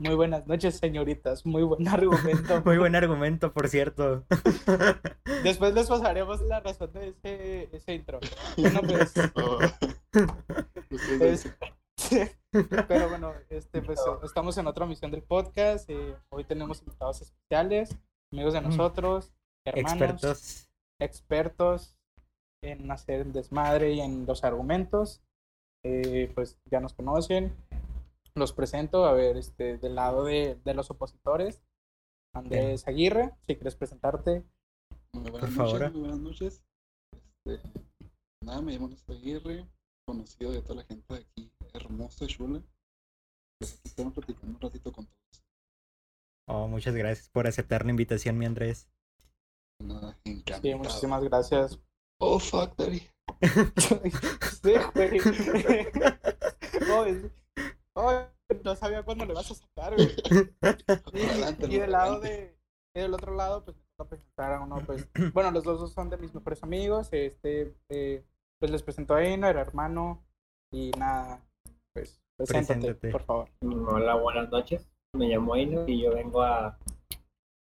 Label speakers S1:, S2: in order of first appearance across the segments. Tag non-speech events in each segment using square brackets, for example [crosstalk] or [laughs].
S1: Muy buenas noches, señoritas. Muy buen [laughs] argumento. [laughs]
S2: Muy buen argumento, por cierto. [laughs]
S1: Después les pasaremos la razón de ese, ese intro. Bueno, pues.
S3: Oh.
S1: es- Pero bueno, este, pues estamos en otra misión del podcast. eh, hoy tenemos invitados especiales, amigos de
S2: Mm.
S1: nosotros, hermanos,
S2: Expertos.
S1: expertos en hacer el desmadre y en los argumentos. Eh, pues ya nos conocen. Los presento, a ver, este, del lado de, de los opositores. Andrés Aguirre, si quieres presentarte.
S3: Muy buenas
S2: Por
S3: noches,
S2: favor.
S3: muy buenas noches. Este, nada, me llamo Néstor Aguirre, conocido de toda la gente de aquí, hermosa y chula. Pues estamos platicando un ratito con todos.
S2: Oh, muchas gracias por aceptar la invitación, mi Andrés.
S3: Nada, encantado.
S1: Sí, muchísimas gracias.
S3: Oh, fuck, daddy. [laughs]
S1: Sí, güey. [laughs] [laughs] Oh, es- oh, no sabía cuándo le vas a sacar, güey.
S3: Adelante,
S1: Y del lado de, del otro lado, pues me toca presentar a uno, pues, bueno, los dos son de mis mejores amigos, este, eh, pues les presento a Einer, hermano, y nada, pues, preséntate,
S2: Preséntate.
S1: por favor.
S4: Hola, buenas noches. Me llamo Aino y yo vengo a,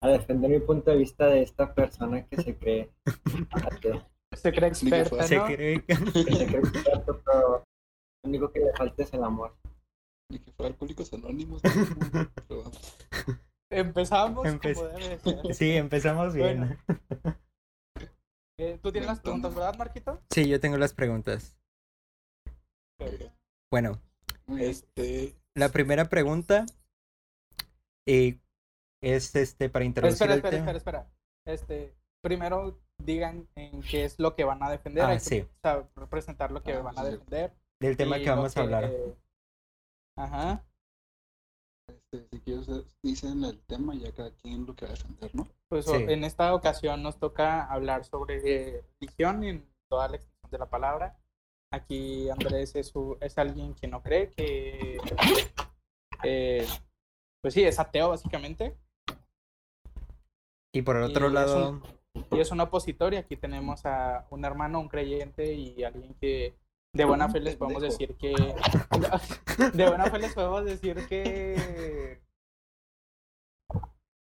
S4: a defender mi punto de vista de esta persona que se cree [laughs]
S1: Se cree experta,
S3: fuera-
S2: Se
S1: ¿no?
S2: cree [laughs]
S4: se cree experto, pero lo único que le falta es el amor.
S3: Ni que fuera Alcohólicos Anónimos. ¿no? [laughs] Pero,
S1: Empezamos
S2: Empe-
S1: como debe de ser.
S2: Sí, empezamos bien.
S1: Bueno. [laughs] Eh, ¿Tú tienes las preguntas, verdad, Marquito?
S2: Sí, yo tengo las preguntas. Bueno,
S3: muy bien.
S1: Este,
S2: la primera pregunta eh, es este para introducir
S1: espera,
S2: el
S1: espera,
S2: tema.
S1: espera, espera. Este, primero digan en qué es lo que van a defender.
S2: Ah,
S1: hay que,
S2: sí.
S1: O sea, presentar lo que
S3: Ah,
S1: van a defender.
S2: Del tema que vamos a hablar.
S1: Ajá.
S3: Este, si quieres, eh, dicen el tema y ya cada quien lo que va a defender, ¿no?
S1: Pues
S2: Sí.
S1: en esta ocasión nos toca hablar sobre eh, religión en toda la extensión de la palabra. Aquí Andrés es, es alguien que no cree, que eh, pues sí, es ateo básicamente.
S2: Y por el otro
S1: y es
S2: lado,
S1: un- Y es un opositor y aquí tenemos a un hermano, un creyente y alguien que de buena fe les podemos decir que... [laughs] De buena fe les podemos decir que...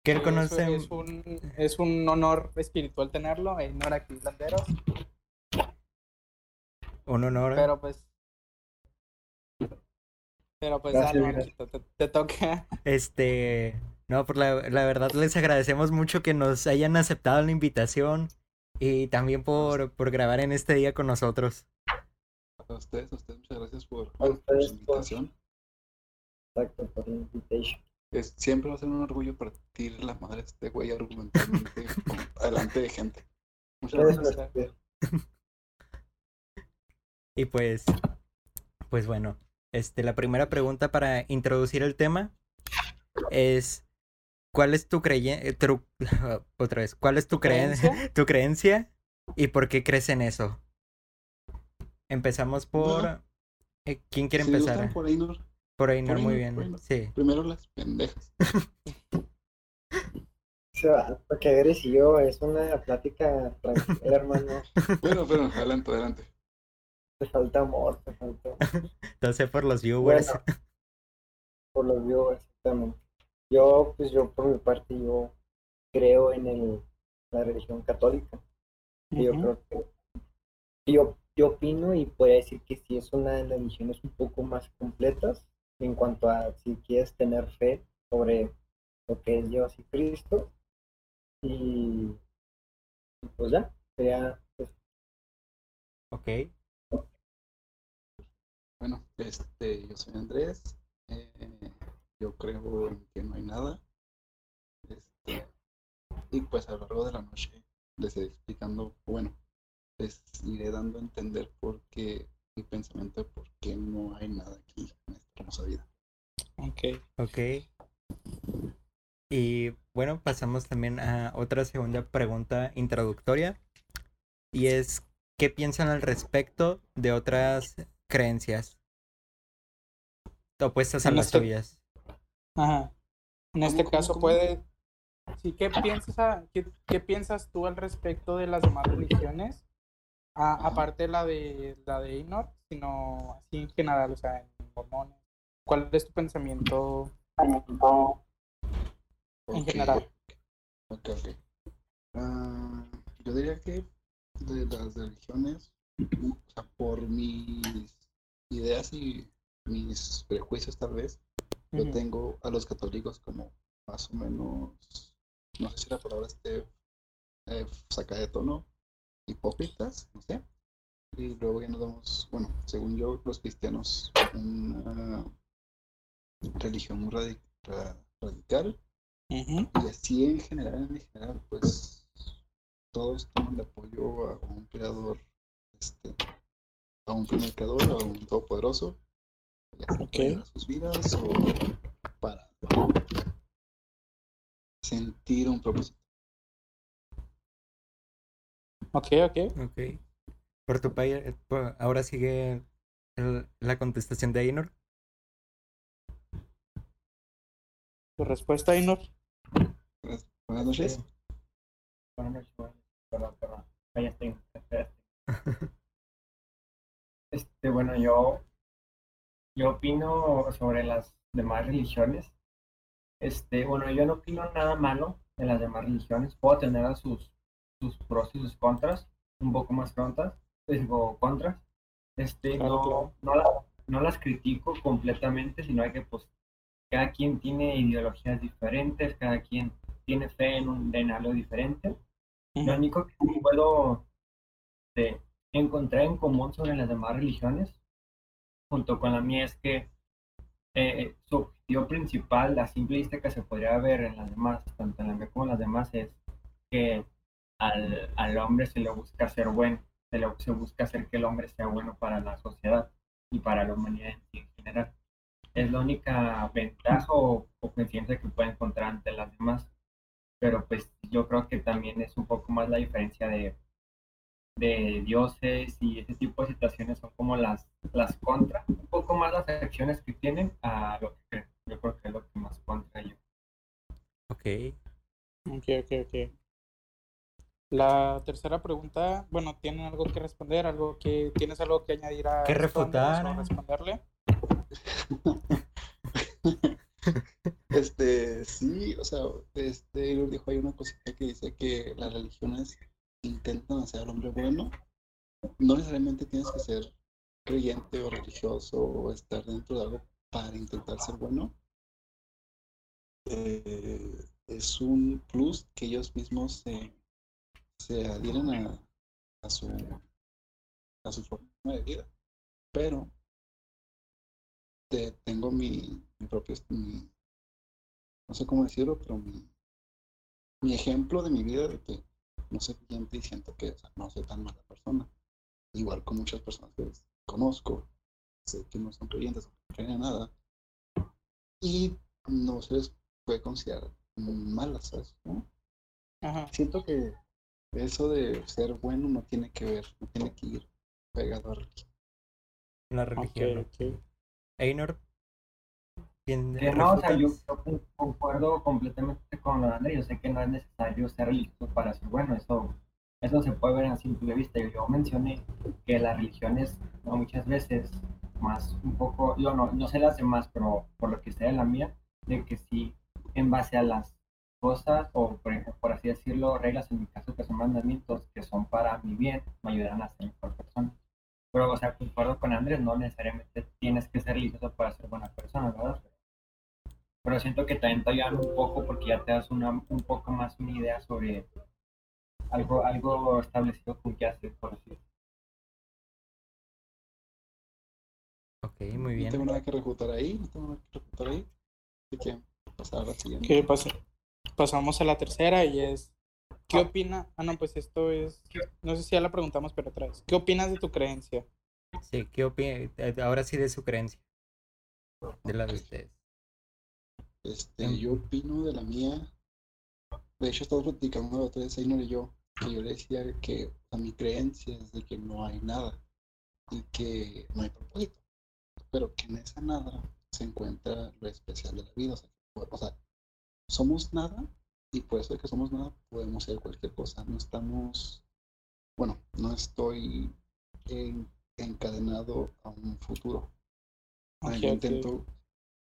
S2: que él conoce...
S1: Es, es un, es un honor espiritual tenerlo, e ignora aquí Landeros,
S2: Un honor.
S1: pero pues. Pero pues,
S4: Gracias,
S1: dale, te, te toca. [laughs]
S2: Este, no, por la, la verdad les agradecemos mucho que nos hayan aceptado la invitación y también por, por grabar en este día con nosotros.
S3: A ustedes, a ustedes, muchas gracias por, por
S4: ustedes
S3: su
S4: por-
S3: invitación.
S4: Exacto, por la invitation.
S3: Es, siempre va a ser un orgullo partir la madre de este güey argumentalmente [laughs] con- adelante de gente. Muchas gracias.
S2: Y pues, pues bueno, este, la primera pregunta para introducir el tema es, ¿cuál es tu creencia? [laughs] Otra vez, ¿cuál es tu creencia?
S1: ¿Creencia? [laughs]
S2: tu creencia y por qué crees en eso? Empezamos por...
S3: No.
S2: eh, ¿Quién quiere
S3: Si
S2: empezar?
S3: por ahí no-
S2: Por ahí, no,
S3: por
S2: muy bien.
S3: por.
S2: Sí.
S3: Primero las pendejas. [laughs]
S4: Se va, Porque eres y yo, es una plática tranquila, hermano. [laughs]
S3: Bueno, pero adelante, adelante.
S4: Te falta amor, te falta. [laughs]
S2: Entonces por los viewers.
S4: Bueno, por los viewers, exactamente. Yo, pues yo por mi parte, yo creo en el, la religión católica. Y yo creo que yo, yo opino y puedo decir que sí es una de las religiones un poco más completas en cuanto a si quieres tener fe sobre lo que es Dios y Cristo. Y, pues ya, sería pues,
S2: Ok.
S3: Bueno, este, yo soy Andrés. eh, yo creo en que no hay nada. Este, y pues a lo largo de la noche les iré explicando, bueno, les iré dando a entender por qué mi pensamiento de por qué no hay nada aquí en esta hermosa vida.
S1: Ok.
S2: Ok. Y bueno, pasamos también a otra segunda pregunta introductoria. Y es, ¿qué piensan al respecto de otras creencias? Opuestas a
S1: En
S2: las
S1: este-
S2: tuyas.
S1: Ajá. En este
S3: cómo,
S1: caso
S3: cómo?
S1: puede... Sí, ¿qué piensas, a- qué, qué piensas tú al respecto de las demás religiones? A- aparte la de la de Inor, sino así en general, o sea, en mormones. ¿Cuál es tu pensamiento En general.
S3: Ok, ok. Ah, yo diría que de las religiones, o sea, por mis ideas y mis prejuicios tal vez, yo tengo a los católicos como más o menos, no sé si la palabra esté eh, sacada de tono, hipócritas, no sé. Y luego ya nos damos, bueno, según yo, los cristianos, una religión muy radi- ra- radical. Y así en general, en general, pues todos toman de apoyo a un creador, este, a un primer creador, a un todopoderoso, ya sea
S1: Ok.
S3: para sus vidas o para sentir un propósito.
S1: Ok, ok.
S2: Ok. Por tu país, ahora sigue el- la contestación de Ainor.
S1: ¿Tu respuesta, Ainur?
S3: Buenas, buenas noches.
S5: Sí. Buenas noches. Perdón, perdón. Estoy. [laughs] Este, bueno, yo, yo opino sobre las demás religiones. Este, bueno, yo no opino nada malo de las demás religiones. Puedo tener sus, sus pros y sus contras, un poco más contras, digo, contras. Este,
S1: Claro,
S5: no,
S1: claro.
S5: no, la- no las critico completamente, sino que, pues, cada quien tiene ideologías diferentes, cada quien tiene fe en, un, en algo diferente. Lo único que puedo este, encontrar en común sobre las demás religiones, junto con la mía, es que eh, su objetivo principal, a simple vista que se podría ver en las demás, tanto en la mía como en las demás, es que al, al hombre se le busca ser bueno, se le se busca hacer que el hombre sea bueno para la sociedad y para la humanidad en general. Es la única ventaja o, o coincidencia que puede encontrar ante las demás pero pues yo creo que también es un poco más la diferencia de, de dioses y ese tipo de situaciones son como las, las contra, un poco más las acciones que tienen a lo que creen. Yo creo que es lo que más contra yo.
S2: Ok.
S1: Ok, ok, ok. La tercera pregunta, bueno, ¿tienen algo que responder? ¿Algo que tienes algo que añadir a
S2: Que refutar.
S1: o responderle? [laughs]
S3: Este, sí, o sea, este, él dijo, hay una cosita que dice que las religiones intentan hacer al hombre bueno. No necesariamente tienes que ser creyente o religioso o estar dentro de algo para intentar ser bueno. Eh, es un plus que ellos mismos se, se adhieren a, a su a su forma de vida. Pero te- tengo mi, mi propio mi- no sé cómo decirlo, pero mi, mi ejemplo de mi vida de que no soy creyente y siento que o sea, no soy tan mala persona. Igual con muchas personas que conozco, sé que no son creyentes o no creen en nada. Y no se les puede considerar como malas, ¿sabes? ¿no?
S1: Ajá.
S3: Siento que eso de ser bueno no tiene que ver, no tiene que ir pegado a religión.
S2: La religión.
S1: ok.
S2: Ainor. ¿quién
S5: Que no, o sea, yo, concuerdo completamente con lo de Andrés. Yo sé que no es necesario ser religioso para ser bueno. Eso, eso se puede ver a simple vista. Yo, yo mencioné que las religiones no, muchas veces, más un poco, yo no, no sé las demás, pero por lo que sé de la mía, de que sí, en base a las cosas, o por ejemplo, por así decirlo, reglas en mi caso que son mandamientos que son para mi bien, me ayudarán a ser mejor persona. Pero, o sea, concuerdo con Andrés, no necesariamente tienes que ser religioso para ser buena persona, ¿verdad? Pero siento que también te ayudan un poco porque ya te das una, un poco más una idea sobre algo, algo establecido con qué hacer, por así decirlo.
S2: Ok, muy
S3: No
S2: bien.
S3: tengo nada que refutar ahí, no tengo nada que refutar ahí. Así que pasar a la siguiente.
S1: ¿Qué pasa? Pasamos a la tercera y es, ¿qué opina? Ah, no, pues esto es, no sé si ya la preguntamos, pero otra vez. ¿Qué opinas de tu creencia?
S2: Sí, ¿qué opina? Ahora sí de su creencia. De la de ustedes.
S3: Este, yo opino de la mía. De hecho, estamos platicando la otra vez, Ainor y yo, que yo le decía que a mi creencia es de que no hay nada y que no hay propósito, pero que en esa nada se encuentra lo especial de la vida. O sea, o sea, somos nada y por eso de que somos nada podemos ser cualquier cosa. No estamos, bueno, no estoy en- encadenado a un futuro. Ah,
S1: Ok,
S3: yo
S1: ok.
S3: intento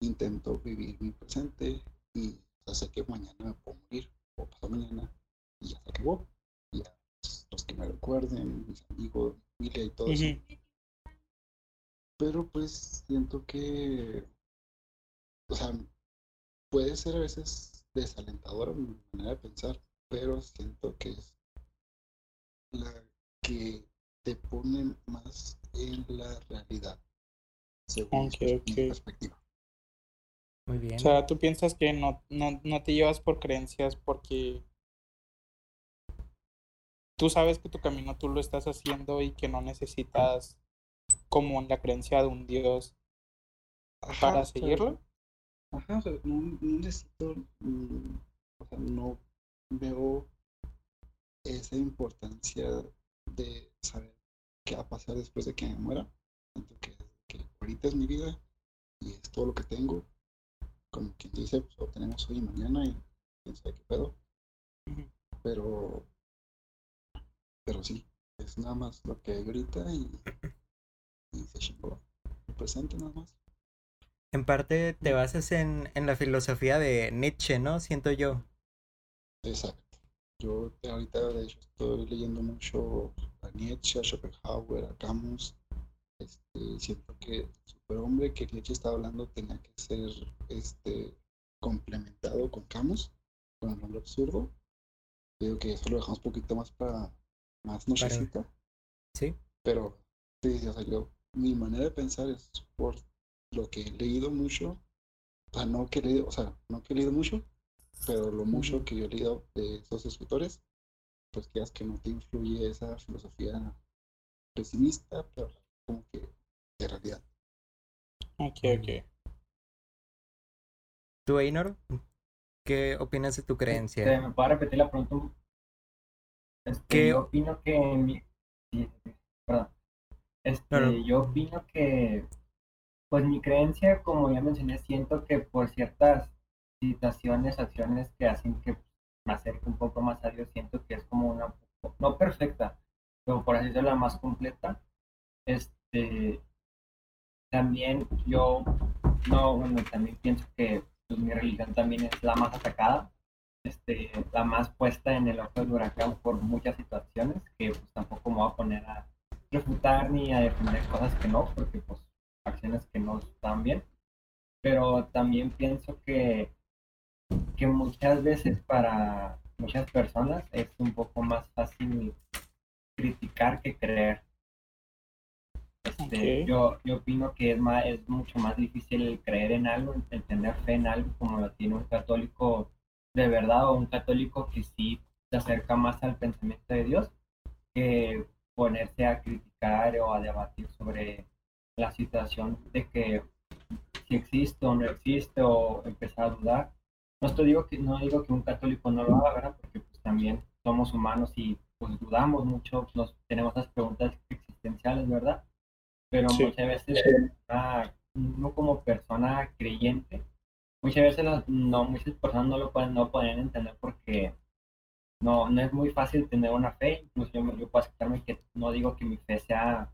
S3: intento vivir mi presente y sea, sé que mañana me puedo morir o pasado mañana y ya se acabó. Y ya los que me recuerden, mis amigos, mi familia y todo eso. Pero pues siento que, o sea, puede ser a veces desalentadora mi manera de pensar, pero siento que es la que te pone más en la realidad, según
S1: Ok,
S3: mi
S1: ok.
S3: perspectiva.
S2: Muy bien.
S1: O sea, tú piensas que no, no, no te llevas por creencias porque tú sabes que tu camino tú lo estás haciendo y que no necesitas como la creencia de un Dios
S3: Ajá,
S1: para seguirlo.
S3: Ajá, o sea, no, no necesito, mm, o sea, no veo esa importancia de saber qué va a pasar después de que me muera. Siento que, que ahorita es mi vida y es todo lo que tengo. Como quien dice, pues lo tenemos hoy y mañana y quién sabe qué pedo. Pero, pero sí, es nada más lo que hay ahorita y, y se chingó. El presente nada más.
S2: En parte te basas en, en la filosofía de Nietzsche, ¿no? Siento yo.
S3: Exacto. Yo ahorita de hecho estoy leyendo mucho a Nietzsche, a Schopenhauer, a Camus. Este, siento que el superhombre que Nietzsche estaba hablando tenía que ser este, complementado con Camus, con el hombre absurdo. Digo que eso lo dejamos un poquito más para más nochecita.
S2: Sí.
S3: Pero sí, o sea, yo, mi manera de pensar es por lo que he leído mucho. O sea, no que he leído, o sea, no que he leído mucho, pero lo mucho que yo he leído de esos escritores, pues quieras que no te influye esa filosofía pesimista, pero como que de realidad.
S1: Ok, ok.
S2: ¿Tú, Einor? ¿Qué opinas de tu
S5: Este,
S2: creencia?
S5: ¿Me puedo repetir la pregunta? Este,
S2: ¿Qué-
S5: Yo opino que mi... perdón. Este,
S2: No, no.
S5: yo opino que, pues mi creencia, como ya mencioné, siento que por ciertas situaciones, acciones que hacen que me acerque un poco más a Dios, siento que es como una, no perfecta, pero por así decirlo, la más completa. Este, también yo, no, bueno, también pienso que pues, mi religión también es la más atacada este, la más puesta en el ojo del huracán por muchas situaciones que pues tampoco me voy a poner a refutar ni a defender cosas que no, porque pues acciones que no están bien. Pero también pienso que, que muchas veces para muchas personas es un poco más fácil criticar que creer. Este, yo, yo opino que es, más, es mucho más difícil el creer en algo, el tener fe en algo como lo tiene un católico de verdad o un católico que sí se acerca más al pensamiento de Dios que ponerse a criticar o a debatir sobre la situación de que si existe o no existe o empezar a dudar. No estoy digo que no digo que un católico no lo haga, ¿verdad? Porque pues también somos humanos y pues dudamos mucho, nos tenemos esas preguntas existenciales, ¿verdad? Pero
S1: Sí.
S5: muchas veces ah, uno como persona creyente muchas veces las- no, muchas personas no lo pueden, no pueden entender porque no, no es muy fácil tener una fe, incluso yo, yo puedo aceptarme que no digo que mi fe sea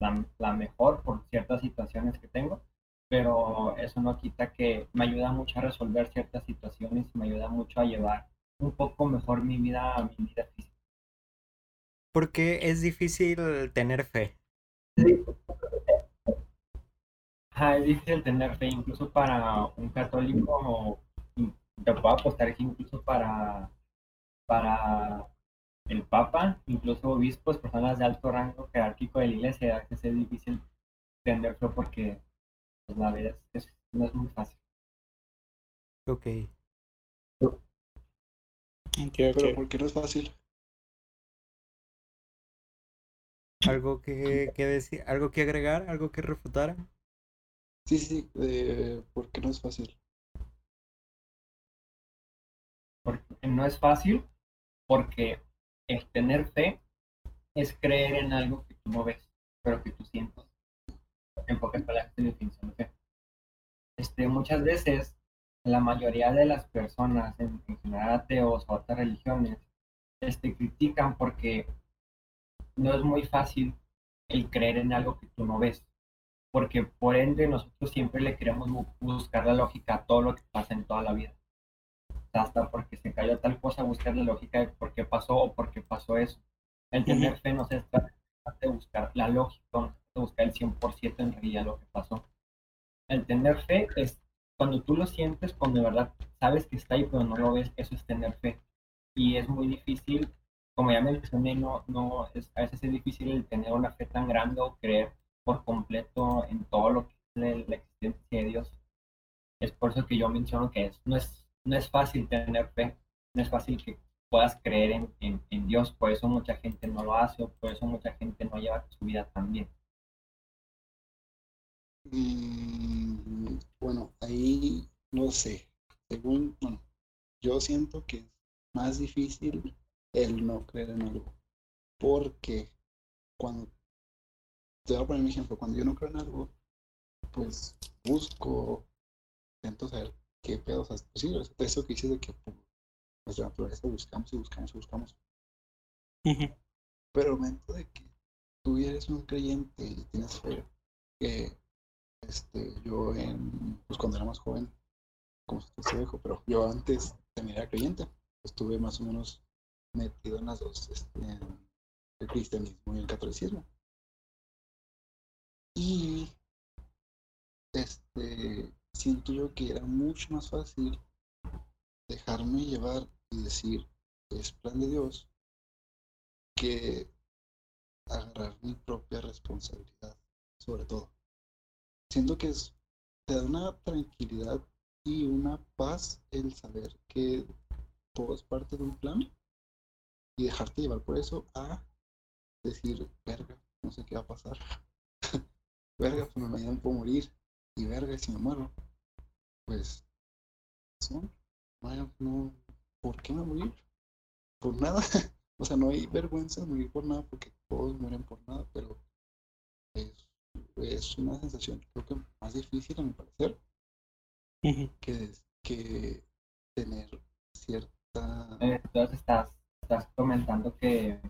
S5: la, la mejor por ciertas situaciones que tengo, pero eso no quita que me ayuda mucho a resolver ciertas situaciones y me ayuda mucho a llevar un poco mejor mi vida, mi vida física.
S2: ¿Por qué es difícil tener fe?
S5: Ajá, es difícil tener fe incluso para un católico, te puedo apostar que incluso para, para el Papa, incluso obispos, personas de alto rango jerárquico de la iglesia, veces es difícil tener fe porque pues, la vida es- no es muy fácil.
S2: Ok.
S1: Ok,
S3: Pero. ¿por qué no es fácil?
S2: ¿Algo que, que decir? ¿Algo que agregar? ¿Algo que refutar?
S3: Sí, sí, sí, eh, ¿por qué no es fácil?
S5: Porque no es fácil porque el tener fe es creer en algo que tú no ves, pero que tú sientes. En pocas palabras, es la definición de fe. Este, muchas veces, la mayoría de las personas, en, en general ateos o otras religiones, este, critican porque no es muy fácil el creer en algo que tú no ves. porque por ende nosotros siempre le queremos bu- buscar la lógica a todo lo que pasa en toda la vida. Hasta porque se cayó tal cosa, buscar la lógica de por qué pasó o por qué pasó eso. El tener fe no se trata de buscar la lógica, no se trata de buscar el 100% en realidad lo que pasó. El tener fe es cuando tú lo sientes, cuando de verdad sabes que está ahí, pero no lo ves, eso es tener fe. Y es muy difícil, como ya mencioné, no, no, es, a veces es difícil el tener una fe tan grande o creer por completo en todo lo que es la, la existencia de Dios. Es por eso que yo menciono que es, no, es, no es fácil tener fe, no es fácil que puedas creer en, en, Dios, por eso mucha gente no lo hace o por eso mucha gente no lleva su vida tan bien.
S3: Bueno, ahí no sé. Según, bueno, yo siento que es más difícil el no creer en algo. Porque cuando, te voy a poner un ejemplo, cuando yo no creo en algo, pues busco, intento saber qué pedos, o sea, pues sí, eso que dices de que por nuestra naturaleza buscamos y buscamos y buscamos. Pero el momento de que tú eres un creyente y tienes fe, que este, yo en, pues cuando era más joven, como se te dijo, pero yo antes también era creyente, estuve más o menos metido en las dos, este, en el cristianismo y el catolicismo. Y este, siento yo que era mucho más fácil dejarme llevar y decir es plan de Dios que agarrar mi propia responsabilidad, sobre todo. Siento que te da una tranquilidad y una paz el saber que todo es parte de un plan y dejarte llevar por eso a decir, verga, no sé qué va a pasar. [laughs] verga, pues mañana puedo morir. Y verga, si me muero, pues, son, vaya, no, ¿por qué me morir? Por nada. [laughs] o sea, no hay vergüenza de morir por nada porque todos mueren por nada, pero es, es una sensación creo que más difícil a mi parecer que, que tener cierta...
S5: Eh, Entonces estás, estás comentando que,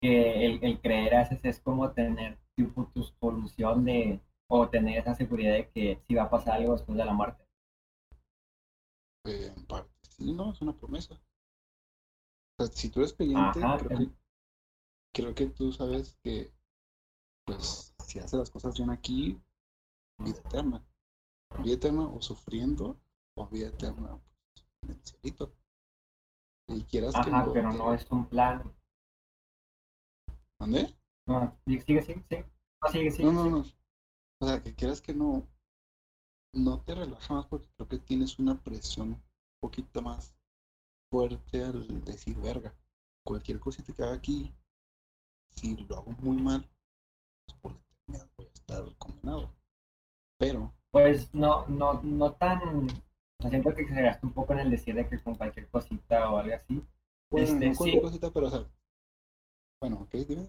S5: que el, el creer a veces es como tener tipo tu solución de, o tener esa seguridad de que si va a pasar algo después de la muerte.
S3: eh, en parte, sí, no, es una promesa. O sea, si tú eres creyente,
S5: Ajá,
S3: creo, que, creo que tú sabes que, pues, si haces las cosas bien aquí, vida eterna. Vida eterna o sufriendo, o vida eterna pues, en el cielito. Y quieras que
S5: Ajá,
S3: no,
S5: pero
S3: te-
S5: no es un plan.
S3: ¿Mande?
S5: No, sigue, sigue, sigue, sigue. No, sigue, sigue,
S3: No, no, no. O sea, que quieras que no, no te relaja más porque creo que tienes una presión un poquito más fuerte al decir, verga, cualquier cosita que haga aquí, si lo hago muy mal, pues por la eternidad voy a estar condenado. Pero,
S5: Pues no, no, no tan. o sea, siento que exageraste un poco en el decir de que con cualquier cosita o algo así.
S3: bueno,
S5: Este,
S3: no cualquier
S5: sí.
S3: cosita, pero, o sea, bueno, ok, dime.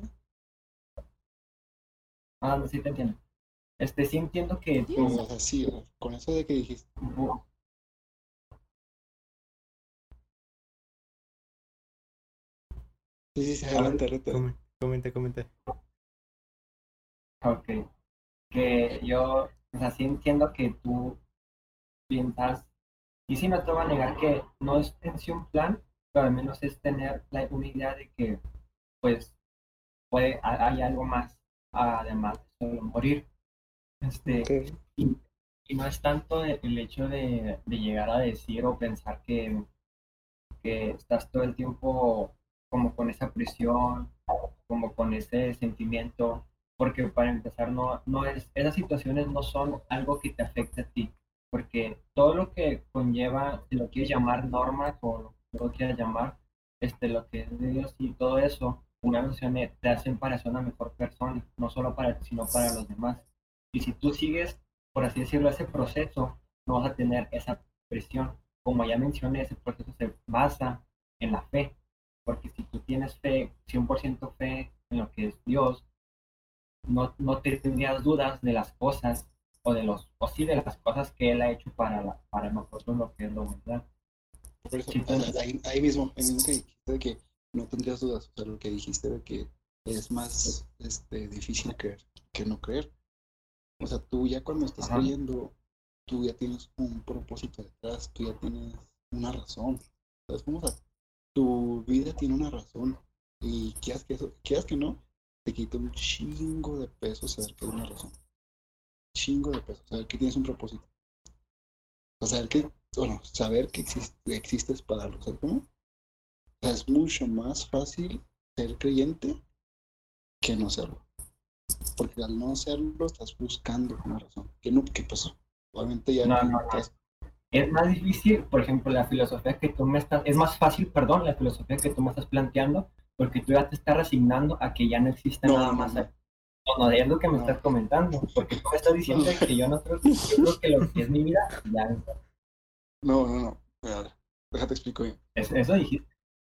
S5: Ah, no, sí te entiendo. Este, sí entiendo que
S3: O
S5: tú,
S3: sea, sí, o con eso de que dijiste,
S5: bu-
S3: sí, sí, sí, adelante, adelante.
S2: Come- Comenta, comenta.
S5: Ok. Que yo, o sea, sí entiendo que tú piensas, y sí no te voy a negar que no es en sí un plan, pero al menos es tener la, una idea de que, pues, puede, ha- hay algo más, además de solo morir. Este, y, y no es tanto de- el hecho de, de llegar a decir o pensar que, que estás todo el tiempo como con esa presión, como con ese sentimiento, porque para empezar no, no es, esas situaciones no son algo que te afecte a ti, porque todo lo que conlleva, si lo quieres llamar normas o lo que lo quieras llamar, este, lo que es de Dios y todo eso, una mencioné, te hacen para ser una mejor persona, no solo para ti, sino para los demás. Y si tú sigues, por así decirlo, ese proceso, no vas a tener esa presión. Como ya mencioné, ese proceso se basa en la fe, porque si tú tienes fe, 100% fe en lo que es Dios, no, no te tendrías dudas de las cosas o de los o sí de las cosas que él ha hecho para la, para nosotros lo que es la humanidad. Sí,
S3: ahí, ahí mismo, ahí mismo que dijiste de que no tendrías dudas, o sea, lo que dijiste de que es más este, difícil creer que no creer. O sea, tú ya cuando estás
S5: Ajá.
S3: creyendo, tú ya tienes un propósito detrás, tú ya tienes una razón. ¿Sabes cómo? O sea, tu vida tiene una razón. Y quieras que, eso, quieras que no, te quita un chingo de peso saber que hay una razón. Chingo de peso, saber que tienes un propósito. O sea, saber que, bueno, saber que existe, existes para algo, ¿sabes cómo? O sea, es mucho más fácil ser creyente que no serlo. Porque al no serlo estás buscando una razón. ¿Qué, no, qué pasó? Obviamente ya
S5: No, no, no.
S3: estás-
S5: Es más difícil, por ejemplo, la filosofía que tú me estás, es más fácil, perdón, la filosofía que tú me estás planteando, porque tú ya te estás resignando a que ya no existe
S3: No,
S5: nada
S3: no,
S5: más.
S3: no.
S5: No, no, es lo que me
S3: No.
S5: estás comentando, porque tú me estás [laughs] diciendo que yo no creo, yo creo que lo que es mi vida, ya,
S3: No, no, no. Ver, déjate explico bien.
S5: es- eso dijiste.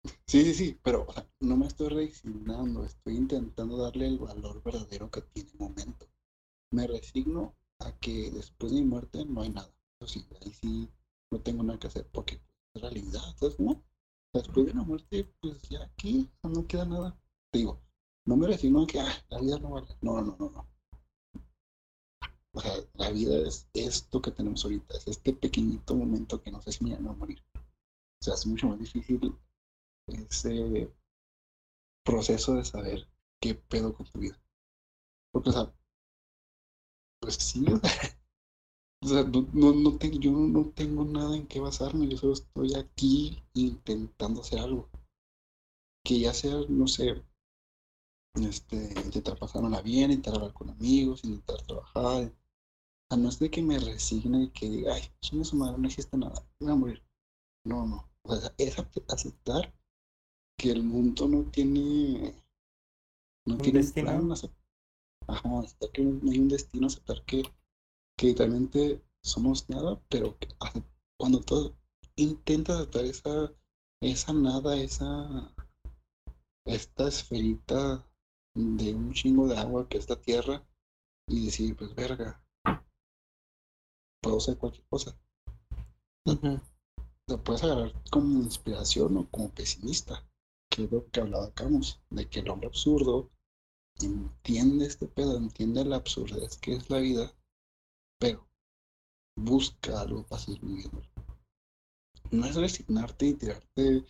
S3: Sí, sí, sí, pero no me estoy resignando, estoy intentando darle el valor verdadero que tiene el momento. Me resigno a que después de mi muerte no hay nada. Eso sí, ahí sí no tengo nada que hacer porque es realidad, ¿sabes cómo? Después de la muerte, pues ya aquí no queda nada. Te digo, no me resigno a que ah, la vida no vale. No, no, no, no. O sea, la vida es esto que tenemos ahorita, es este pequeñito momento que no sé si me van a morir. O sea, es mucho más difícil ese proceso de saber qué pedo con tu vida. Porque, o sea, pues sí, [laughs] o sea, no, no, no yo no tengo nada en qué basarme, yo solo estoy aquí intentando hacer algo. Que ya sea, no sé, este, intentar pasármela bien, intentar hablar con amigos, intentar trabajar. Sea, no de que me resigne y que diga, ay, chinga su madre, no existe nada, voy a morir. No, no. O sea, es ace- aceptar que el mundo no tiene no
S2: ¿Un
S3: tiene
S2: destino?
S3: un plan, ajá, aceptar que no hay un destino, aceptar que, que literalmente somos nada, pero que cuando todo intenta aceptar esa, esa nada, esa esta esferita de un chingo de agua que es la tierra y decir, pues verga, puedo ser cualquier cosa.
S1: Ujú.
S3: Lo puedes agarrar como inspiración o como pesimista, que es lo que hablaba Camus, de que el hombre absurdo entiende este pedo, entiende la absurdez que es la vida, pero busca algo para seguir viviendo. No es resignarte y tirarte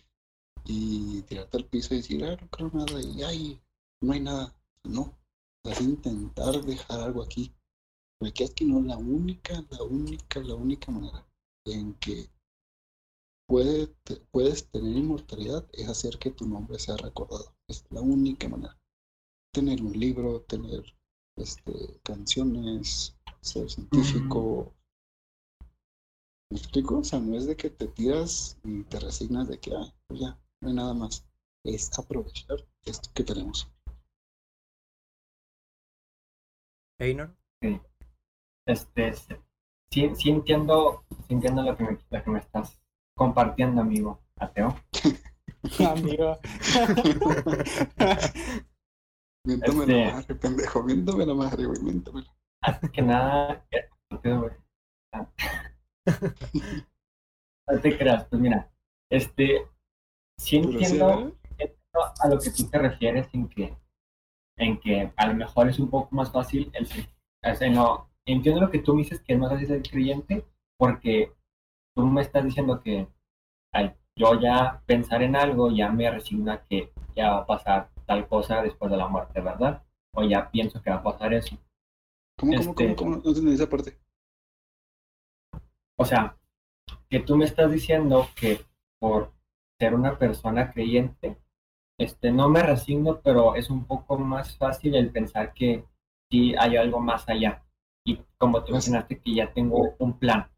S3: y tirarte al piso y decir, ah, no creo nada y ay, no hay nada. No, es intentar dejar algo aquí. Porque es que no, la única, la única, la única manera en que puede, te- puedes tener inmortalidad es hacer que tu nombre sea recordado. Es la única manera. Tener un libro, tener este, canciones, ser científico. ¿Me explico? O sea, no es de que te tiras y te resignas de que, ah, pues ya, no hay nada más. Es aprovechar esto que tenemos.
S2: Einor.
S5: Este, sí, sí entiendo, sí entiendo lo que me, lo que me estás compartiendo, amigo ateo. [laughs]
S1: Amigo. [laughs]
S3: Miéntame
S5: Este-
S3: la madre, pendejo. Miéntame la madre, güey. Miéntame.
S5: Antes que nada, güey. [laughs] No te creas, pues mira, este, sí entiendo a lo que tú te refieres en que, en que a lo mejor es un poco más fácil el en lo- entiendo lo que tú me dices que es más fácil ser creyente porque tú me estás diciendo que al yo ya pensar en algo ya me resigna que ya va a pasar tal cosa después de la muerte, ¿verdad? O ya pienso que va a pasar eso.
S3: ¿Cómo, cómo,
S5: Este-
S3: cómo, cómo? No entendí esa parte.
S5: O sea, que tú me estás diciendo que por ser una persona creyente, este, no me resigno, pero es un poco más fácil el pensar que sí hay algo más allá. Y como tú
S3: Pues-
S5: mencionaste que ya tengo un plan.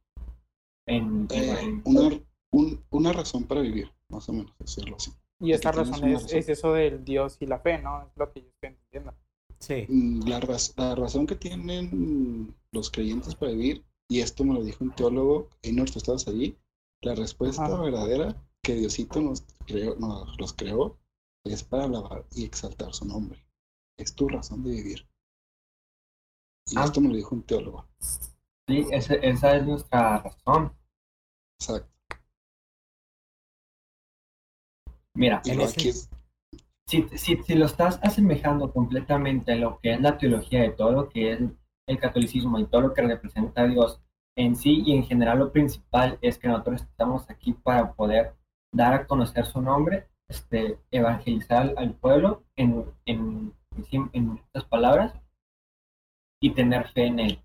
S5: En,
S3: Eh,
S5: en-
S3: una, un- una razón para vivir, más o menos, decirlo así.
S1: Y esta
S3: tienes
S1: razón es,
S3: razón.
S1: es eso del Dios y la fe, ¿no? Es lo que yo estoy entendiendo.
S2: Sí.
S3: Mm, La, raz- la razón que tienen los creyentes para vivir, y esto me lo dijo un teólogo, Einor, tú estabas allí, la respuesta
S1: Ajá.
S3: verdadera que Diosito nos creó, nos los creó es para alabar y exaltar su nombre. Es tu razón de vivir. Y
S5: Ah.
S3: esto me lo dijo un teólogo.
S5: Sí, ese- esa es nuestra razón.
S3: Exacto.
S5: Mira,
S2: En ese-
S3: es,
S5: si, si, si lo estás asemejando completamente a lo que es la teología de todo lo que es el catolicismo y todo lo que representa a Dios en sí y en general lo principal es que nosotros estamos aquí para poder dar a conocer su nombre, este, evangelizar al pueblo en, en, en estas palabras y tener fe en él.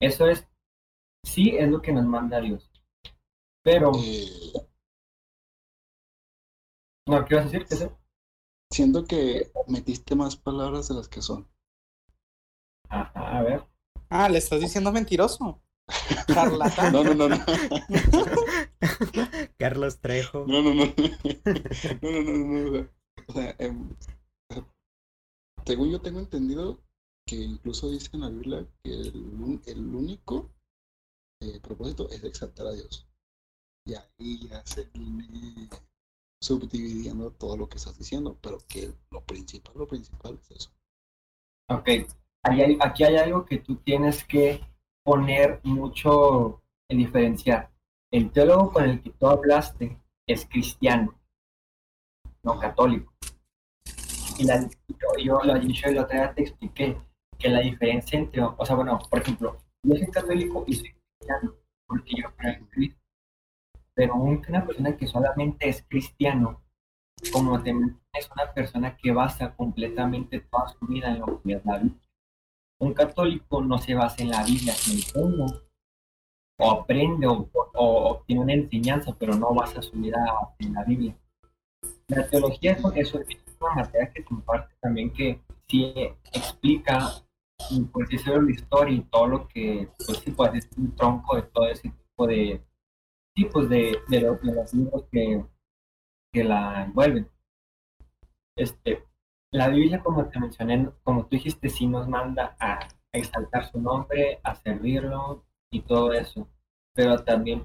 S5: Eso es, sí, es lo que nos manda Dios. Pero...
S3: Eh,
S5: no, ¿qué vas a decir? ¿Qué sé?
S3: siento que metiste más palabras de las que son.
S5: Ajá, a ver.
S1: Ah, le estás diciendo mentiroso. Charlatán.
S3: No, no, no, no.
S2: Carlos Trejo.
S3: No, no, no. No, no, no, no. O sea, em, según yo tengo entendido que incluso dice en la Biblia que el, el único eh, propósito es exaltar a Dios. Y ahí ya se viene subdividiendo todo lo que estás diciendo, pero que lo principal, lo principal es eso.
S5: Ok, hay- aquí hay algo que tú tienes que poner mucho en diferenciar. El teólogo con el que tú hablaste es cristiano, no católico. Y la, yo, yo lo yo el otro día te expliqué que la diferencia entre, o sea, bueno, por ejemplo, yo soy católico y soy cristiano, porque yo creo en Cristo. Pero un- una persona que solamente es cristiano, como te es una persona que basa completamente toda su vida en lo que es la Biblia. Un católico no se basa en la Biblia, se enseña o aprende o, o- o obtiene una enseñanza, pero no basa su vida en la Biblia. La teología es, eso, es una materia que comparte también que sí explica, y pues eso la historia y todo lo que, pues sí, pues es un tronco de todo ese tipo de tipos de, de, los, de los libros que, que la envuelven. Este, la Biblia, como te mencioné, como tú dijiste, sí nos manda a exaltar su nombre, a servirlo y todo eso, pero también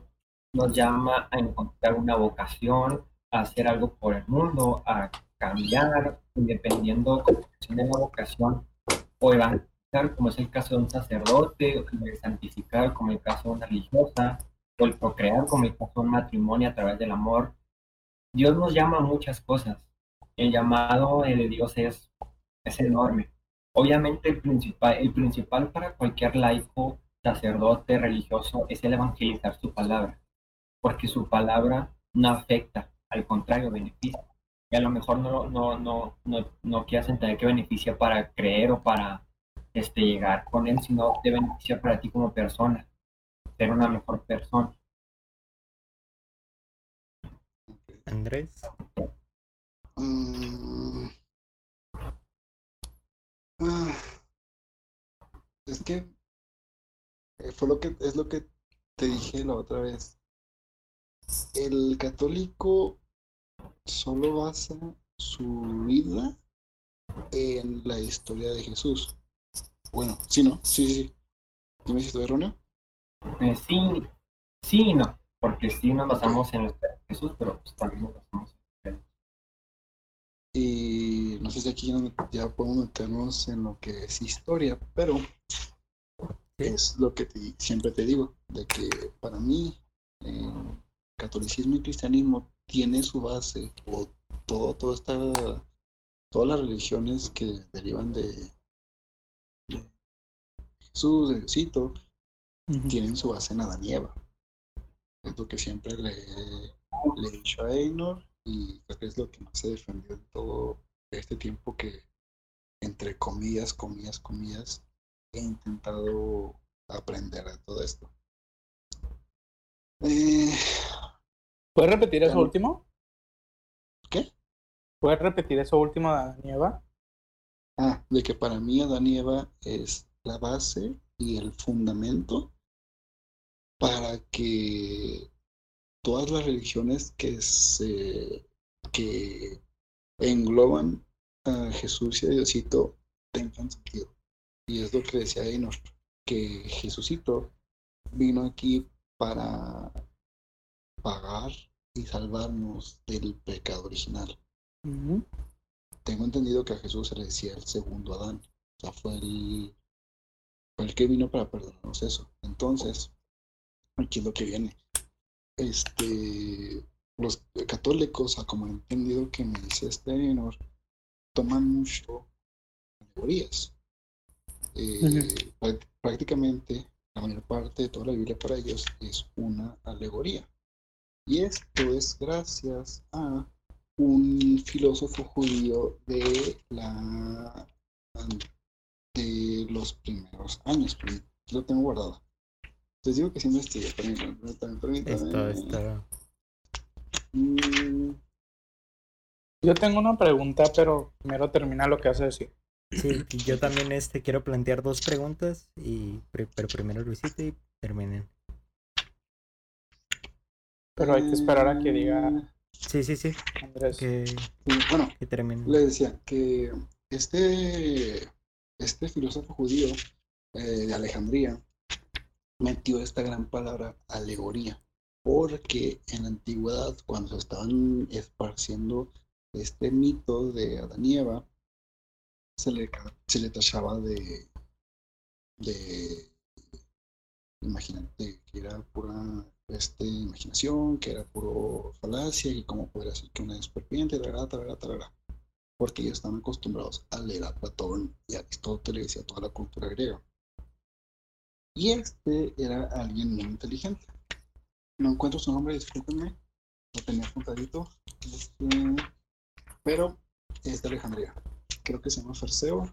S5: nos llama a encontrar una vocación, a hacer algo por el mundo, a cambiar, dependiendo de la vocación, o evangelizar, como es el caso de un sacerdote, o el santificar, como el caso de una religiosa, o el procrear, como el caso de un matrimonio a través del amor. Dios nos llama a muchas cosas. El llamado de Dios es, es enorme. Obviamente el principal, el principal para cualquier laico, sacerdote, religioso, es el evangelizar su palabra, porque su palabra no afecta, al contrario, beneficia. Y a lo mejor no, no, no, no, no quieras entender que beneficia para creer o para este, llegar con él, sino te beneficia para ti como persona, ser una mejor persona.
S2: Andrés.
S3: Mm. Ah. Es que eh, fue lo que es lo que te dije la otra vez. El católico solo basa su vida en la historia de Jesús. Bueno, sí, ¿no? Sí, sí, sí. Dime si estoy erróneo.
S5: Eh, sí, sí y no, porque sí nos basamos en Jesús, pero pues también nos basamos en
S3: Y no sé si aquí ya- ya podemos meternos en lo que es historia, pero
S2: Sí.
S3: es lo que te- siempre te digo, de que para mí eh, catolicismo y cristianismo tiene su base, o todo, todo esta, todas las religiones que derivan de, de Jesús, de Diosito, tienen su base en Adán y Eva. Es lo que siempre le, le he dicho a Einor y creo que es lo que más he defendido en todo este tiempo que, entre comillas, comillas, comillas, he intentado aprender de todo esto. Eh,
S1: ¿Puedes repetir eso último?
S3: ¿Qué?
S1: ¿Puedes repetir eso último, Danieva?
S3: ah, de que para mí Adán y Eva es la base y el fundamento para que todas las religiones que se que engloban a Jesús y a Diosito tengan sentido. Y es lo que decía Einor, que Jesucito vino aquí para pagar y salvarnos del pecado original. Tengo entendido que a Jesús se le decía el segundo Adán. O sea, fue el, el que vino para perdonarnos eso. Entonces, aquí es lo que viene. Este, los católicos, a como he entendido que me dice este Einor, toman mucho alegorías. Eh, prá- prácticamente la mayor parte de toda la Biblia para ellos es una alegoría. Y esto es gracias a un filósofo judío de la de los primeros años. pero Lo tengo guardado. Les digo que sí investigué, permítanme, permítanme, permítanme.
S2: Esto.
S3: Mm,
S1: Yo tengo una pregunta, pero primero termina lo que vas a decir.
S2: Sí, yo también este quiero plantear dos preguntas y pero primero Luisito y terminen.
S1: Pero hay que esperar a que diga
S2: Sí, sí, sí,
S1: Andrés.
S2: que,
S3: sí, Bueno,
S2: que terminen.
S3: le decía que este, este filósofo judío eh, de Alejandría metió esta gran palabra alegoría, porque en la antigüedad, cuando se estaban esparciendo este mito de Adán y Eva, se le, se le tachaba de, de, imagínate, que era pura este, imaginación, que era puro falacia, y cómo podría ser que una serpiente, tarara, tarara, tarara porque ellos están acostumbrados a leer a Platón y a Aristóteles y a toda la cultura griega. Y este era alguien muy inteligente. No encuentro su nombre, discúlpenme, lo tenía apuntadito. Este, pero es de Alejandría. Creo que se llama Ferseo.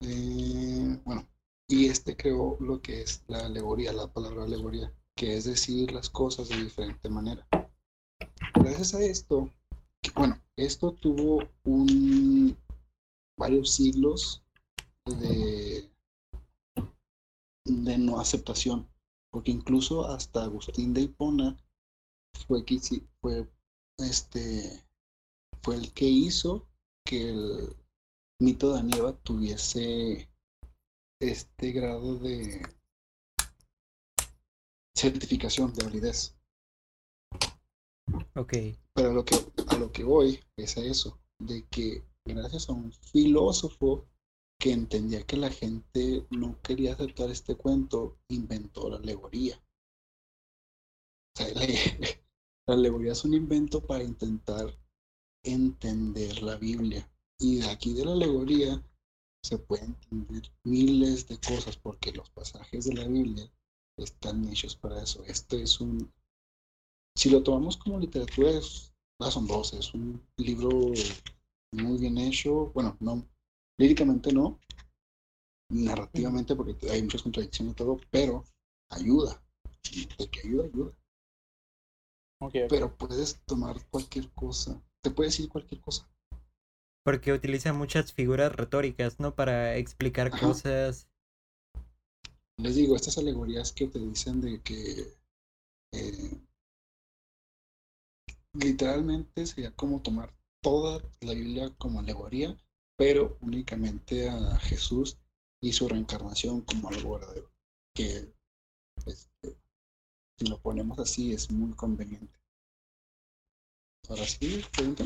S3: Eh, bueno, y este creó lo que es la alegoría, la palabra alegoría, que es decir las cosas de diferente manera. Gracias a esto, bueno, esto tuvo un varios siglos de, de no aceptación, porque incluso hasta Agustín de Hipona fue este fue el que hizo que el mito de Aníbal tuviese este grado de certificación de validez.
S2: Ok,
S3: Pero a lo que, a lo que voy es a eso, de que gracias a un filósofo que entendía que la gente no quería aceptar este cuento, inventó la alegoría. [laughs] La alegoría es un invento para intentar entender la Biblia. Y de aquí de la alegoría se pueden entender miles de cosas porque los pasajes de la Biblia están hechos para eso. Este es un si lo tomamos como literatura es asombroso, es un libro muy bien hecho, bueno, no, líricamente no, narrativamente porque hay muchas contradicciones y todo, pero ayuda, de que ayuda, ayuda, pero puedes tomar cualquier cosa, te puede decir cualquier cosa,
S2: porque utiliza muchas figuras retóricas, ¿no? Para explicar
S3: Ajá.
S2: cosas.
S3: les digo, estas alegorías que te dicen de que eh, literalmente sería como tomar toda la Biblia como alegoría, pero únicamente a Jesús y su reencarnación como algo verdadero. Que este, si lo ponemos así es muy conveniente. Ahora sí, pregunta.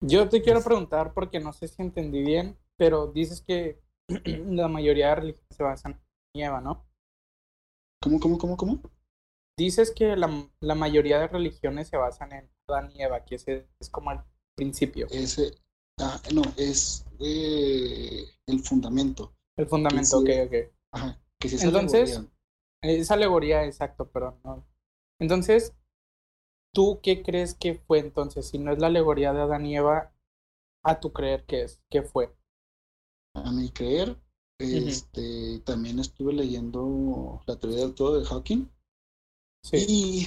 S1: Yo te quiero preguntar porque no sé si entendí bien, pero dices que [clears throat] la mayoría de religiones se basan en Eva, ¿no?
S3: ¿Cómo, cómo, cómo, cómo?
S1: Dices que la, la mayoría de religiones se basan en Adán y Eva, que ese es como el principio,
S3: Ese, ah, no, es eh, el fundamento.
S1: el fundamento, ok,
S3: sí.
S1: ok.
S3: Ajá, que si es
S1: Entonces,
S3: alegoría,
S1: Es alegoría, exacto, perdón. no. Entonces, ¿tú qué crees que fue entonces? Si no es la alegoría de Adán y Eva, a tu creer que es, ¿qué fue?
S3: a mi creer, este, también estuve leyendo la teoría del todo de Hawking
S1: Sí,
S3: y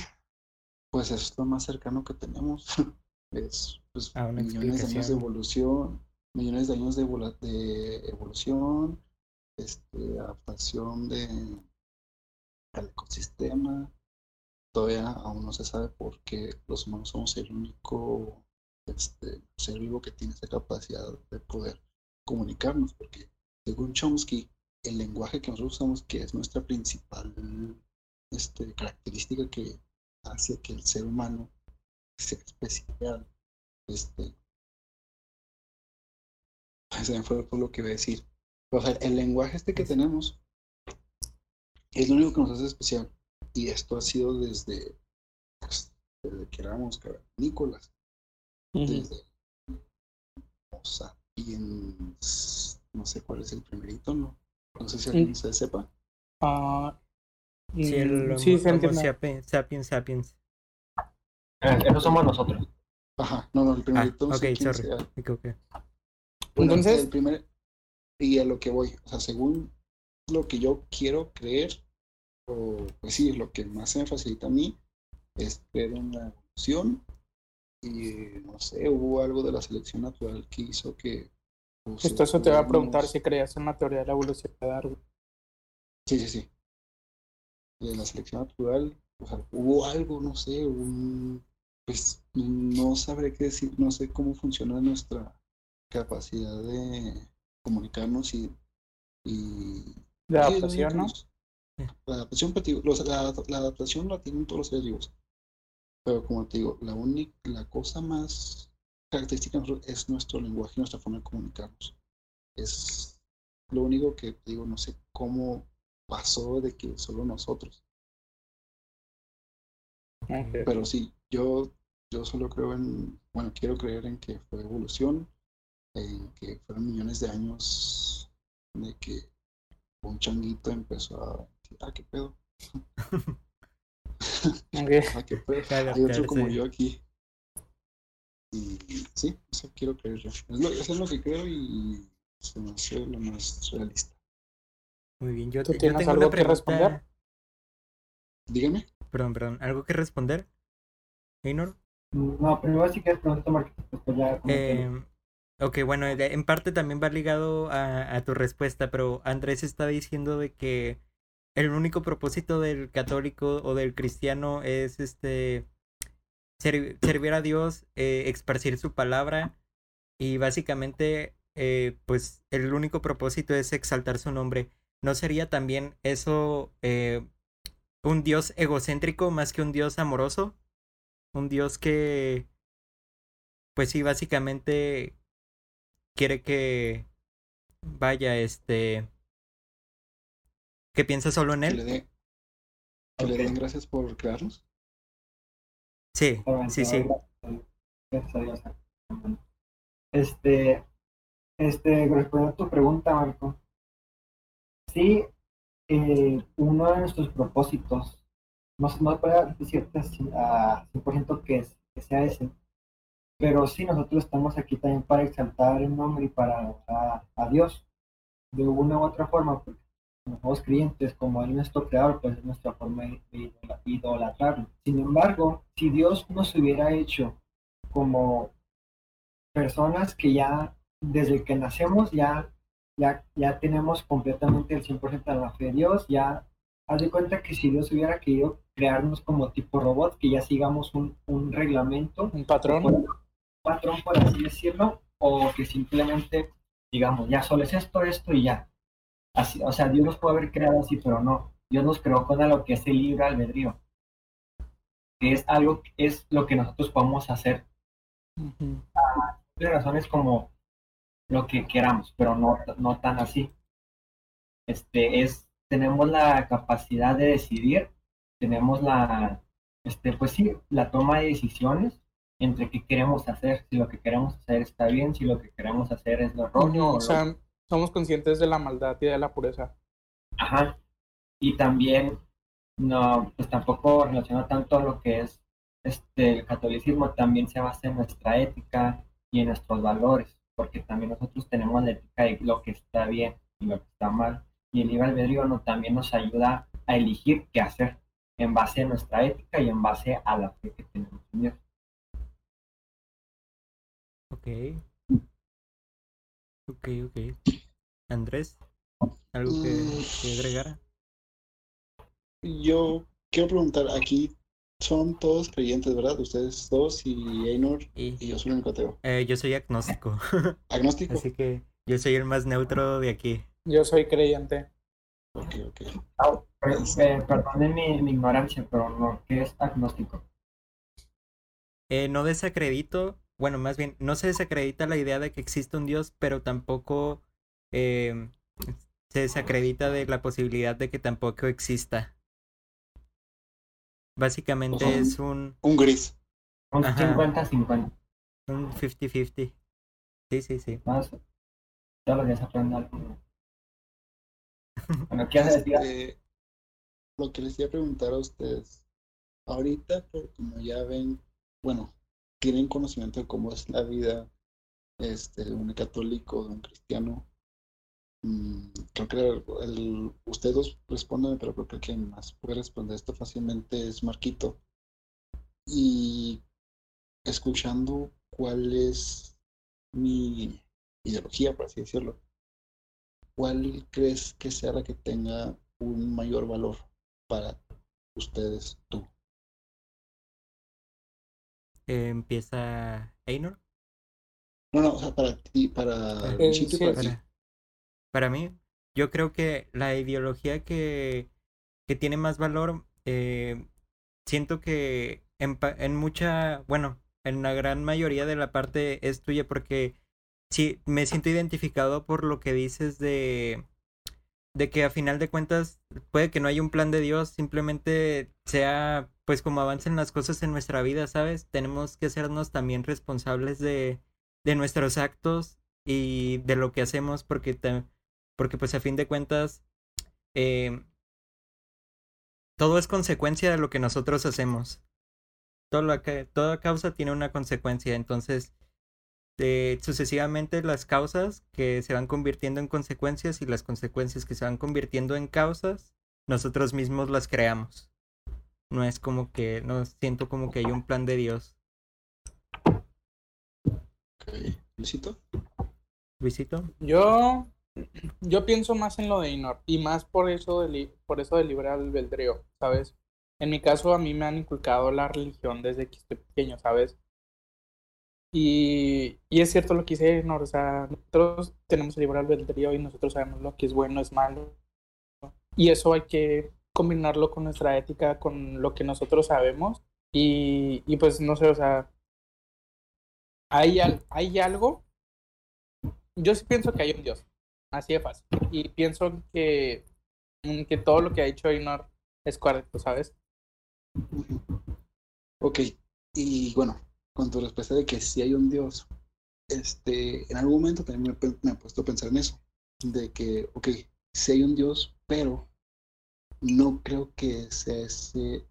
S3: pues eso es lo más cercano que tenemos. [laughs] Es pues, millones de años de evolución, millones de años de, de evolución, este, adaptación de, al ecosistema. Todavía aún no se sabe por qué los humanos somos el único este, ser vivo que tiene esa capacidad de poder comunicarnos, porque según Chomsky, el lenguaje que nosotros usamos, que es nuestra principal este, característica que hace que el ser humano sea especial, este, se me fue por lo que iba a decir. O sea, el lenguaje este que tenemos es lo único que nos hace especial. Y esto ha sido desde, pues, desde que éramos
S1: Ujú.
S3: desde sapiens. No sé cuál es el primerito, ¿no? No sé si alguien se sepa.
S1: Ah,
S2: Sí, el Homo-
S1: sí, se
S2: Homo
S1: entiende.
S2: sapiens, sapiens, sapiens.
S5: Eh, Eso somos nosotros.
S3: Ajá, no, no, el primerito no
S2: Ah, ok, sorry.
S3: sea.
S2: Me equivoqué.
S3: Bueno,
S1: Entonces-
S3: el primer, y a lo que voy, o sea, según lo que yo quiero creer, o pues sí, lo que más se me facilita a mí, es creer en la evolución, y no sé, hubo algo de la selección natural que hizo que... pues,
S1: Justo eso te iba a preguntar si creías en la teoría de la evolución de Darwin.
S3: Sí, sí, sí. De la selección natural, o sea, hubo algo, no sé, un... Pues no sabré qué decir, no sé cómo funciona nuestra capacidad de comunicarnos y... y
S1: De
S3: Sí,
S1: adaptación, ¿no?
S3: La adaptación, pues, los- la, la adaptación la tienen todos los seres vivos. Pero como te digo, la única, la cosa más característica es nuestro lenguaje y nuestra forma de comunicarnos. Es lo único que digo, no sé cómo pasó de que solo nosotros. Pero sí, yo, yo solo creo en, bueno, quiero creer en que fue evolución, en que fueron millones de años de que un changuito empezó a decir, ah, qué pedo, [laughs] ah, qué pedo. Hay otro como yo aquí. Y sí, eso quiero creer yo. Es lo, eso es lo que creo y se me hace lo más realista.
S2: Muy bien, yo,
S1: ¿Tú
S2: te- yo
S1: tienes
S2: tengo
S1: algo
S2: una
S1: que responder?
S3: Dígame.
S2: Perdón, perdón. ¿Algo que responder? Einor?
S5: No, primero sí que pregunta ya que-
S2: Eh, ok, bueno, en parte también va ligado a, a tu respuesta, pero Andrés está diciendo de que el único propósito del católico o del cristiano es este ser- servir a Dios, eh, esparcir su palabra y básicamente eh, pues el único propósito es exaltar su nombre. ¿No sería también eso eh, un Dios egocéntrico más que un Dios amoroso? Un Dios que pues sí, básicamente quiere que vaya, este, que piensa solo en
S3: Que le,
S2: él.
S3: que le den gracias por crearnos.
S2: Sí, sí, sí.
S5: Gracias a Dios. Este, este, respondiendo a tu pregunta, Marco. Sí, eh, uno de nuestros propósitos, no, no puedo decirte a 100% que, sea ese, pero sí nosotros estamos aquí también para exaltar el nombre y para a, a Dios de una u otra forma, porque somos creyentes, como Él es nuestro creador, pues es nuestra forma de de idola- idolatrarlo. Sin embargo, si Dios nos hubiera hecho como personas que ya desde que nacemos ya, ya, ya tenemos completamente el 100% de la fe de Dios, ya haz de cuenta que si Dios hubiera querido crearnos como tipo robot, que ya sigamos un, un reglamento,
S1: Un patrón.
S5: un patrón por así decirlo, o que simplemente digamos, ya solo es esto, esto y ya. Así, o sea, Dios nos puede haber creado así, pero no. Dios nos creó con lo que es el libre albedrío. Que es algo, es lo que nosotros podemos hacer
S1: Ujú.
S5: de razones como lo que queramos, pero no, no tan así. Este es, tenemos la capacidad de decidir, tenemos la, este, pues sí, la toma de decisiones entre qué queremos hacer, si lo que queremos hacer está bien, si lo que queremos hacer es lo erróneo. o
S1: O
S5: lo-
S1: sea, somos conscientes de la maldad y de la pureza.
S5: Ajá. Y también, no, pues tampoco relaciona tanto a lo que es este, el catolicismo, también se basa en nuestra ética y en nuestros valores, porque también nosotros tenemos la ética de lo que está bien y lo que está mal. Y el libre albedrío no, también nos ayuda a elegir qué hacer en base a nuestra ética y en base a la fe que tenemos en Dios.
S2: Ok. Ok, ok. Andrés, ¿algo que, que agregar?
S3: Yo quiero preguntar, aquí son todos creyentes, ¿verdad? Ustedes dos y Einor y
S2: Y,
S3: yo soy el único ateo.
S2: eh, yo soy agnóstico, [laughs]
S3: Agnóstico.
S2: así que yo soy el más neutro de aquí.
S1: Yo soy creyente.
S3: Ok, ok.
S5: Ah, eh, perdonen mi, mi ignorancia, pero no, ¿qué es agnóstico?
S2: Eh, no desacredito, bueno, más bien, no se desacredita la idea de que existe un Dios, pero tampoco eh, se desacredita de la posibilidad de que tampoco exista. Básicamente
S3: Ujú.
S2: es un,
S3: Un gris.
S5: Un
S2: Ajá.
S5: 50-50.
S2: un 50-50. Sí, sí, sí.
S4: Más, aprendo algo. nuevo. [laughs] Bueno, ¿qué decir?
S3: Este, lo que les iba a preguntar a ustedes, ahorita, por como ya ven, bueno, tienen conocimiento de cómo es la vida este, de un católico, de un cristiano. Mm, creo que el, el- ustedes dos responden, pero creo que quien más puede responder esto fácilmente es Marquito. Y escuchando cuál es mi ideología, por así decirlo, ¿cuál crees que sea la que tenga un mayor valor para ustedes, tú?
S2: Empieza Einor.
S3: No, no, o sea, para ti, para
S2: Eh,
S1: sí,
S3: para.
S2: Para, para mí, yo creo que la ideología que, que tiene más valor, eh, siento que en, mucha, bueno, en la gran mayoría de la parte es tuya porque sí, me siento identificado por lo que dices de, de que a final de cuentas puede que no haya un plan de Dios, simplemente sea pues como avancen las cosas en nuestra vida, ¿sabes? Tenemos que hacernos también responsables de, de nuestros actos y de lo que hacemos porque, ta- porque pues a fin de cuentas eh, todo es consecuencia de lo que nosotros hacemos. Todo lo que- toda causa tiene una consecuencia, entonces eh, sucesivamente las causas que se van convirtiendo en consecuencias y las consecuencias que se van convirtiendo en causas, nosotros mismos las creamos. No es como que, no siento como que hay un plan de Dios.
S3: Ok. Luisito.
S2: Luisito,
S1: Yo, yo pienso más en lo de Inor y más por eso de, por eso de libre albedrío, ¿sabes? En mi caso, a mí me han inculcado la religión desde que estoy pequeño, ¿sabes? Y, y es cierto lo que dice Inor, o sea, nosotros tenemos el libre albedrío y nosotros sabemos lo que es bueno, es malo. Y eso hay que combinarlo con nuestra ética, con lo que nosotros sabemos. Y, y pues no sé, o sea, hay, hay algo yo sí pienso que hay un Dios, así de fácil. Y pienso que, mm, que todo lo que ha dicho Einor es correcto, ¿sabes?
S3: Ok, y bueno, con tu respuesta de que sí hay un Dios, este, en algún momento también me, me he puesto a pensar en eso, de que, ok, sí hay un Dios, pero no creo que sea ese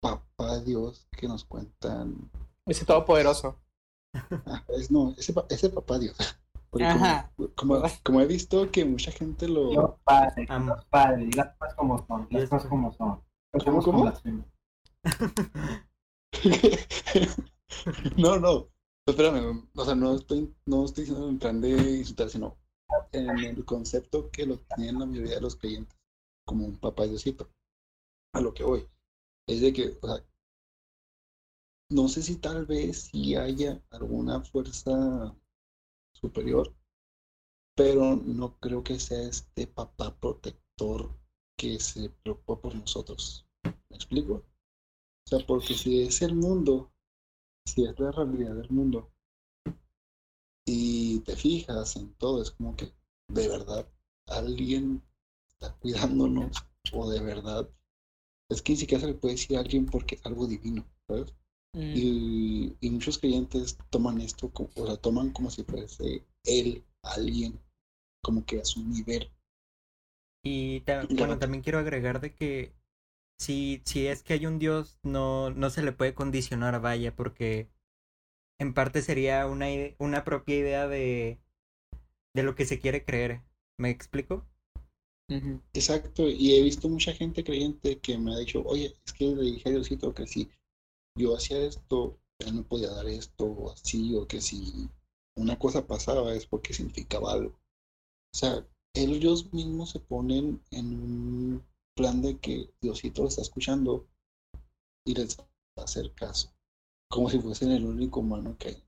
S3: papá Dios que nos cuentan.
S1: Ese todopoderoso.
S3: Ah, es, no, ese, ese papá Dios. Porque como-
S1: Ajá.
S3: como, como he visto que mucha gente lo...
S4: Dios padre. Dios padre, las cosas como son, las cosas como son. [laughs]
S3: No, no. Espérame, o sea, no estoy, no estoy diciendo en plan de insultar, sino en el concepto que lo tienen la mayoría de los creyentes, como un papá Diosito. A lo que voy. Es de que, o sea, no sé si tal vez sí haya alguna fuerza superior, pero no creo que sea este papá protector que se preocupa por nosotros. ¿Me explico? O sea, porque si es el mundo, si es la realidad del mundo, y te fijas en todo, es como que de verdad alguien está cuidándonos, o de verdad, es que ni siquiera se le puede decir a alguien porque algo divino, ¿sabes?
S1: Mm,
S3: Y, y muchos creyentes toman esto, como, o sea, toman como si fuese él, alguien, como que a su nivel.
S2: Y ta- bueno, también quiero agregar de que si, si es que hay un Dios, no, no se le puede condicionar, vaya, porque en parte sería una, una propia idea de, de lo que se quiere creer. ¿Me explico?
S3: Exacto, y he visto mucha gente creyente que me ha dicho, oye, es que le dije a Diosito que si yo hacía esto, él me podía dar esto, o así, o que si una cosa pasaba es porque significaba algo. O sea, ellos mismos se ponen en un plan de que Diosito lo está escuchando y les va a hacer caso, como si fuesen el único humano que hay.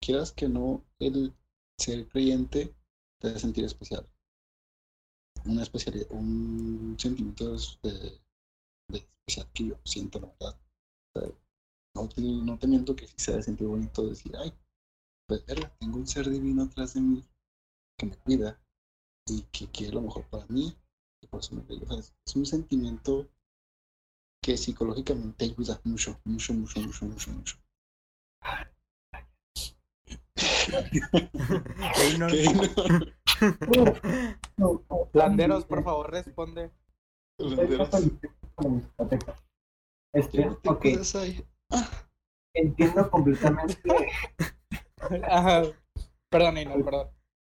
S3: Quieras que no, el ser creyente te hace sentir especial una especialidad, un sentimiento de, de especial que yo siento, la verdad. O no, te, no te miento que se ha de sentir bonito decir, ay, pues verga, tengo un ser divino atrás de mí que me cuida y que quiere lo mejor para mí. Y por eso me río. O sea, es, un sentimiento que psicológicamente ayuda mucho, mucho, mucho, mucho, mucho, mucho. [laughs] No. [laughs] [laughs]
S1: Landeros, por favor, responde.
S3: Landeros.
S5: Este,
S3: ¿Qué
S5: ok,
S3: cosas hay?
S5: Entiendo completamente.
S1: Ajá. Perdón, Einar, perdón.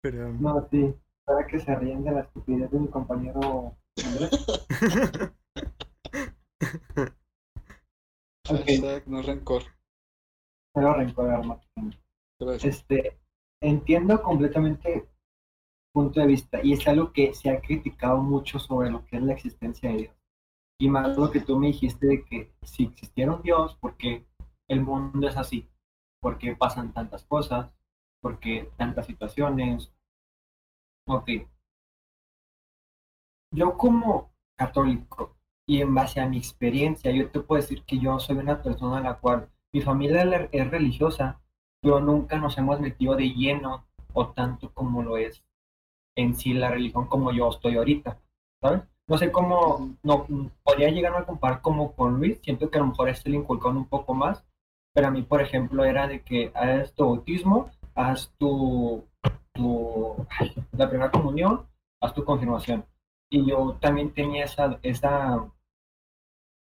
S2: pero...
S5: No, sí, para que se ríen de la estupidez de mi compañero Andrés. [laughs]
S3: No rencor.
S5: Pero rencor, hermano. Este, entiendo completamente punto de vista y es algo que se ha criticado mucho sobre lo que es la existencia de Dios. Y más lo que tú me dijiste de que si existiera un Dios, porque el mundo es así, porque pasan tantas cosas, porque tantas situaciones. Ok. Yo como católico y en base a mi experiencia, yo te puedo decir que yo soy una persona a la cual mi familia es religiosa, pero nunca nos hemos metido de lleno o tanto como lo es en sí la religión como yo estoy ahorita, ¿sabes? No sé cómo, no, podría llegarme a comparar como con Luis, siento que a lo mejor este le inculcaron un poco más, pero a mí, por ejemplo, era de que haz tu bautismo, haz tu, tu, la primera comunión, haz tu confirmación. Y yo también tenía esa, esa,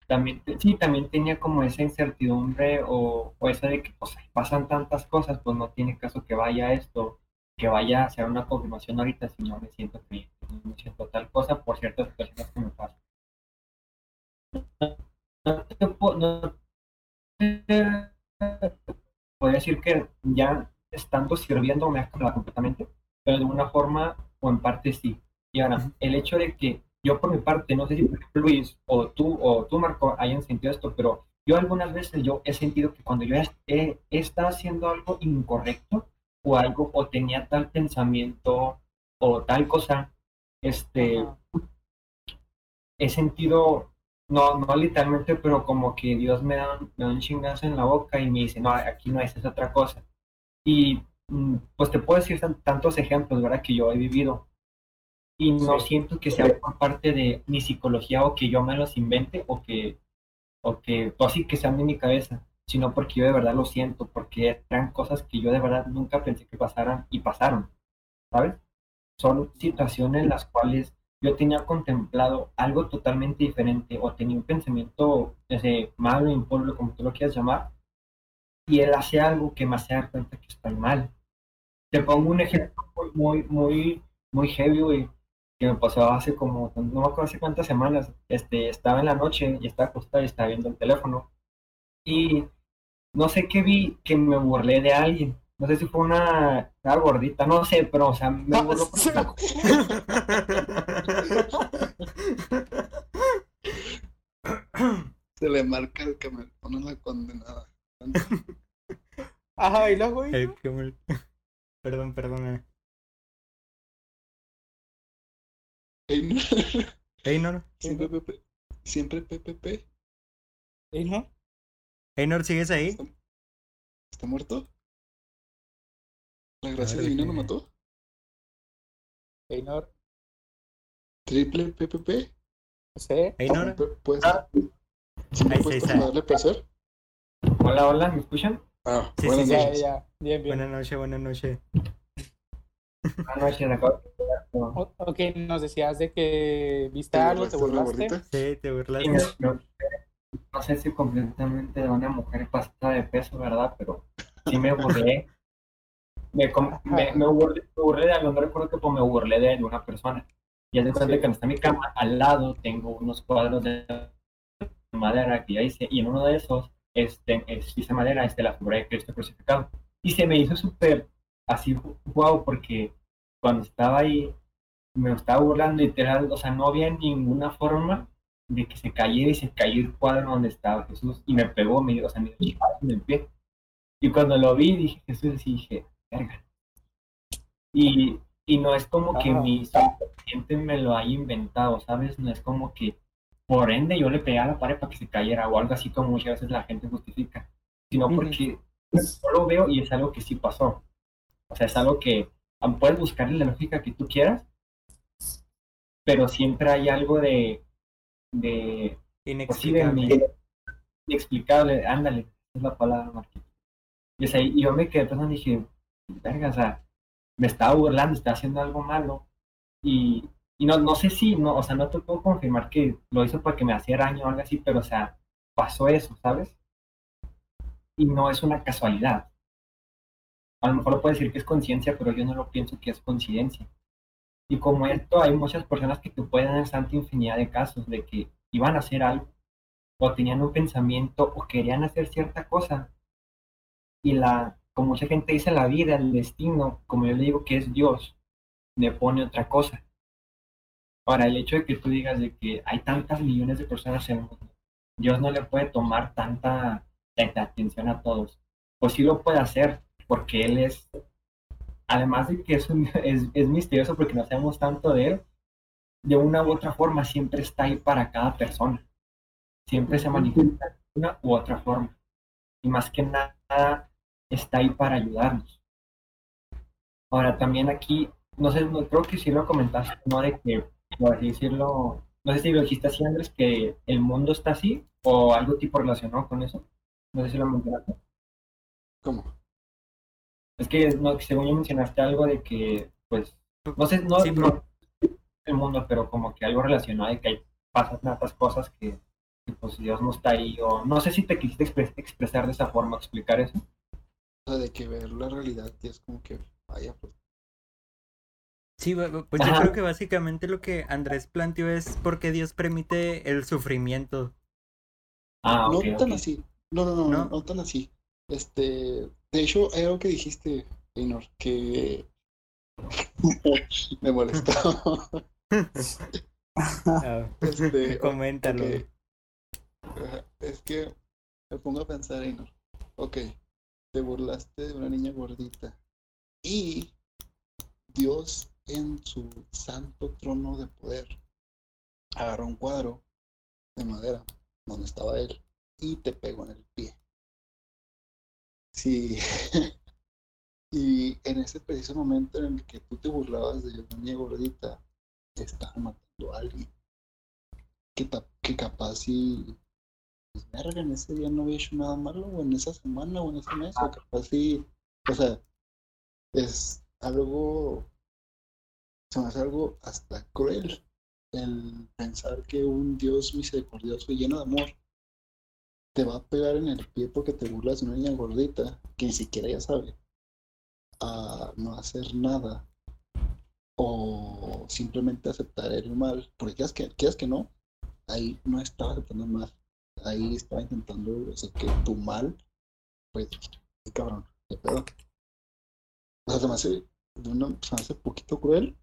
S5: también, sí, también tenía como esa incertidumbre o, o esa de que pues, pasan tantas cosas, pues no tiene caso que vaya esto, que vaya a hacer una confirmación ahorita si no me siento creyente, no me siento tal cosa por ciertas situaciones que me pasan. No te puedo- no te- podría decir que ya estando sirviendo me ha cambiado completamente, pero de una forma o en parte sí. Y ahora, el hecho de que yo por mi parte, no sé si por ejemplo Luis o tú o tú Marco hayan sentido esto, pero yo algunas veces yo he sentido que cuando yo he, he estado haciendo algo incorrecto o algo o tenía tal pensamiento o tal cosa, este,
S1: Ajá.
S5: he sentido, no, no literalmente, pero como que Dios me da, un- me da un chingazo en la boca y me dice, no, aquí no es, es otra cosa. Y mm, pues te puedo decir tan- tantos ejemplos, ¿verdad? Que yo he vivido. Y no
S1: Sí.
S5: siento que sea por parte de mi psicología o que yo me los invente o que, o que, o así que sean de mi cabeza, sino porque yo de verdad lo siento, porque eran cosas que yo de verdad nunca pensé que pasaran y pasaron, ¿sabes? Son situaciones en las cuales yo tenía contemplado algo totalmente diferente o tenía un pensamiento ese, malo, impulso, como tú lo quieras llamar, y él hace algo que me hace dar cuenta que estoy mal. Te pongo un ejemplo muy, muy, muy heavy, güey, que me pasó hace como, no me acuerdo hace cuántas semanas, este, estaba en la noche y estaba acostado y estaba viendo el teléfono, y no sé qué vi, que me burlé de alguien. No sé si fue una, una gordita, no sé, pero, o sea, me burló [laughs]
S3: Se le marca el que me pone la condenada.
S1: Ajá, y luego, güey. [laughs]
S2: Perdón, perdón.
S3: Ey, no.
S2: Einor,
S3: Siempre PPP. Siempre PPP.
S1: ¿Y no?
S2: Einor, ¿sigues ahí?
S3: ¿Está, está muerto? ¿La gracia divina
S2: ¿qué?
S3: mató?
S1: Einor.
S3: ¿Triple PPP?
S1: Sí.
S2: Einor,
S3: Pu- ¿Puede ser? ¿Sí me
S2: Ahí
S3: puedes
S2: está.
S3: darle placer?
S5: Hola, hola, ¿me escuchan?
S3: Ah,
S2: Sí,
S3: buenas
S2: sí,
S1: Ya,
S3: noches.
S1: ya. Bien, bien.
S2: buenas noches, buenas noches.
S5: Ah, no, sí, me acabo de enterar, pero-
S1: O- ok, nos decías de que viste
S3: ¿Te
S1: algo, te
S3: burlaste?
S2: Sí, te burlaste.
S5: No sé si completamente de una mujer pasada de peso, ¿verdad? Pero sí me burlé. Me, me, me burlé, me burlé de algo, no recuerdo que pues me burlé de, una persona. Y haz de cuenta
S1: Sí.
S5: que está mi cama, al lado tengo unos cuadros de madera que ya hice, y en uno de esos, este, es, hice madera, este, la figura de Cristo crucificado. Y se me hizo súper así, wow, porque cuando estaba ahí, me estaba burlando literal, o sea, no había ninguna forma de que se cayera y se cayó el cuadro donde estaba Jesús y me pegó, me, o sea, me dio en el pie. Y cuando lo vi, dije Jesús y dije, verga. Y, y no es como que mi subconsciente me lo haya inventado, ¿sabes? No es como que por ende yo le pegué a la pared para que se cayera o algo así como muchas veces la gente justifica, sino porque yo lo veo y es algo que sí pasó. O sea, es algo que puedes buscarle la lógica que tú quieras, pero siempre hay algo de, de
S2: Inexplicable.
S5: inexplicable, ándale, es la palabra, Marquito. Y, o sea, y yo me quedé pensando y dije, verga, o sea, me estaba burlando, estaba haciendo algo malo. Y, y no, no sé si, no, o sea, no te puedo confirmar que lo hizo porque me hacía daño o algo así, pero o sea, pasó eso, ¿sabes? Y no es una casualidad. A lo mejor lo puede decir que es conciencia, pero yo no lo pienso que es coincidencia. Y como esto, hay muchas personas que te pueden dar santa infinidad de casos de que iban a hacer algo, o tenían un pensamiento, o querían hacer cierta cosa. Y la, como mucha gente dice, la vida, el destino, como yo le digo que es Dios, le pone otra cosa. Ahora, el hecho de que tú digas de que hay tantas millones de personas en el mundo, Dios no le puede tomar tanta, tanta atención a todos. Pues sí lo puede hacer, porque Él es, además de que es, un- [laughs] es, es misterioso porque no sabemos tanto de Él, de una u otra forma siempre está ahí para cada persona. Siempre se manifiesta de una u otra forma. Y más que nada, está ahí para ayudarnos. Ahora, también aquí, no sé, no, creo que sí lo comentaste, ¿no? De que, por así decirlo, no sé si lo dijiste así, Andrés, que el mundo está así, o algo tipo relacionado con eso. No sé si lo mencionaste.
S3: ¿Cómo?
S5: Es que, no, según yo mencionaste algo de que, pues, no sé, no,
S2: Sí,
S5: no el mundo, pero como que algo relacionado de que hay, pasan tantas cosas que, que, pues Dios no está ahí, o no sé si te quisiste expres- expresar de esa forma, explicar eso.
S3: O sea, de que ver la realidad y es como que, vaya, pues,
S2: Sí, pues yo creo que básicamente lo que Andrés planteó es por qué Dios permite el sufrimiento.
S5: Ah,
S3: no
S5: ok,
S3: tan así. No, no, no, no,
S2: ¿No?
S3: no tan así. Este, de hecho, hay algo que dijiste, Einor, que [laughs] me molestó. [laughs]
S2: Ah,
S3: Este,
S2: coméntalo.
S3: Es que me pongo a pensar, Einor. Ok, te burlaste de una niña gordita. Y Dios en su santo trono de poder agarró un cuadro de madera donde estaba él y te pegó en el pie. Sí. [laughs] y en ese preciso momento en el que tú te burlabas de una niña gordita, te matando a alguien. Que, que capaz si pues verga, en ese día no había hecho nada malo, o en esa semana, o en ese mes, o capaz sí, o sea, es algo, se me hace algo hasta cruel el pensar que un Dios misericordioso y lleno de amor te va a pegar en el pie porque te burlas de una niña gordita que ni siquiera ya sabe a no hacer nada o simplemente aceptar el mal, porque quieras que, quieras que no, ahí no estaba aceptando mal, ahí estaba intentando hacer que tu mal, pues, cabrón, qué pedo. O sea, se me hace, de una, se hace poquito cruel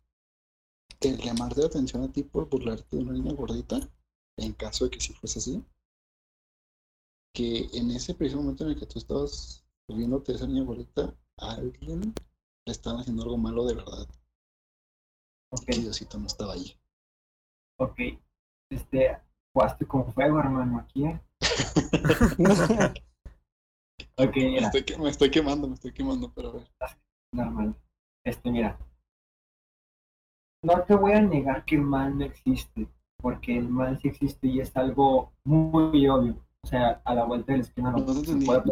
S3: el llamarte la atención a ti por burlarte de una niña gordita, en caso de que sí fuese así, que en ese preciso momento en el que tú estabas viéndote a esa niña gordita, a alguien le estaban haciendo algo malo de verdad,
S5: Ok,
S3: que Diosito no estaba ahí.
S5: ok. Este, jugaste con fuego, hermano, aquí. ¿eh? [laughs] Ok,
S3: Me
S5: mira.
S3: estoy, me estoy quemando, me estoy quemando, pero a ver.
S5: normal. Este, mira. No te voy a negar que el mal no existe, porque el mal sí existe y es algo muy obvio. O sea, a la vuelta de la esquina
S3: No
S5: se
S3: entendí.
S5: puede-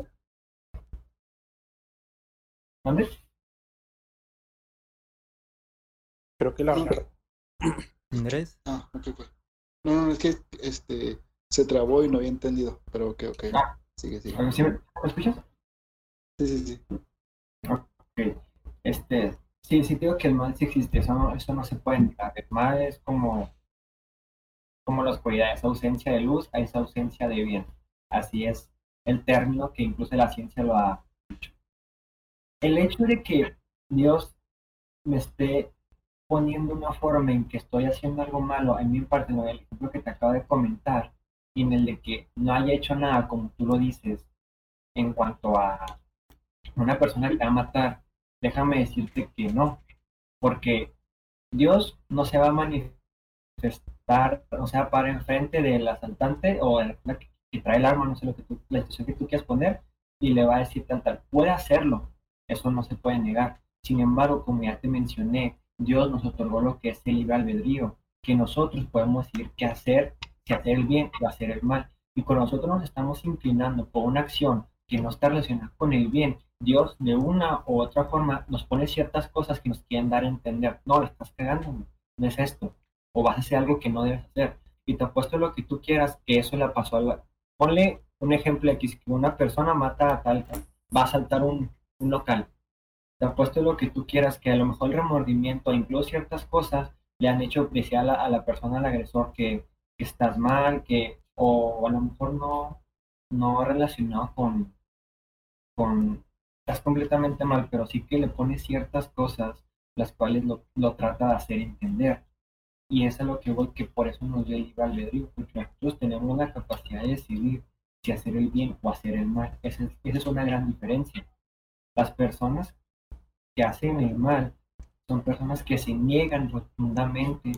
S5: ¿Dónde?
S1: Creo que la
S3: No. [clears throat]
S2: Andrés,
S3: Ah, ok, ok. No, no, es que este se trabó y no había entendido, pero ok, ok.
S5: Ah.
S3: Sigue, sigue.
S5: ¿sí me, ¿me escuchas?
S3: Sí, sí, sí.
S5: Ok. Este, sí, sí digo que el mal sí existe, eso no, eso no se puede negar. El mal es como, como la oscuridad, esa ausencia de luz, a esa ausencia de bien. Así es el término que incluso la ciencia lo ha dicho. El hecho de que Dios me esté poniendo una forma en que estoy haciendo algo malo, en mi parte, en el ejemplo que te acabo de comentar, y en el de que no haya hecho nada, como tú lo dices, en cuanto a una persona que te va a matar, déjame decirte que no, porque Dios no se va a manifestar, o sea, para enfrente del asaltante o de la persona que, que trae el arma, no sé lo que tú, la situación que tú quieras poner, y le va a decir tal, tal, puede hacerlo, eso no se puede negar. Sin embargo, como ya te mencioné, Dios nos otorgó lo que es el libre albedrío, que nosotros podemos decidir qué hacer, si hacer el bien o hacer el mal. Y con nosotros nos estamos inclinando por una acción que no está relacionada con el bien. Dios de una u otra forma nos pone ciertas cosas que nos quieren dar a entender. No, le estás cagando, no es esto. O vas a hacer algo que no debes hacer. Y te apuesto lo que tú quieras, que eso le pasó a. Ponle un ejemplo aquí, que una persona mata a tal, va a saltar un, un local. Te apuesto lo que tú quieras, que a lo mejor el remordimiento, incluso ciertas cosas, le han hecho decir a la, a la persona, al agresor, que, que estás mal, que, o a lo mejor no, no relacionado con, con, estás completamente mal, pero sí que le pone ciertas cosas las cuales lo, lo trata de hacer entender. Y eso es lo que voy, que por eso nos dio el albedrío, porque nosotros tenemos la capacidad de decidir si hacer el bien o hacer el mal. Esa es, esa es una gran diferencia. Las personas que hacen el mal son personas que se niegan rotundamente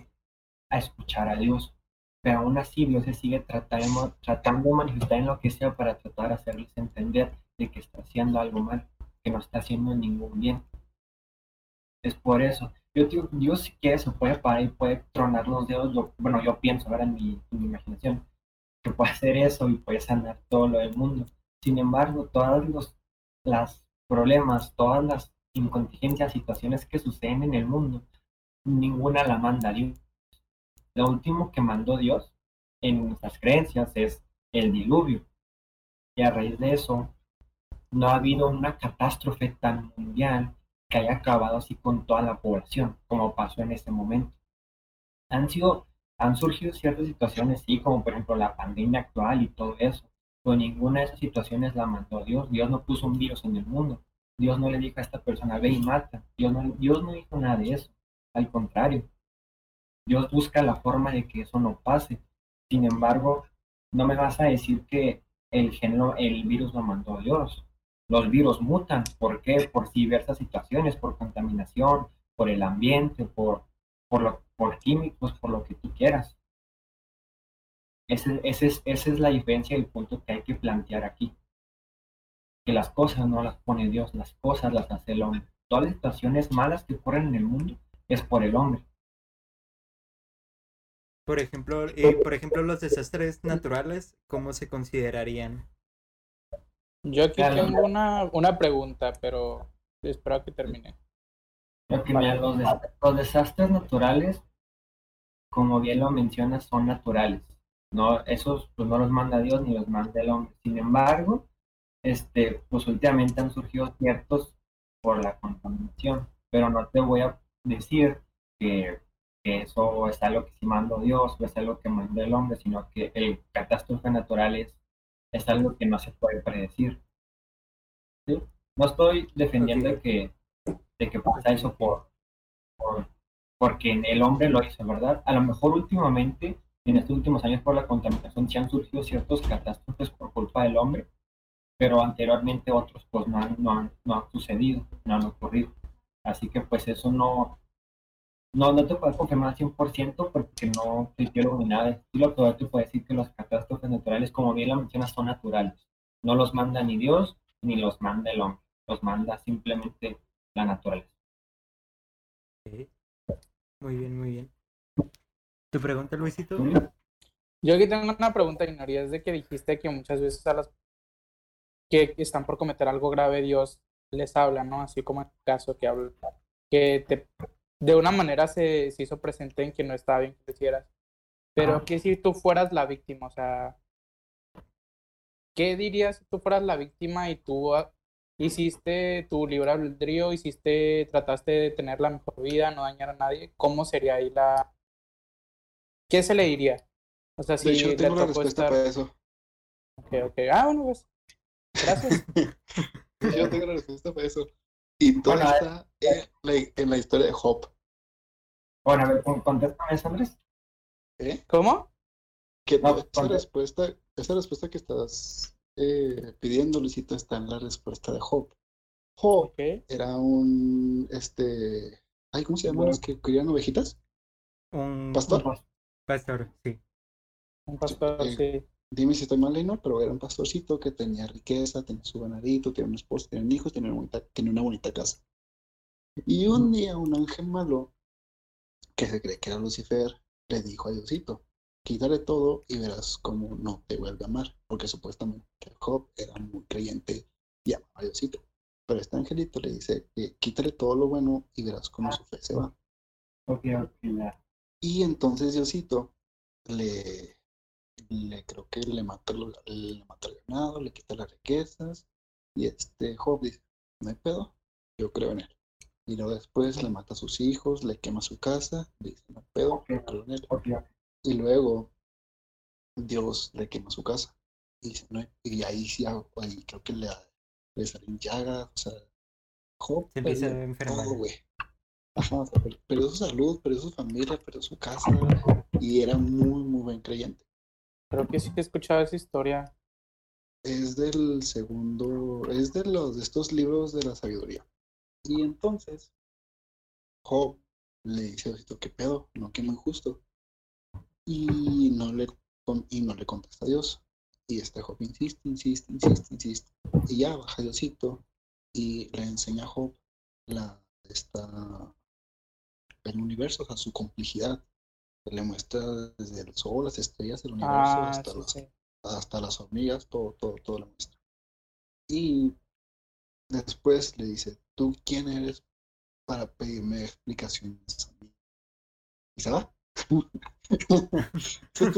S5: a escuchar a Dios, pero aún así Dios se sigue tratando, tratando de manifestar en lo que sea para tratar de hacerles entender de que está haciendo algo mal, que no está haciendo ningún bien. Es por eso. Yo digo, Dios si quiere se puede parar y puede tronar los dedos. Yo, bueno, yo pienso ahora en mi, imaginación que puede hacer eso y puede sanar todo lo del mundo. Sin embargo, todos los las problemas, todas las incontingencias, situaciones que suceden en el mundo, ninguna la manda Dios. Lo último que mandó Dios en nuestras creencias es el diluvio. Y a raíz de eso, no ha habido una catástrofe tan mundial que haya acabado así con toda la población, como pasó en este momento. Han sido, han surgido ciertas situaciones, sí, como por ejemplo la pandemia actual y todo eso, pero ninguna de esas situaciones la mandó Dios. Dios no puso un virus en el mundo. Dios no le dijo a esta persona, ve y mata. Dios no, Dios no hizo nada de eso. Al contrario, Dios busca la forma de que eso no pase. Sin embargo, no me vas a decir que el género, el virus lo mandó Dios. Los virus mutan. ¿Por qué? Por diversas situaciones, por contaminación, por el ambiente, por, por, lo, por químicos, por lo que tú quieras. Ese, ese es, esa es la diferencia y el punto que hay que plantear aquí. Que las cosas no las pone Dios, las cosas las hace el hombre. Todas las situaciones malas que ocurren en el mundo es por el hombre.
S2: Por ejemplo, eh, por ejemplo, los desastres naturales, ¿cómo se considerarían?
S1: Yo aquí
S5: Claro.
S1: tengo una, una pregunta, pero espero que termine.
S5: Que mira, los, des- los desastres naturales, como bien lo mencionas, son naturales. No, esos pues, no los manda Dios ni los manda el hombre. Sin embargo, este, pues últimamente han surgido ciertos por la contaminación, pero no te voy a decir que, que eso es algo que sí mandó Dios o es algo que mandó el hombre, sino que el catástrofe natural es, es algo que no se puede predecir. ¿sí? No estoy defendiendo que, de que pasa eso por, por porque el hombre lo hizo, ¿verdad? A lo mejor últimamente, en estos últimos años por la contaminación, sí han surgido ciertos catástrofes por culpa del hombre, pero anteriormente otros pues no han, no han, no han sucedido, no han ocurrido. Así que pues eso no, no, no te puedo confirmar 100% porque no soy biólogo ni nada. Sí lo que te puedo decir que los catástrofes naturales, como bien lo mencionas, son naturales. No los manda ni Dios ni los manda el hombre, los manda simplemente la naturaleza.
S2: Muy bien, muy bien. ¿Tu pregunta, Luisito?
S5: ¿Sí?
S1: Yo aquí tengo una pregunta, Inori, es de que dijiste que muchas veces a las que están por cometer algo grave, Dios les habla, ¿no? Así como en tu caso que habla, que te, de una manera se, se hizo presente en que no estaba bien que hicieras. Pero
S5: Ajá.
S1: ¿qué si tú fueras la víctima? O sea, ¿qué dirías si tú fueras la víctima y tú ah, hiciste tu libre albedrío, hiciste, trataste de tener la mejor vida, no dañar a nadie? ¿Cómo sería ahí la... ¿Qué se le diría? O sea, si
S3: De hecho,
S1: le
S3: tengo la
S1: tocó
S3: respuesta
S1: estar...
S3: para eso.
S1: Ok, ok. Ah, bueno, pues. Gracias. [laughs]
S3: Yo tengo la respuesta para eso. Y todo
S5: Bueno, a ver.
S3: está en la, en la historia de Job.
S5: Bueno, a ver, con- contéstame eso, Andrés.
S3: ¿eh?
S1: ¿Cómo?
S3: Que
S5: No,
S3: esa respuesta, esa respuesta que estás eh, pidiendo, Luisito, está en la respuesta de Job. Job era un, este, ay, ¿cómo se llaman los que crían ovejitas?
S2: Un
S3: ¿Pastor?
S2: pastor, sí.
S1: Un pastor,
S3: Eh,
S1: sí.
S3: Dime si estoy mal ahí, ¿no? Pero era un pastorcito que tenía riqueza, tenía su ganadito, tenía un esposo, tenía hijos, tenía una bonita, tenía una bonita casa. Y un día un ángel malo, que se cree que era Lucifer, le dijo a Diosito, quítale todo y verás cómo no te vuelve a amar, porque supuestamente Job era muy creyente y amaba a Diosito. Pero este angelito le dice que quítale todo lo bueno y verás cómo su fe se va.
S5: Ok, ok, ya.
S3: Y entonces Diosito le, le creo que le mata, le mata el ganado, le quita las riquezas. Y este Job dice, no hay pedo, yo creo en él. Y luego después le mata a sus hijos, le quema su casa, dice, no hay pedo, yo creo en él.
S5: Ok, ok.
S3: Y luego Dios le quema su casa. Y, dice, "No hay-". y ahí sí, ah, ahí creo que le, le salen llagas, o sea, Job
S2: Se empieza a enfermar.
S3: Ajá, o sea, per- perdió su salud, perdió su familia, perdió su casa, y era muy, muy buen creyente.
S1: Creo que sí que he escuchado esa historia.
S3: Es del segundo, es de los de estos libros de la sabiduría. Y entonces, Job le dice a Diosito, ¿qué pedo? No, que muy justo. Y no le, y no le contesta a Dios. Y este Job insiste, insiste, insiste, insiste. Y ya baja Diosito y le enseña a Job la, esta, el universo, o sea, su complejidad. Le muestra desde el sol, las estrellas, el universo,
S1: Ah,
S3: hasta
S1: sí,
S3: los
S1: sí.
S3: hasta las hormigas, todo, todo, todo lo muestra. Y después le dice, ¿tú quién eres para pedirme explicaciones a mí? Y se va. [laughs]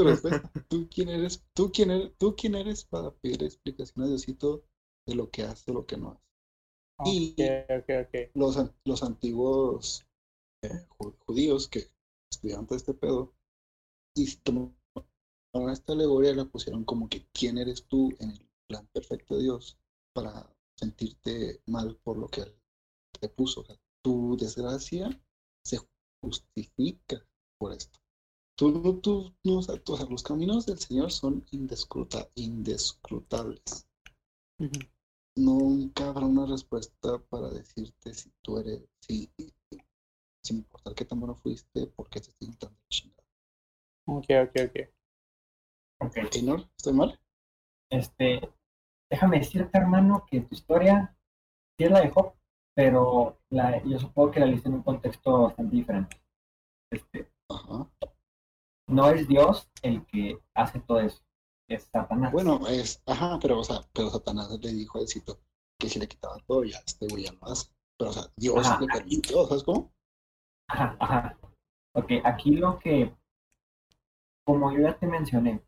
S3: Respuesta. ¿Tú quién eres? ¿Tú quién eres? ¿Tú quién eres para pedir explicaciones a Diosito de lo que hace o lo que no hace? Y-
S1: Ok, ok, ok.
S3: Los, los antiguos eh, ju- judíos que estudiaban todo este pedo y tomaron esta alegoría y la pusieron como que quién eres tú en el plan perfecto de Dios para sentirte mal por lo que Él te puso. O sea, tu desgracia se justifica por esto. Tú, no- tú, no, o sea, tú- o sea, los caminos del Señor son indescruta- indescrutables. Nunca habrá una respuesta para decirte si tú eres, si, sin importar qué tan bueno fuiste, por qué te estoy intentando chingar.
S1: Ok, ok, ok.
S5: Ok.
S3: Einor, ¿estoy mal?
S5: Este, déjame decirte, hermano, que tu historia sí es la de Job, pero la, yo supongo que la leíste en un contexto bastante diferente. Este,
S3: Ajá.
S5: no es Dios el que hace todo eso, es Satanás.
S3: Bueno, es, ajá, pero, o sea, pero Satanás le dijo a Diosito que si le quitaba todo, ya este güey ya lo hace. Pero, o sea, Dios
S5: Ajá.
S3: le permitió, ¿sabes cómo?
S5: Ajá, ajá. Ok, aquí lo que, como yo ya te mencioné,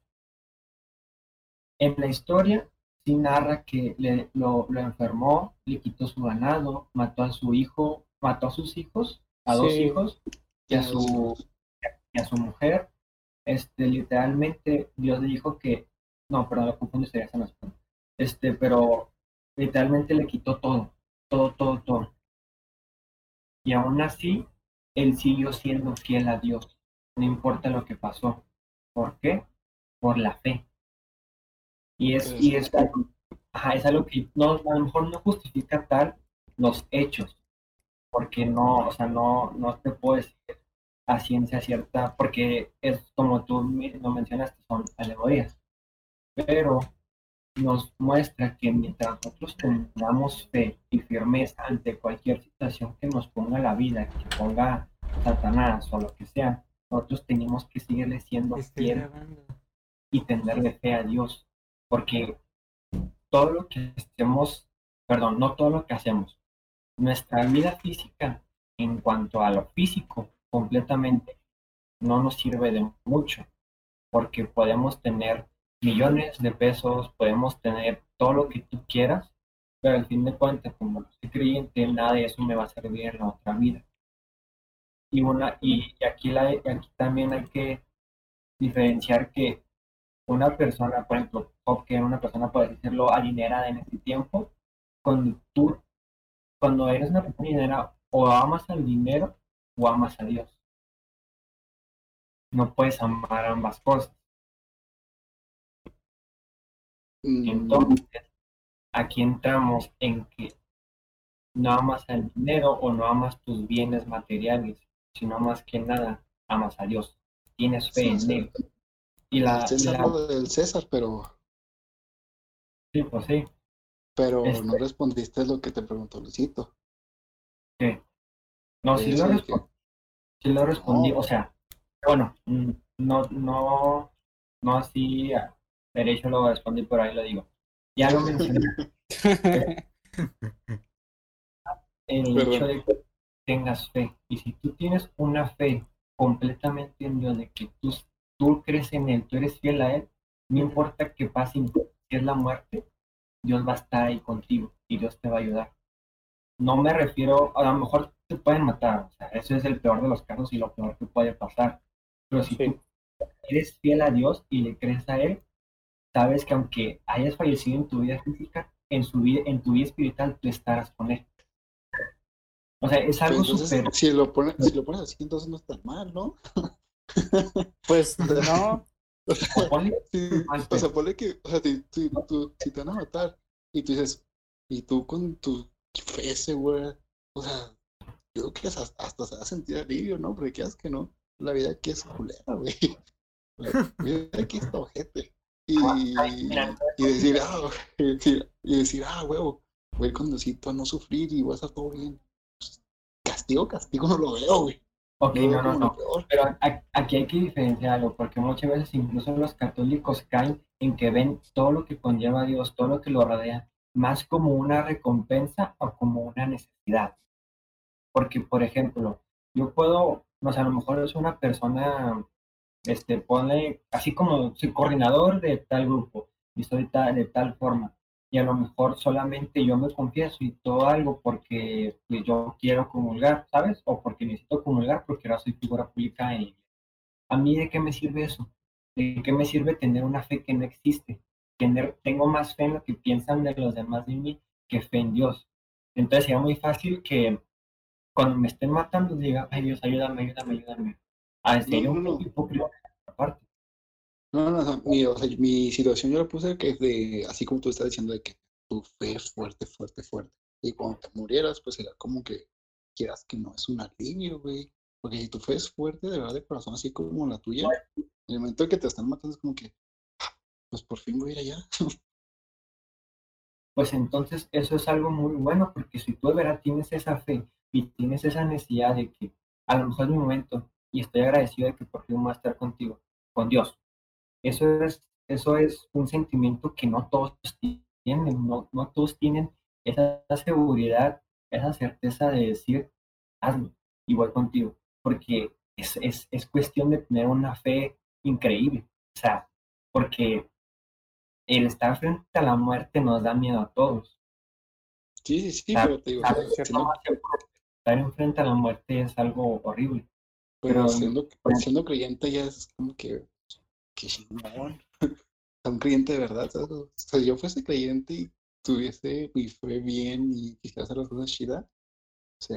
S5: en la historia sí narra que le, lo, lo enfermó, le quitó su ganado, mató a su hijo, mató a sus hijos, a dos hijos y a su, y a su mujer. Este, literalmente Dios le dijo que, no, perdón, lo confundo, sería San. Este, pero literalmente le quitó todo, todo, todo, todo. Y aún así, él siguió siendo fiel a Dios, no importa lo que pasó. ¿Por qué? Por la fe. Y es, y es, algo- ajá, es algo que no, a lo mejor no justifica tal los hechos, porque no, o sea, no, no te puedo decir a ciencia cierta, porque es como tú lo mencionaste, son alegorías. Pero nos muestra que mientras nosotros tengamos fe y firmeza ante cualquier situación que nos ponga la vida, que ponga Satanás o lo que sea, nosotros tenemos que seguirle siendo fiel y tenerle fe a Dios, porque todo lo que hacemos, perdón, no todo lo que hacemos, nuestra vida física en cuanto a lo físico completamente no nos sirve de mucho, porque podemos tener millones de pesos, podemos tener todo lo que tú quieras, pero al fin de cuentas, como no soy creyente, nada de eso me va a servir en la otra vida. Y, una, y, aquí, la, aquí también hay que diferenciar que una persona, por ejemplo, Job, que era una persona, por decirlo, adinerada en ese tiempo, cuando tú, cuando eres una persona adinerada, o amas al dinero o amas a Dios. No puedes amar ambas cosas. Entonces, aquí entramos en que no amas al dinero o no amas tus bienes materiales, sino más que nada amas a Dios. Tienes fe
S3: Sí,
S5: en
S3: sí.
S5: Él. Y la,
S3: el
S5: y
S3: César
S5: la-
S3: lo del César, pero,
S5: sí, pues sí.
S3: pero no
S5: Este-
S3: respondiste lo que te preguntó Luisito.
S5: No, sí
S3: Eso
S5: lo,
S3: de que-
S5: lo respondí,
S3: No.
S5: o sea, bueno, no, no, no así a derecho lo respondí por ahí lo digo. Ya lo mencioné. [laughs] el
S3: Perdón.
S5: hecho de que tengas fe. Y si tú tienes una fe completamente en Dios, de que tú, tú crees en Él, tú eres fiel a Él, no importa qué pase, si es la muerte, Dios va a estar ahí contigo y Dios te va a ayudar. No me refiero, a lo mejor te pueden matar, o sea, eso es el peor de los casos y lo peor que puede pasar. Pero si
S1: Sí.
S5: tú eres fiel a Dios y le crees a Él, sabes que aunque hayas fallecido en tu vida física, en, su vida, en tu vida espiritual tú estarás con Él. O sea, es algo súper...
S3: si lo pones, si lo pones así, entonces no está mal, ¿no? [laughs]
S1: Pues no,
S5: ponle- [laughs]
S3: o sea, ponle que, o sea, si, si- tú- si te van a matar y tú dices, y tú con tu fe segura, o sea, yo creo que hasta, hasta se va a sentir alivio, ¿no? Porque quieras que no, la vida aquí es culera, güey. La vida aquí está ojete. Y,
S5: mira,
S3: y decir, ah, y decir, y decir, ah, huevo, voy a ir con Diosito a no sufrir y va a estar todo bien. Pues, castigo, castigo [laughs] no lo veo, güey.
S5: Ok, no, no, no. Pero aquí hay que diferenciarlo, porque muchas veces incluso los católicos caen en que ven todo lo que conlleva a Dios, todo lo que lo rodea, más como una recompensa o como una necesidad. Porque, por ejemplo, yo puedo, no sé, a lo mejor es una persona, este, pone, así como soy coordinador de tal grupo y soy de tal forma, y a lo mejor solamente yo me confieso y todo algo porque pues, yo quiero comulgar, ¿sabes? O porque necesito comulgar porque ahora soy figura pública en. ¿A mí de qué me sirve eso? ¿De qué me sirve tener una fe que no existe? Tener, tengo más fe en lo que piensan de los demás de mí que fe en Dios. Entonces sería muy fácil que cuando me estén matando diga, ay Dios, ayúdame, ayúdame, ayúdame. Ah, sería
S3: No,
S5: un
S3: no,
S5: hipócrita.
S3: No, no, no, mi, o sea, mi situación yo la puse que es de, así como tú estás diciendo, de que tu fe es fuerte, fuerte, fuerte. Y cuando te murieras, pues era como que quieras que no es un alivio, güey. Porque si tu fe es fuerte, de verdad, de corazón, así como la tuya, en el momento en que te están matando es como que, ah, pues por fin voy a ir allá. [laughs]
S5: pues entonces eso es algo muy bueno, porque si tú de verdad tienes esa fe y tienes esa necesidad de que a lo mejor es mi momento y estoy agradecido de que por fin voy a estar contigo, con Dios, eso es, eso es un sentimiento que no todos tienen, no, no todos tienen esa seguridad, esa certeza de decir, hazlo voy contigo, porque es, es, es cuestión de tener una fe increíble, o sea, porque el estar frente a la muerte nos da miedo a todos.
S3: Sí, sí, sí, pero te digo,
S5: estar enfrente a la muerte es algo horrible.
S3: Pero siendo, creyente ya es como que, que chingón. [laughs] O sea, un creyente de verdad, ¿sabes? O sea, si yo fuese creyente y tuviese mi fe bien y quisiera hacer las cosas chidas,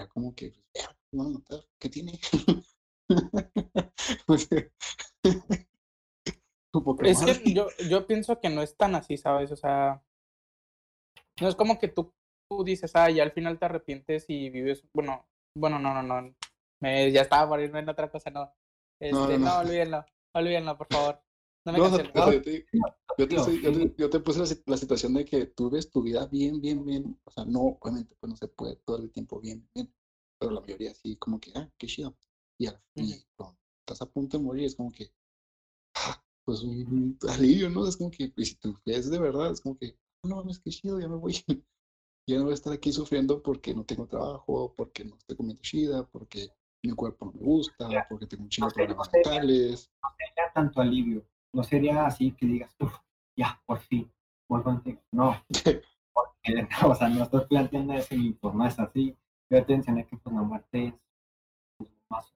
S3: como que, pues, ya, me van a matar, ¿qué tiene? [laughs] O sea, [laughs] como que
S1: Es que yo, yo pienso que no es tan así, ¿sabes? O sea, no es como que tú, tú dices, ah, y al final te arrepientes y vives, bueno, bueno, no, no, no, me, ya estaba por irme en otra cosa, no. Este,
S3: no,
S1: no,
S3: no.
S1: olvídenlo, olvídenlo, por favor. No me cancelen.
S3: o sea, yo te, yo te yo te-
S5: sí.
S3: yo te puse la, si- la situación de que tú ves tu vida bien, bien, bien. O sea, no, obviamente, pues no se puede todo el tiempo bien, bien. Pero la mayoría sí, como que, ah, qué chido. Y, al-
S1: Ujú.
S3: cuando estás a punto de morir, es como que, ah, pues un alivio, ¿no? Es como que, y si tu fe es de verdad, es como que, no mames, qué chido, ya me voy. [laughs] Ya no voy a estar aquí sufriendo porque no tengo trabajo, porque no estoy comiendo chida, porque mi cuerpo no me gusta, porque tengo un chingo de
S5: No
S3: problemas
S5: sé.
S3: mentales.
S5: No sería tanto alivio, no sería así que digas, uff, ya, por fin, voy contigo. No, [laughs] porque, [laughs] o sea, no estoy planteando eso y pues no es así. Yo te enseñé que pues la muerte es, pues, más,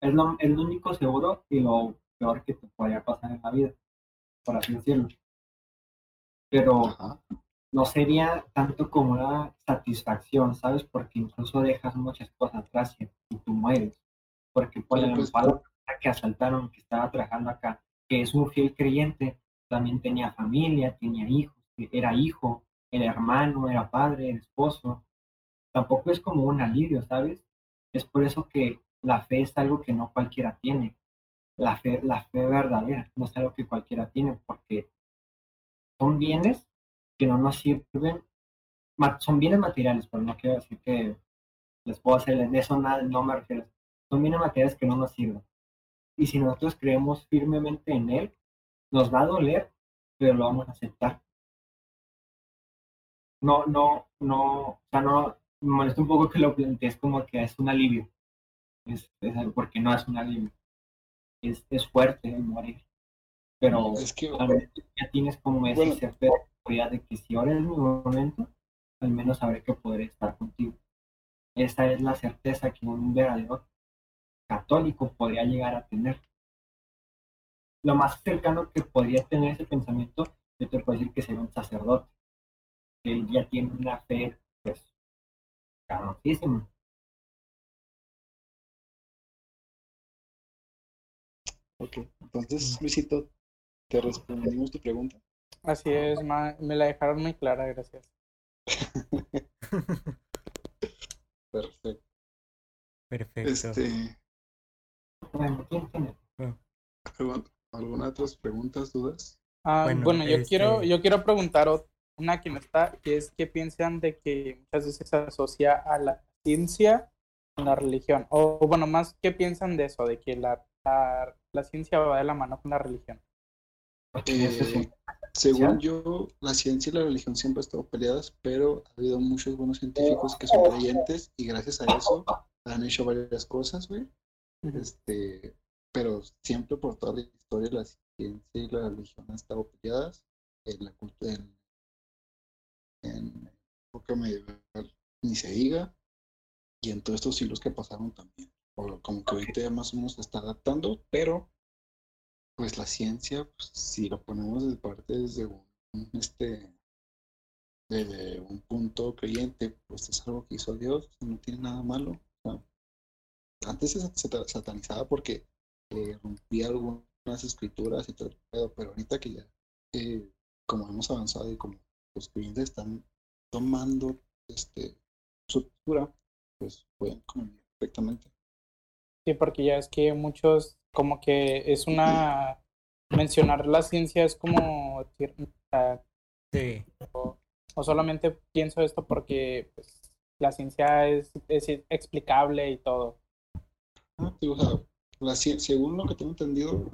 S5: es, lo, es lo único seguro y lo peor que te podría pasar en la vida, por así decirlo. Pero
S3: Ajá.
S5: No sería tanto como una satisfacción, ¿sabes? Porque incluso dejas muchas cosas atrás y, y tú mueres. Porque por la
S3: pues,
S5: mejor que asaltaron, que estaba trabajando acá, que es un fiel creyente, también tenía familia, tenía hijos, era hijo, era hermano, era padre, era esposo. Tampoco es como un alivio, ¿sabes? Es por eso que la fe es algo que no cualquiera tiene. La fe, la fe verdadera no es algo que cualquiera tiene, porque son bienes que no nos sirven, son bienes materiales, pero no quiero decir que les puedo hacer de eso nada, no me refiero. Son bienes materiales que no nos sirven. Y si nosotros creemos firmemente en Él, nos va a doler, pero lo vamos a aceptar. No, no, no, o sea, no, me molesta un poco que lo plantees como que es un alivio. Es, es porque no es un alivio. Es, es fuerte el morir. Pero
S3: Es que,
S5: ya tienes como esa
S3: Bueno.
S5: certeza seguridad de que si ahora es mi momento, al menos sabré que podré estar contigo. Esa es la certeza que un verdadero católico podría llegar a tener. Lo más cercano que podría tener ese pensamiento, yo te puedo decir que sería un sacerdote, él ya tiene una fe, pues, cabrosísima.
S3: ok. Entonces, Luisito, te respondimos tu pregunta.
S1: Así es, ma- me la dejaron muy clara, gracias. [laughs]
S3: Perfecto.
S2: Perfecto.
S3: Este. ¿algún- ¿alguna otras preguntas, dudas?
S1: Ah,
S2: Bueno,
S1: bueno, yo quiero,
S2: este-
S1: yo quiero preguntar una que no está, que es qué piensan de que muchas veces se asocia a la ciencia con la religión. O bueno, más, ¿qué piensan de eso? De que la, la, la ciencia va de la mano con la religión.
S3: Eh, según yo, la ciencia y la religión siempre han estado peleadas, pero ha habido muchos buenos científicos que son creyentes y gracias a eso han hecho varias cosas, güey. Este, pero siempre por toda la historia la ciencia y la religión han estado peleadas en la cultura, en, en época medieval ni se diga, y en todos estos siglos que pasaron también. O como que ahorita ya más o menos se está adaptando, pero pues la ciencia, pues, si lo ponemos de parte desde un, este, desde un punto creyente, pues es algo que hizo Dios, no tiene nada malo. o sea, antes se sat- satanizaba porque eh, rompía algunas escrituras y todo pero ahorita que ya, eh, como hemos avanzado y como los creyentes están tomando este, su cultura, pues pueden convivir perfectamente.
S1: Sí, porque ya es que muchos, como que es una, mencionar la ciencia es como, decir,
S2: Sí.
S1: o solamente pienso esto porque pues, la ciencia es, es explicable y todo.
S3: Ah, sí, o sea, la según lo que tengo entendido,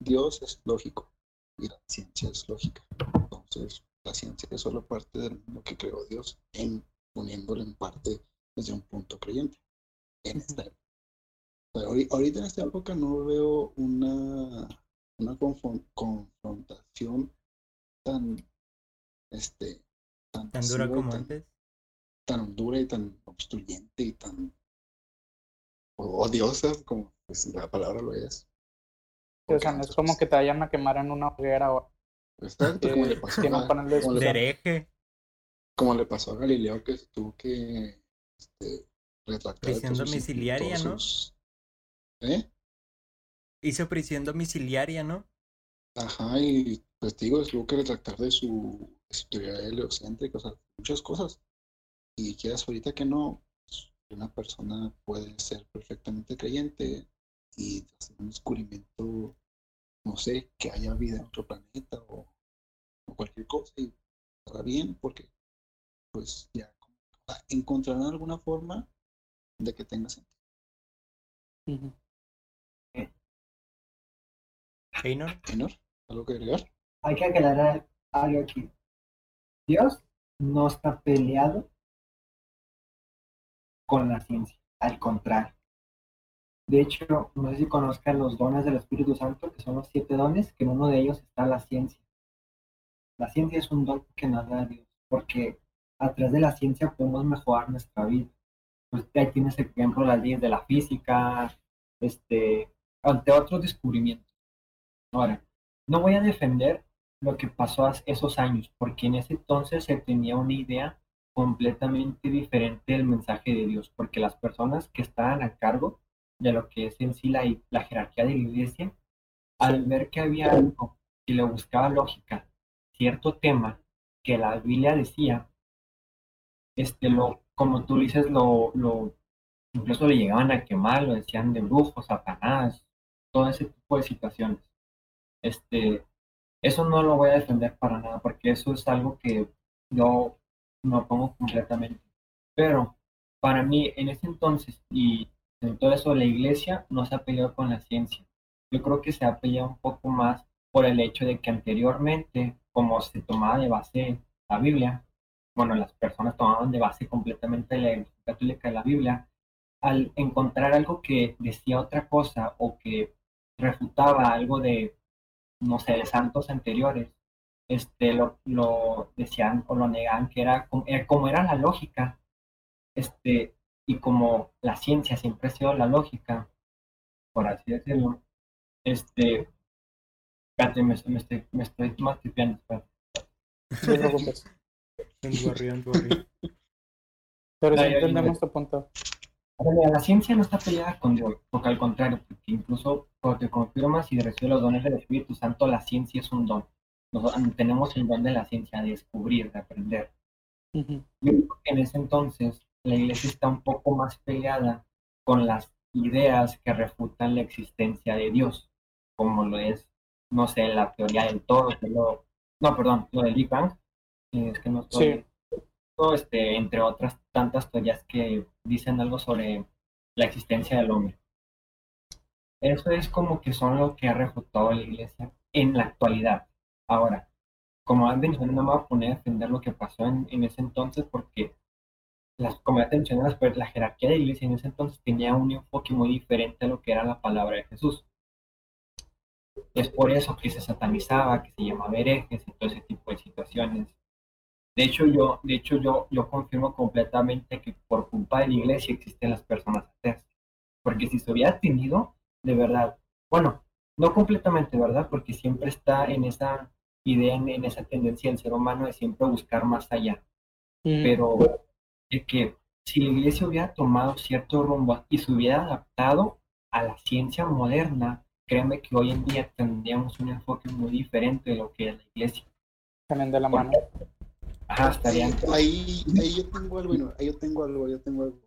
S3: Dios es lógico y la ciencia es lógica. Entonces, la ciencia es solo parte de lo que creó Dios, en, poniéndolo en parte desde un punto creyente. En esta sea, ahorita en esta época no veo una, una confron- confrontación tan, este,
S2: Tan dura
S3: masiva y
S2: como
S3: tan-
S2: antes.
S3: tan dura y tan obstruyente y tan odiosa como pues, la palabra lo es.
S1: O sea, no es como que te vayan a quemar en una hoguera o
S3: Exacto, como le pasó a, como le,
S2: hereje.
S3: como le pasó a Galileo que se tuvo que este, retractar
S2: Prisión
S3: sus-
S2: domiciliaria,
S3: todos
S2: ¿no?
S3: ¿Eh?
S2: Hizo prisión domiciliaria, ¿no?
S3: Ajá, y pues te digo, tuvo que retractar de su, de su teoría heliocéntrica, o sea, muchas cosas. Y quieras ahorita que no, pues, una persona puede ser perfectamente creyente y hacer un descubrimiento, no sé, que haya vida en otro planeta o, o cualquier cosa y estará bien porque pues ya encontrarán alguna forma de que tenga sentido.
S1: Ujú.
S2: Einor.
S3: Enor, ¿algo que agregar?
S5: hay que aclarar algo aquí. Dios no está peleado con la ciencia, al contrario. De hecho, no sé si conozcan los dones del Espíritu Santo, que son los siete dones, que en uno de ellos está la ciencia. La ciencia es un don que nos da Dios, porque a través de la ciencia podemos mejorar nuestra vida. Pues ahí tienes, por ejemplo, las leyes de la física, este, ante otros descubrimientos. Ahora, no voy a defender lo que pasó hace esos años, porque en ese entonces se tenía una idea completamente diferente del mensaje de Dios, porque las personas que estaban a cargo de lo que es en sí la, la jerarquía de la iglesia, al ver que había algo y le buscaba lógica, cierto tema que la Biblia decía, este, lo, como tú dices, lo, lo, incluso le llegaban a quemar, lo decían de brujos, satanás, todo ese tipo de situaciones. Este, eso no lo voy a defender para nada, porque eso es algo que yo me opongo completamente. Pero para mí, en ese entonces y en todo eso, la iglesia no se ha peleado con la ciencia. yo creo que se ha peleado un poco más por el hecho de que anteriormente, como se tomaba de base la Biblia, bueno, las personas tomaban de base completamente la Iglesia Católica de la Biblia, al encontrar algo que decía otra cosa o que refutaba algo de, no sé, de santos anteriores, este, lo, lo decían o lo negaban que era como, era como era la lógica, este, y como la ciencia siempre ha sido la lógica, por así decirlo, este, espérate, me, me estoy, me estoy más
S2: worry. [laughs]
S1: Pero
S5: ay,
S1: entendemos tu punto.
S5: La ciencia no está peleada con Dios, porque al contrario, porque incluso te confirmas y recibes los dones del Espíritu Santo, la ciencia es un don. Tenemos el don de la ciencia, de descubrir, de aprender. Yo creo que en ese entonces la iglesia está un poco más peleada con las ideas que refutan la existencia de Dios, como lo es, no sé, la teoría del todo, que lo, no, perdón, lo del Big Bang, es que no estoy, todo este, entre otras tantas teorías que dicen algo sobre la existencia del hombre. Eso es como que son lo que ha refutado la iglesia en la actualidad. Ahora, como mencionado, no me voy a poner a defender lo que pasó en, ese entonces porque las, como ya te mencioné, la jerarquía de la iglesia en ese entonces tenía un enfoque muy diferente a lo que era la palabra de Jesús. Es por eso que se satanizaba, que se llamaba herejes y todo ese tipo de situaciones. De hecho, yo, de hecho yo, yo confirmo completamente que por culpa de la iglesia existen las personas ateas. Porque si se hubiera tenido, de verdad, bueno, no completamente, ¿verdad? Porque siempre está en esa idea, en, en esa tendencia del ser humano de siempre buscar más allá.
S1: Mm,
S5: Pero de que si la iglesia hubiera tomado cierto rumbo y se hubiera adaptado a la ciencia moderna, créeme que hoy en día tendríamos un enfoque muy diferente de lo que es la iglesia.
S1: También de la mano.
S5: Ajá,
S3: Sí,
S5: estarían.
S3: ahí, ahí yo tengo algo, bueno, ahí yo tengo algo, yo tengo algo.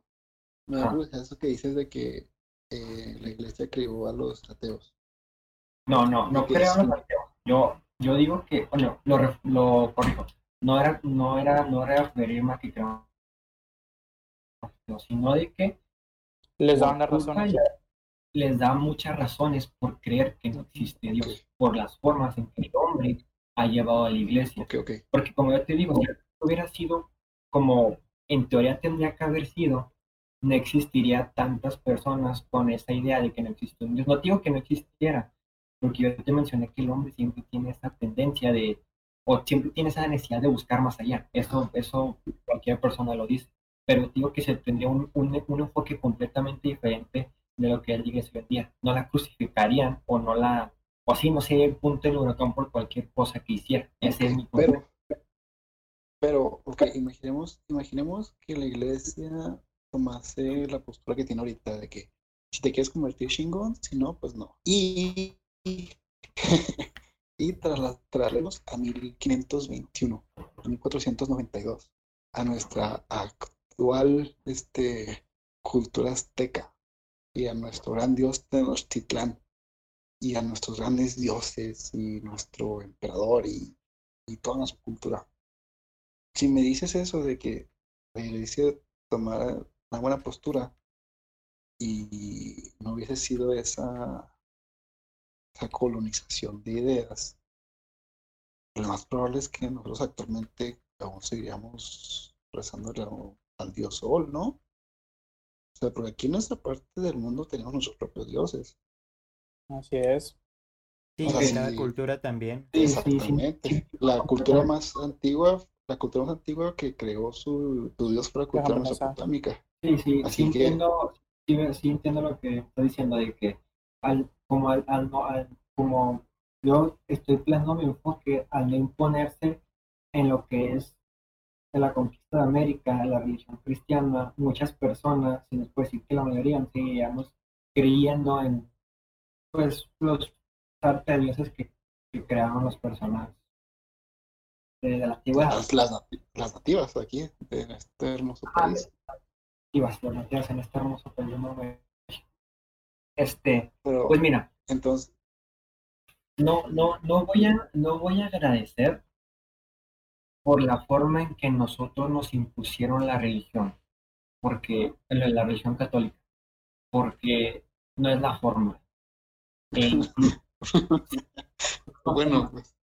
S3: Me da eso que dices de que eh, la iglesia crió a los ateos.
S5: No, no, no creo
S3: sí.
S5: en los ateos. Yo, yo digo que, bueno, lo, lo corrijo. No era, no era, no era a que creo, sino de que
S1: Les
S5: culpa
S1: razones.
S5: ya les da muchas razones por creer que no existe Dios, por las formas en que el hombre ha llevado a la iglesia.
S3: Ok, ok.
S5: Porque como yo te digo, si hubiera sido como en teoría tendría que haber sido, no existiría tantas personas con esa idea de que no existe un Dios. No digo que no existiera, porque yo te mencioné que el hombre siempre tiene esa tendencia de, o siempre tiene esa necesidad de buscar más allá. Eso, eso cualquier persona lo dice. Pero digo que se tendría un, un, un enfoque completamente diferente de lo que la iglesia hoy en día. No la crucificarían o no la, o así no sé, el punto del huracán por cualquier cosa que hiciera. Ese es mi punto.
S3: Pero, pero, ok, imaginemos, imaginemos que la iglesia tomase la postura que tiene ahorita de que si te quieres convertir chingón, si no, pues no. Y, [laughs] y a 1521, a 1492, a nuestra actual este, cultura azteca y a nuestro gran dios Tenochtitlán y a nuestros grandes dioses y nuestro emperador y, y toda nuestra cultura. Si me dices eso de que la iglesia tomara una buena postura y no hubiese sido esa, esa colonización de ideas, lo más probable es que nosotros actualmente aún seguiríamos rezándole a- al dios Sol, ¿no? O sea, porque aquí en nuestra parte del mundo tenemos nuestros propios dioses.
S1: Así es.
S2: Sí,
S3: O sea,
S2: que cada
S3: sí.
S2: cultura también.
S5: Sí, sí, sí.
S3: Exactamente. La cultura más antigua, la cultura más antigua que creó su, su dios fue la cultura mesopotámica.
S5: Sí, sí,
S3: Así
S5: sí
S3: que-
S5: entiendo, sí, ve- sí entiendo lo que está diciendo de que al, como al, al no, al- como yo estoy planteando mi enfoque al no imponerse en lo que es de la conquista de América, la religión cristiana, muchas personas, si nos puede decir que la mayoría seguíamos creyendo en pues los arte dioses que, que crearon las personas de, la antigüedad.
S3: Las, las nati- las nativas aquí, de este hermoso
S5: Ah,
S3: país.
S5: Bastante nativas en este hermoso país. Este,
S3: Pero
S5: pues mira,
S3: entonces,
S5: no, no, no voy a, no voy a agradecer por la forma en que nosotros nos impusieron la religión, porque la religión católica, porque no es la forma. [laughs]
S3: Bueno, pues,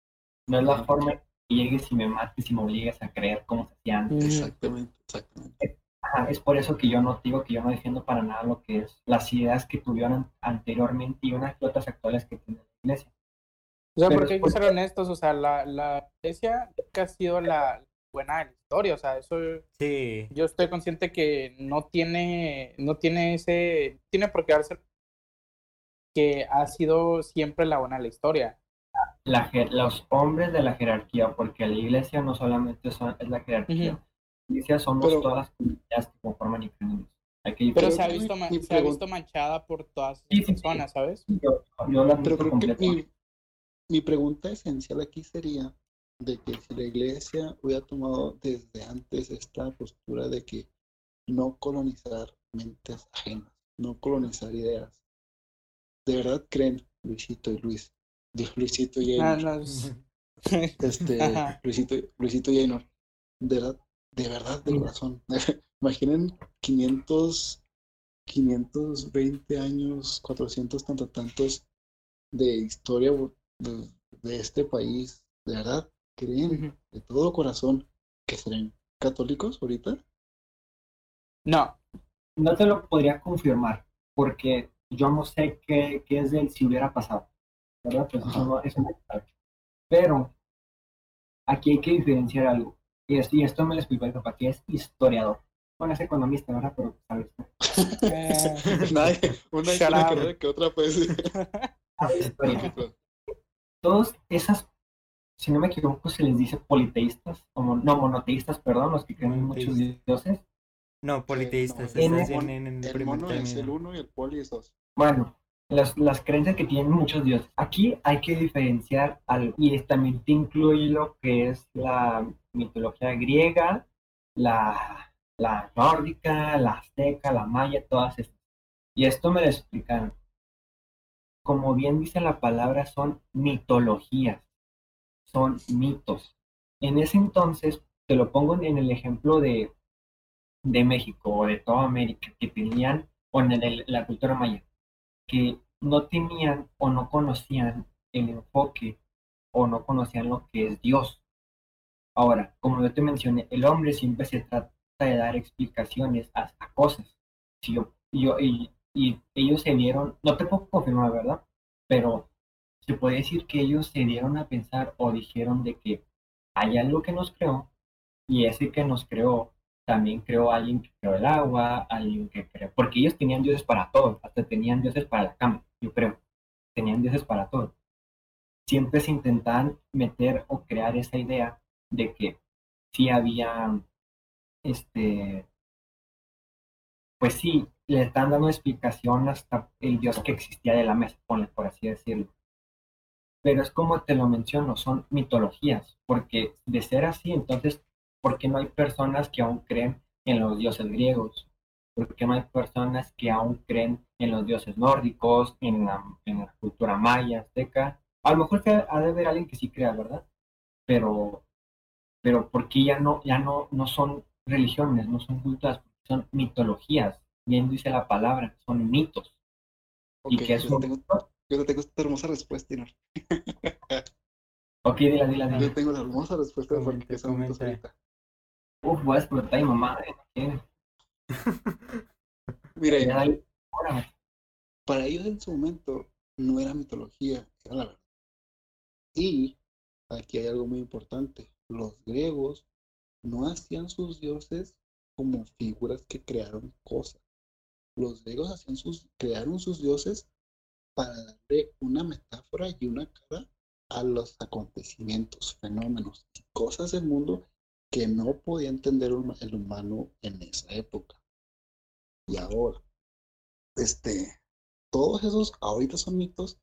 S5: no es la forma que llegues y me mates y me obligues a creer cómo se hacía antes.
S3: exactamente, exactamente.
S5: Ajá, es por eso que yo no digo que yo no defiendo para nada lo que es las ideas que tuvieron anteriormente y unas flotas actuales que tiene la iglesia.
S1: O sea,
S5: Pero
S1: porque hay que ser honestos, o sea, la, la iglesia nunca ha sido la buena de la historia, o sea, eso
S2: Sí.
S1: yo estoy consciente que no tiene, no tiene ese, tiene por qué darse que ha sido siempre la buena de la historia.
S5: La los hombres de la jerarquía, porque la iglesia no solamente son, es la jerarquía. La iglesia somos
S3: Pero-
S5: todas las comunidades que conforman. Hay que
S1: Pero
S3: Pero
S1: se ha
S3: mi-
S1: visto,
S3: mi
S1: se ha visto manchada por todas
S5: Sí,
S1: esas
S5: sí, sí.
S1: personas, ¿sabes?
S5: yo, yo lo
S3: Pero creo que mi, mi pregunta esencial aquí sería de que si la iglesia hubiera tomado desde antes esta postura de que no colonizar mentes ajenas, no colonizar ideas. ¿De verdad creen, Luisito y Luis? Dijo Luisito y
S1: Ah, no, [laughs]
S3: este,
S1: Ajá.
S3: Luisito, Luisito y Einor, de verdad, de verdad, de corazón. [laughs] Imaginen 500, 520 años, 400 tanto tantos de historia de, de este país, de verdad, creen de todo corazón que serán católicos ahorita.
S1: No,
S5: No te lo podría confirmar, porque yo no sé qué, qué es del si hubiera pasado. ¿Verdad? Pues eso no, eso no sabe. Pero aquí hay que diferenciar algo. Y esto, y esto me lo explicó mi papá, que es historiador. Bueno, es economista, ¿verdad? Pero, ¿sabes?
S1: eh, [laughs]
S3: Nadie, una que otra pues. [laughs]
S5: Historia. Todos esas, si no me equivoco, se les dice politeístas, o mon- no, monoteístas, perdón, los que creen en muchos dioses.
S2: No, politeístas.
S3: no,
S5: en el-
S2: en el
S3: El mono es el uno y el poli es dos.
S5: Bueno, las, las creencias que tienen muchos dioses. Aquí hay que diferenciar algo, y también te incluye lo que es la mitología griega, la, la nórdica, la azteca, la maya, todas estas. Y esto me lo explicaron. Como bien dice la palabra, son mitologías, son mitos. En ese entonces, te lo pongo en el ejemplo de, de México o de toda América, que tenían, o en el- la cultura maya, que no tenían o no conocían el enfoque o no conocían lo que es Dios. Ahora, como yo te mencioné, el hombre siempre se trata de dar explicaciones a, cosas. Si yo, yo, y, ellos se dieron, no te puedo confirmar, ¿verdad? Pero se puede decir que ellos se dieron a pensar o dijeron de que hay algo que nos creó y ese que nos creó también creó a alguien que creó el agua, alguien que creó, porque ellos tenían dioses para todo, hasta tenían dioses para la cama, yo creo, tenían dioses para todo. Siempre se intentaban meter o crear esa idea de que sí había, este, pues sí, le están dando explicación hasta el dios que existía de la mesa, por así decirlo. Pero es como te lo menciono, son mitologías, porque de ser así, entonces, ¿por qué no hay personas que aún creen en los dioses griegos? ¿Por qué no hay personas que aún creen en los dioses nórdicos, en la, en la cultura maya, azteca? A lo mejor que ha de haber alguien que sí crea, ¿verdad? Pero, pero ¿por qué ya no, ya no, no son religiones, no son culturas, son mitologías? Bien dice la palabra, son mitos. ¿Y qué es
S3: yo, te tengo, yo esta hermosa respuesta, Inor.
S5: Ok, dila, dila, dila.
S3: Yo tengo la hermosa respuesta porque son mitos ahorita.
S5: Uf, voy a explotar a mi mamá. ¿eh? [laughs]
S3: Mira, para ellos en su momento no era mitología, era la verdad. Y aquí hay algo muy importante. Los griegos no hacían sus dioses como figuras que crearon cosas. Los griegos hacían sus, crearon sus dioses para darle una metáfora y una cara a los acontecimientos, fenómenos y cosas del mundo que no podía entender un- el humano en esa época. Y ahora, este, todos esos ahorita son mitos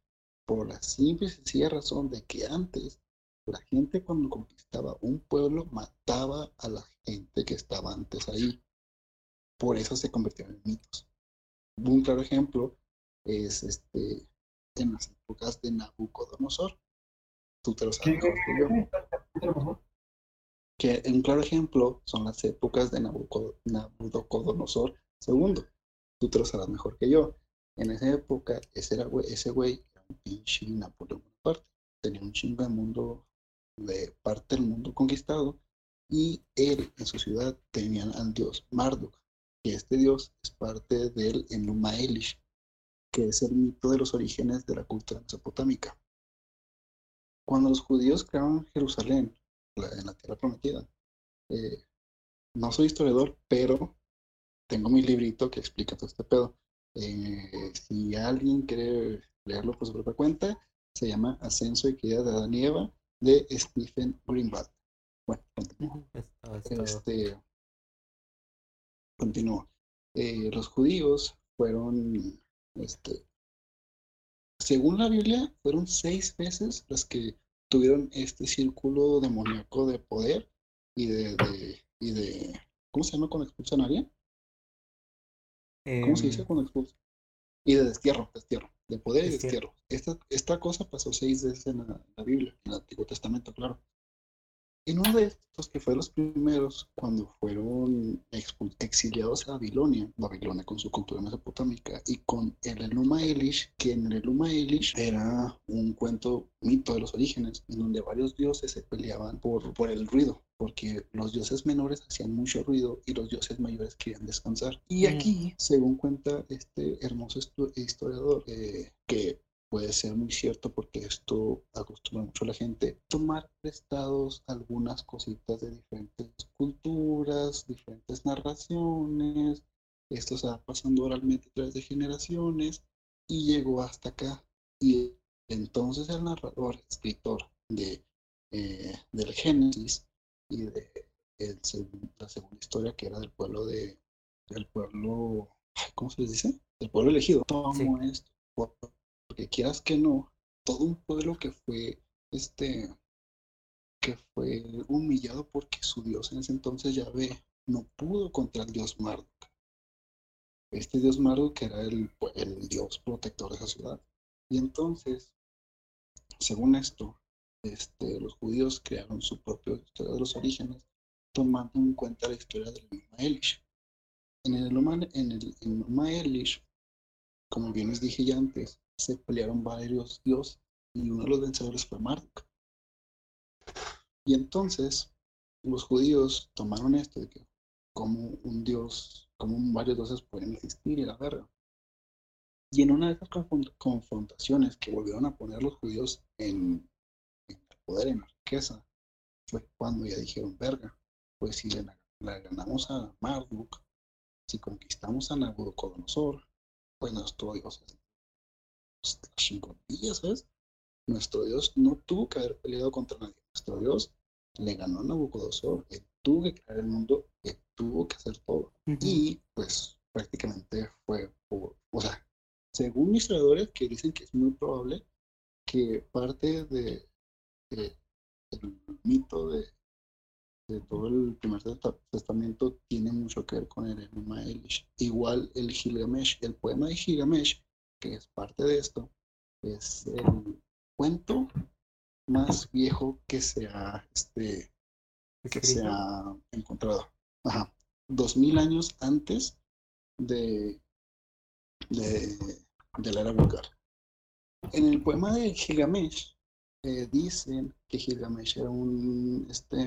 S3: por la simple y sencilla razón de que antes la gente cuando conquistaba un pueblo mataba a la gente que estaba antes ahí. Por eso se convirtieron en mitos. Un claro ejemplo es este en las épocas de Nabucodonosor. Tú te lo sabes que un claro ejemplo son las épocas de Nabucodo- Nabucodonosor II. Tú te lo sabrás mejor que yo. En esa época, ese, era, ese güey era pinche Napoleón Bonaparte. Tenía un chingo de mundo, de parte del mundo conquistado, y él en su ciudad tenía al dios Marduk, que este dios es parte del Enuma Elish, que es el mito de los orígenes de la cultura mesopotámica. Cuando los judíos crearon Jerusalén, la- en la tierra prometida, eh, no soy historiador, pero tengo mi librito que explica todo este pedo. Eh, si alguien quiere leerlo por su propia cuenta, se llama Ascenso y Caída de Adán y Eva de Stephen Greenwald. Bueno, continúo. Este, continúo. Eh, los judíos fueron, este, según la Biblia, fueron seis veces las que tuvieron este círculo demoníaco de poder y de, de- y de, ¿cómo se llama cuando expulsan a alguien? ¿Cómo se dice
S2: Em,
S3: cuando expulsan? Y de destierro, destierro, de poder y
S2: Destierro.
S3: destierro. Esta, esta cosa pasó seis veces en la, la Biblia, en el Antiguo Testamento, claro. En uno de estos, que fue los primeros, cuando fueron exiliados a Babilonia, Babilonia con su cultura mesopotámica, y con el Enuma Elish, que en el Enuma Elish era un cuento, mito de los orígenes, en donde varios dioses se peleaban por, por el ruido, porque los dioses menores hacían mucho ruido y los dioses mayores querían descansar. Y
S1: Mm.
S3: aquí, según cuenta este hermoso historiador, eh, que puede ser muy cierto porque esto acostumbra mucho a la gente, tomar prestados algunas cositas de diferentes culturas, diferentes narraciones, esto se va pasando oralmente a través de generaciones y llegó hasta acá. Y entonces el narrador, escritor de, eh, del Génesis y de el la segunda historia que era del pueblo de, del pueblo, ¿cómo se les dice? Del pueblo elegido. Tomó esto, por- porque quieras que no, todo un pueblo que fue, este, que fue humillado porque su dios en ese entonces Yahvé no pudo contra el dios Marduk. Este dios Marduk era el, el dios protector de esa ciudad. Y entonces, según esto, este, los judíos crearon su propia historia de los orígenes, tomando en cuenta la historia del Enuma Elish. En el en el Enuma Elish, como bien les dije ya antes, se pelearon varios dioses y uno de los vencedores fue Marduk. Y entonces los judíos tomaron esto de que como un dios, como varios dioses pueden existir y la verga. Y en una de esas confron- confrontaciones que volvieron a poner los judíos en, en poder, en la riqueza, fue cuando ya dijeron, verga, pues si le, le ganamos a Marduk, si conquistamos a Nabucodonosor, pues nuestro Dios es la ¿sabes? Nuestro Dios no tuvo que haber peleado contra nadie. Nuestro Dios le ganó a Nabucodonosor, él tuvo que crear el mundo, él tuvo que hacer todo. Y pues prácticamente fue por, o sea, según historiadores que dicen que es muy probable que parte de, de- del mito de, de todo el primer testa- testamento tiene mucho que ver con el Enuma Elish. Igual el Gilgamesh, el poema de Gilgamesh, que es parte de esto, es el cuento más viejo que se ha, este, que se ha encontrado. Ajá. Dos mil años antes de, de, de la era vulgar. En el poema de Gilgamesh eh, dicen que Gilgamesh era un, este,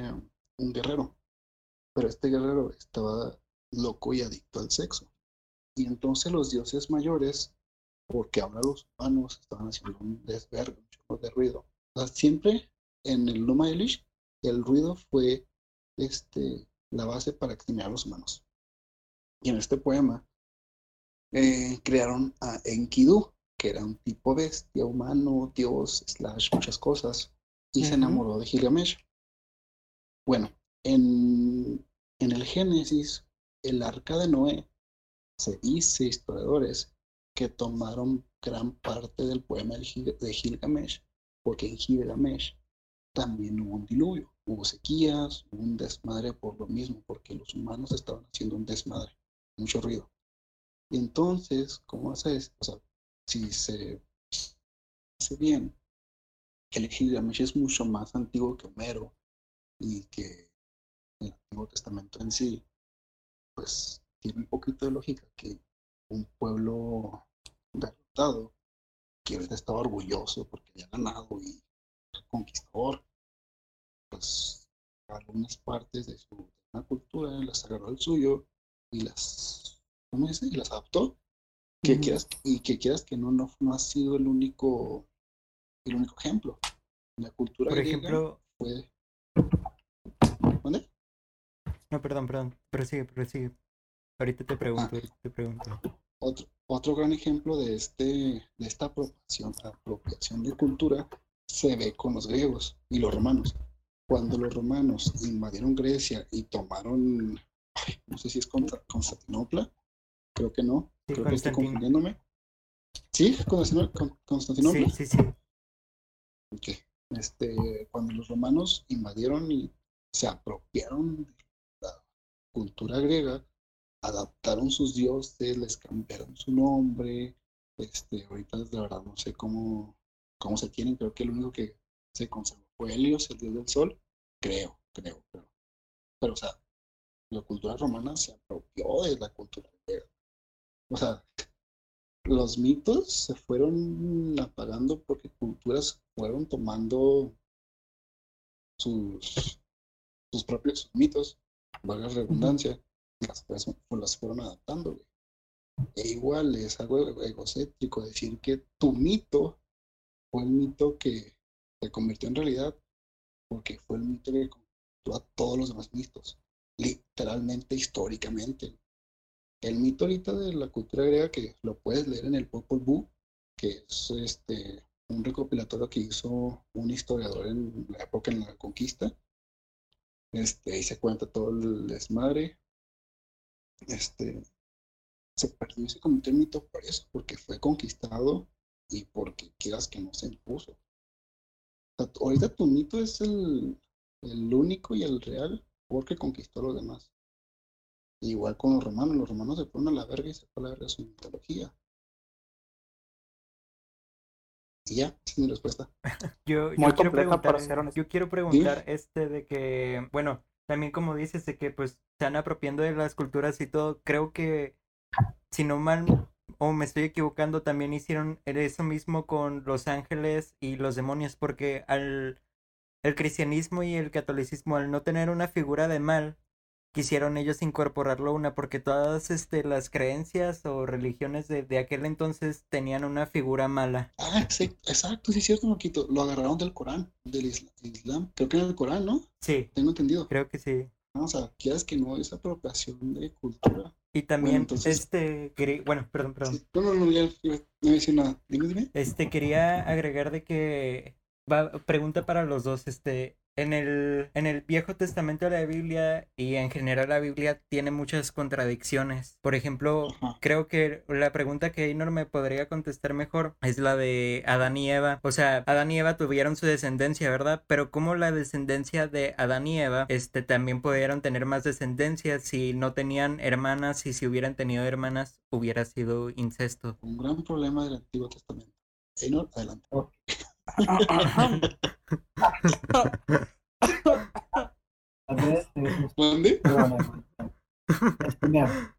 S3: un guerrero, pero este guerrero estaba loco y adicto al sexo. Y entonces los dioses mayores, porque ahora los humanos estaban haciendo un desvergue, un chorro de ruido. O sea, siempre en el Numa Elish, el ruido fue este, la base para exterminar a los humanos. Y en este poema eh, crearon a Enkidu, que era un tipo bestia, humano, dios, slash, muchas cosas, y se
S1: Ujú.
S3: enamoró de Gilgamesh. Bueno, en, en el Génesis, el arca de Noé, se dice, historiadores, que tomaron gran parte del poema de Gil- de Gilgamesh, porque en Gilgamesh también hubo un diluvio, hubo sequías, hubo un desmadre por lo mismo, porque los humanos estaban haciendo un desmadre, mucho ruido. Y entonces, ¿cómo haces? O sea, si se hace bien, el Gilgamesh es mucho más antiguo que Homero y que el Antiguo Testamento en sí, pues tiene un poquito de lógica que un pueblo derrotado que ahorita estaba orgulloso porque había ganado y conquistador, pues algunas partes de su de cultura las agarró al suyo y las, ¿cómo dice? Y las adaptó. Que quieras, y que quieras que no, no, no ha sido el único, el único ejemplo. La cultura
S2: Por
S3: griega
S2: ejemplo,
S3: fue. ¿Mande?
S2: no, perdón, perdón, prosigue, prosigue. Ahorita te pregunto, ahorita te pregunto.
S3: Otro, otro gran ejemplo de, este, de esta apropiación, apropiación de cultura se ve con los griegos y los romanos. Cuando los romanos invadieron Grecia y tomaron, ay, no sé si es Consta- Constantinopla, creo que no,
S2: Sí,
S3: creo que estoy confundiéndome. ¿Sí? ¿Constantino- Con- ¿Constantinopla?
S2: Sí, sí, sí.
S3: Este, cuando los romanos invadieron y se apropiaron de la cultura griega, adaptaron sus dioses, les cambiaron su nombre. Este, ahorita de verdad no sé cómo, cómo se tienen, creo que el único que se conservó fue Helios, el dios del sol. Creo, creo, creo. Pero, o sea, la cultura romana se apropió de la cultura griega. O sea, los mitos se fueron apagando porque culturas fueron tomando sus, sus propios mitos, valga redundancia, las, fueron- las fueron adaptando. E igual es algo ego- egocéntrico decir que tu mito fue el mito que se convirtió en realidad porque fue el mito que convirtió a todos los demás mitos, literalmente, históricamente. El mito ahorita de la cultura griega que lo puedes leer en el Popol Vuh, que es este un recopilatorio que hizo un historiador en la época en la conquista. Este, ahí se cuenta todo el desmadre. Este se perdió y se convirtió en mito por eso, porque fue conquistado y porque quieras que no se impuso. O sea, ahorita tu mito es el, el único y el real porque conquistó a los demás. Igual con los romanos, los romanos se fueron a la verga y se fue a la verga su mitología. Y ya, esa es mi respuesta. [laughs]
S2: Yo, yo
S1: Muy
S2: quiero preguntar, yo quiero preguntar este de que, bueno, también como dices de que pues se han apropiando de las culturas y todo, creo que si no mal o me estoy equivocando, también hicieron eso mismo con los ángeles y los demonios, porque al el cristianismo y el catolicismo, al no tener una figura de mal, quisieron ellos incorporarlo a una, porque todas este, las creencias o religiones de, de aquel entonces tenían una figura mala.
S3: Ah, sí, exacto, sí es cierto, Moquito. Lo agarraron del Corán, del isla- Islam. Creo que en el Corán, ¿no?
S2: Sí,
S3: Tengo entendido.
S2: creo que sí.
S3: O sea, quieras que no, es apropiación de cultura.
S2: Y también,
S3: entonces-
S2: este, quería, bueno, perdón, perdón.
S3: Sí. No, no, no, ya no voy a decir nada. Dime, dime.
S2: Este, quería agregar de que, va, pregunta para los dos, este, en el, en el Viejo Testamento de la Biblia y en general la Biblia tiene muchas contradicciones. Por ejemplo, creo que la pregunta que Einor me podría contestar mejor es la de Adán y Eva. O sea, Adán y Eva tuvieron su descendencia, ¿verdad? Pero ¿cómo la descendencia de Adán y Eva, este, también pudieron tener más descendencia si no tenían hermanas y si hubieran tenido hermanas hubiera sido incesto?
S3: Un gran problema del Antiguo Testamento. Einor, adelante.
S5: Mira,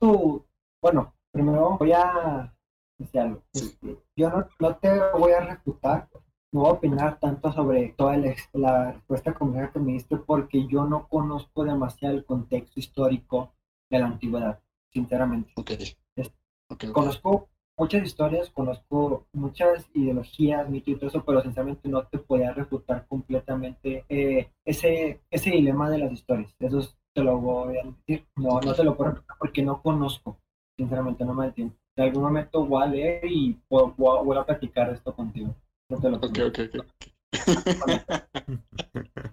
S5: tú, bueno, primero voy a decir algo. Este, yo no, no te voy a refutar, no voy a opinar tanto sobre toda la, la respuesta completa que me diste porque yo no conozco demasiado el contexto histórico de la antigüedad, sinceramente.
S3: Ok. Ok, ok.
S5: Conozco muchas historias, conozco muchas ideologías, mitos y todo eso, pero sinceramente no te podía refutar completamente eh, ese, ese dilema de las historias. Eso es- te lo voy a decir. No, no te lo puedo refutar porque no conozco. Sinceramente no me da tiempo. En algún momento voy a leer y voy, voy a- voy a platicar esto contigo. No te lo
S3: Ok, ok, ok. [laughs]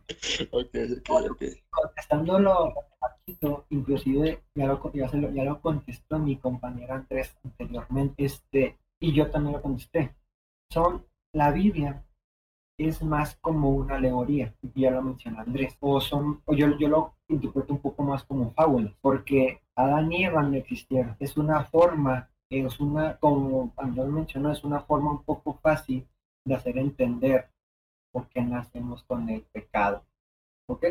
S3: Ok, ok, ok.
S5: contestándolo rapidito, inclusive ya lo, ya, se lo, ya lo contestó mi compañera Andrés anteriormente, este, y yo también lo contesté. Son, la Biblia es más como una alegoría, ya lo mencionó Andrés, o son, o yo, yo lo interpreto un poco más como fábulas, porque Adán y Eva no existieron, es una forma, es una, como Andrés mencionó, es una forma un poco fácil de hacer entender por qué nacemos con el pecado. ¿ok?